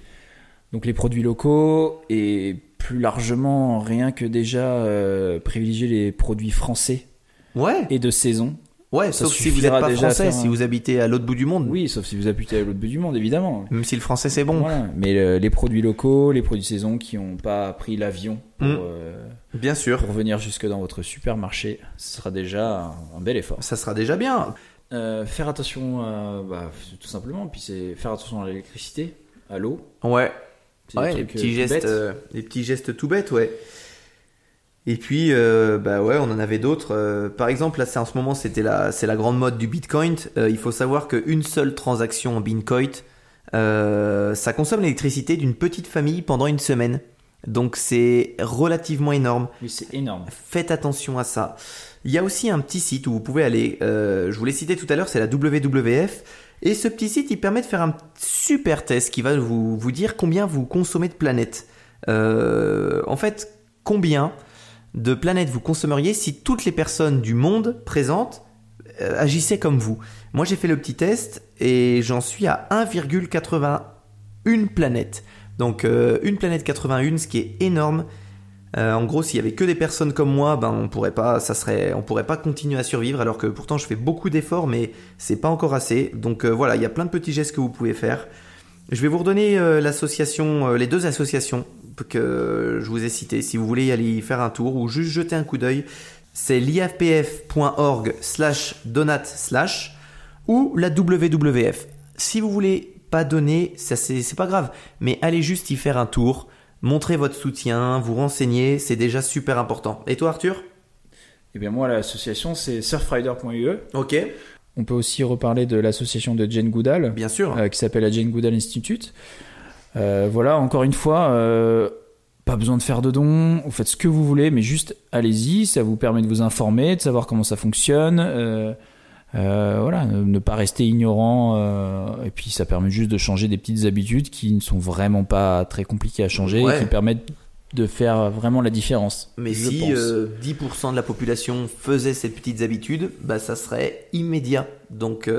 S2: donc les produits locaux et plus largement rien que déjà euh, privilégier les produits français
S1: Ouais,
S2: et de saison.
S1: ouais,
S2: ça
S1: sauf si vous n'êtes pas français, si vous habitez à l'autre bout du monde.
S2: Oui, sauf si vous habitez à l'autre bout du monde, évidemment.
S1: Même si le français c'est bon.
S2: Voilà. Mais les produits locaux, les produits de saison qui n'ont pas pris l'avion pour,
S1: Mm.
S2: euh,
S1: Bien sûr.
S2: pour venir jusque dans votre supermarché, ce sera déjà un, un bel effort.
S1: Ça sera déjà bien.
S2: Euh, faire attention, à, bah, tout simplement, puis c'est faire attention à l'électricité, à l'eau.
S1: Ouais, ouais
S2: des
S1: les petits
S2: euh,
S1: gestes, euh, les petits gestes tout bêtes, ouais. Et puis, euh, bah ouais, on en avait d'autres. par exemple, là, c'est en ce moment, c'était la, c'est la grande mode du Bitcoin. Il faut savoir qu'une seule transaction en Bitcoin, ça consomme l'électricité d'une petite famille pendant une semaine. Donc c'est relativement énorme.
S2: Oui, c'est énorme.
S1: Faites attention à ça. Il y a aussi un petit site où vous pouvez aller, euh, je vous l'ai cité tout à l'heure, c'est la WWF. Et ce petit site, il permet de faire un super test qui va vous, dire combien vous consommez de planètes. Euh, en fait, combien de planète vous consommeriez si toutes les personnes du monde présentes euh, agissaient comme vous Moi j'ai fait le petit test et j'en suis à 1,81 planètes. Donc une planète 81, ce qui est énorme. Euh, en gros, s'il y avait que des personnes comme moi, ben on pourrait pas, ça serait, on pourrait pas continuer à survivre. Alors que pourtant, je fais beaucoup d'efforts, mais c'est pas encore assez. Donc euh, voilà, il y a plein de petits gestes que vous pouvez faire. Je vais vous redonner euh, les deux associations que je vous ai citées. Si vous voulez aller y faire un tour ou juste jeter un coup d'œil, c'est l'IFPF.org slash donate slash ou la WWF. Si vous voulez pas donner, ça c'est pas grave, mais allez juste y faire un tour, montrez votre soutien, vous renseignez, c'est déjà super important. Et toi Arthur?
S2: Eh bien moi l'association c'est surfrider.ue.
S1: Ok,
S2: On peut aussi reparler de l'association de Jane Goodall.
S1: bien sûr.
S2: euh, qui s'appelle la Jane Goodall Institute. Euh, voilà, encore une fois, euh, pas besoin de faire de dons, vous faites ce que vous voulez, mais juste allez-y, ça vous permet de vous informer, de savoir comment ça fonctionne. Euh, voilà, ne ne pas rester ignorant, euh, et puis ça permet juste de changer des petites habitudes qui ne sont vraiment pas très compliquées à changer,
S1: Ouais.
S2: et qui permettent de faire vraiment la différence.
S1: Mais si
S2: pense.
S1: euh, 10% de la population faisait ces petites habitudes, bah ça serait immédiat. Donc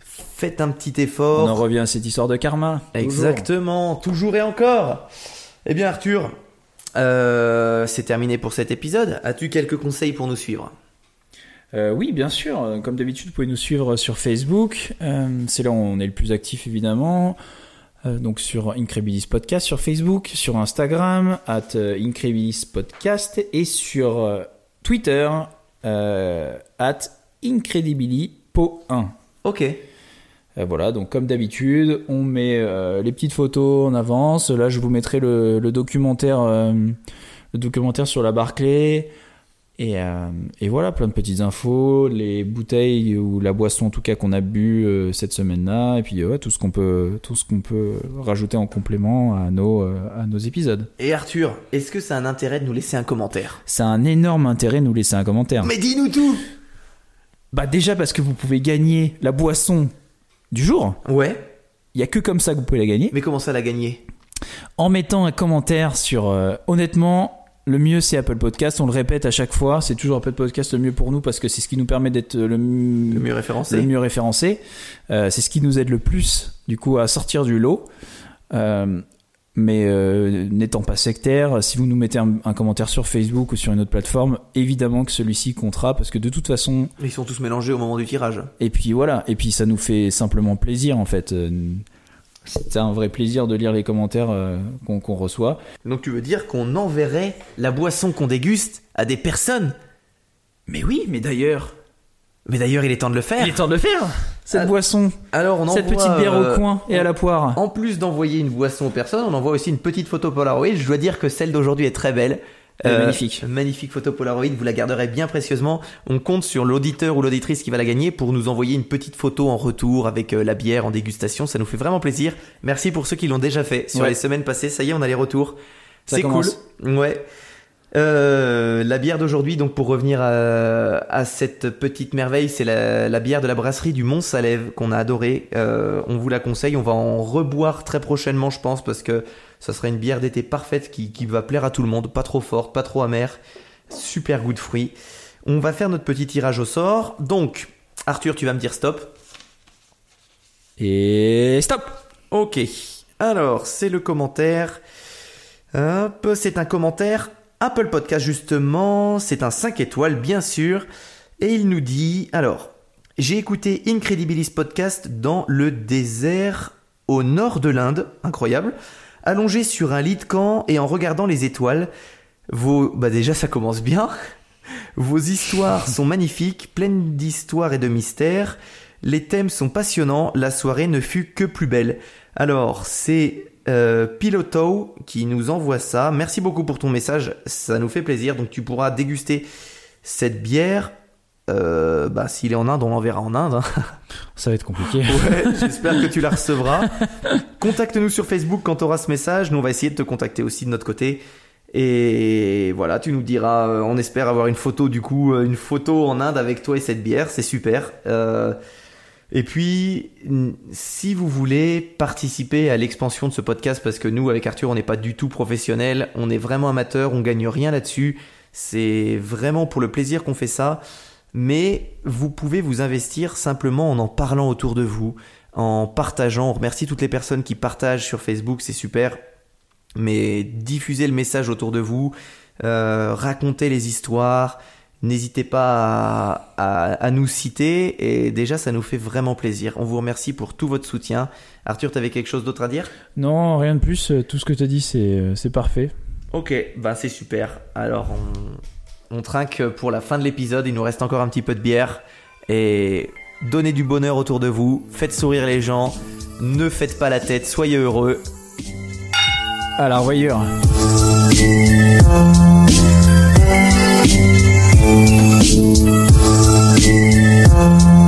S1: faites un petit effort.
S2: On en revient à cette histoire de karma.
S1: Exactement, toujours et encore. Eh bien Arthur, c'est terminé pour cet épisode. As-tu quelques conseils pour nous suivre?
S2: Euh, oui, bien sûr. Comme d'habitude, vous pouvez nous suivre sur Facebook. Euh, c'est là où on est le plus actif, évidemment. Euh, donc sur Incredibilis Podcast sur Facebook, sur Instagram, at Incredibilis Podcast, et sur Twitter, at IncredibiliPo1.
S1: Ok.
S2: Voilà, donc comme d'habitude, on met les petites photos en avance. Là, je vous mettrai le, le documentaire, le documentaire sur la Barclay. Et, euh, et voilà, plein de petites infos, les bouteilles ou la boisson en tout cas qu'on a bu euh, cette semaine-là, et puis euh, ouais, tout ce qu'on peut, tout ce qu'on peut rajouter en complément à nos, euh, à nos épisodes.
S1: Et Arthur, est-ce que ça a un intérêt de nous laisser un commentaire?
S2: Ça a un énorme intérêt de nous laisser un commentaire.
S1: Mais dis-nous tout
S2: Bah déjà parce que vous pouvez gagner la boisson du jour.
S1: Ouais,
S2: Il y a que comme ça que vous pouvez la gagner.
S1: mais comment ça l'a gagné
S2: en mettant un commentaire sur honnêtement le mieux c'est Apple Podcast on le répète à chaque fois. C'est toujours Apple Podcast le mieux pour nous parce que c'est ce qui nous permet d'être le,
S1: Le
S2: m-
S1: mieux référencé.
S2: le mieux référencé. Euh, c'est ce qui nous aide le plus du coup à sortir du lot. Euh, mais euh, n'étant pas sectaire si vous nous mettez un, un commentaire sur Facebook ou sur une autre plateforme évidemment que celui-ci comptera parce que de toute façon
S1: Ils sont tous mélangés au moment du tirage.
S2: et puis voilà, et puis ça nous fait simplement plaisir en fait. Euh, C'est un vrai plaisir de lire les commentaires euh, qu'on reçoit.
S1: Donc tu veux dire qu'on enverrait la boisson qu'on déguste à des personnes?
S2: Mais oui, mais d'ailleurs,
S1: Mais d'ailleurs, il est temps de le faire.
S2: il est temps de le faire Cette
S1: Ah,
S2: boisson,
S1: Alors on
S2: cette
S1: envoie,
S2: petite bière
S1: euh,
S2: au coin et à la poire.
S1: En plus d'envoyer une boisson aux personnes, on envoie aussi une petite photo Polaroid. Je dois dire que celle d'aujourd'hui est très belle.
S2: Est magnifique.
S1: Magnifique photo Polaroid, vous la garderez bien précieusement. On compte sur l'auditeur ou l'auditrice qui va la gagner pour nous envoyer une petite photo en retour avec euh, la bière en dégustation. Ça nous fait vraiment plaisir. Merci pour ceux qui l'ont déjà fait sur
S2: Ouais.
S1: les semaines passées. Ça y est, on a les retours. C'est cool. Ouais. Euh, la bière d'aujourd'hui, donc pour revenir à, à cette petite merveille, c'est la, la bière de la brasserie du Mont Salève qu'on a adorée. Euh, on vous la conseille, on va en reboire très prochainement, je pense, parce que ça sera une bière d'été parfaite qui, qui va plaire à tout le monde, pas trop forte, pas trop amère, super goût de fruits. On va faire notre petit tirage au sort. Donc, Arthur, tu vas me dire stop.
S2: Et stop
S1: Ok. Alors, c'est le commentaire. Hop, c'est un commentaire Apple Podcast justement. C'est un 5 étoiles, bien sûr. Et il nous dit alors, j'ai écouté Incredibilis Podcast dans le désert au nord de l'Inde. Incroyable. Allongé sur un lit de camp et en regardant les étoiles. Vos. Bah, déjà, ça commence bien. [LAUGHS] Vos histoires sont magnifiques, pleines d'histoires et de mystères. Les thèmes sont passionnants, la soirée ne fut que plus belle. Alors, c'est euh, Piloto qui nous envoie ça. Merci beaucoup pour ton message, ça nous fait plaisir. Donc tu pourras déguster cette bière. Euh, bah, s'il est en Inde, on l'enverra en Inde. hein. [LAUGHS]
S2: Ça va être compliqué.
S1: Ouais, j'espère que tu la recevras. Contacte-nous sur Facebook quand tu auras ce message. Nous, on va essayer de te contacter aussi de notre côté. Et voilà, tu nous diras, euh, on espère avoir une photo du coup, une photo en Inde avec toi et cette bière, c'est super. Euh, Et puis, si vous voulez participer à l'expansion de ce podcast, parce que nous, avec Arthur, on n'est pas du tout professionnels, on est vraiment amateurs, on gagne rien là-dessus. C'est vraiment pour le plaisir qu'on fait ça. Mais vous pouvez vous investir simplement en en parlant autour de vous, en partageant. On remercie toutes les personnes qui partagent sur Facebook, c'est super. Mais diffusez le message autour de vous, euh, racontez les histoires, n'hésitez pas à, à- à nous citer et déjà ça nous fait vraiment plaisir. On vous remercie pour tout votre soutien. Arthur, t'avais quelque chose d'autre à dire?
S5: Non, rien de plus. Tout ce que tu as dit, c'est euh, c'est parfait.
S1: Ok, bah c'est super. Alors on, on trinque pour la fin de l'épisode, il nous reste encore un petit peu de bière et donnez du bonheur autour de vous, faites sourire les gens, ne faites pas la tête, soyez heureux.
S2: À la revoyure.
S3: Thank you.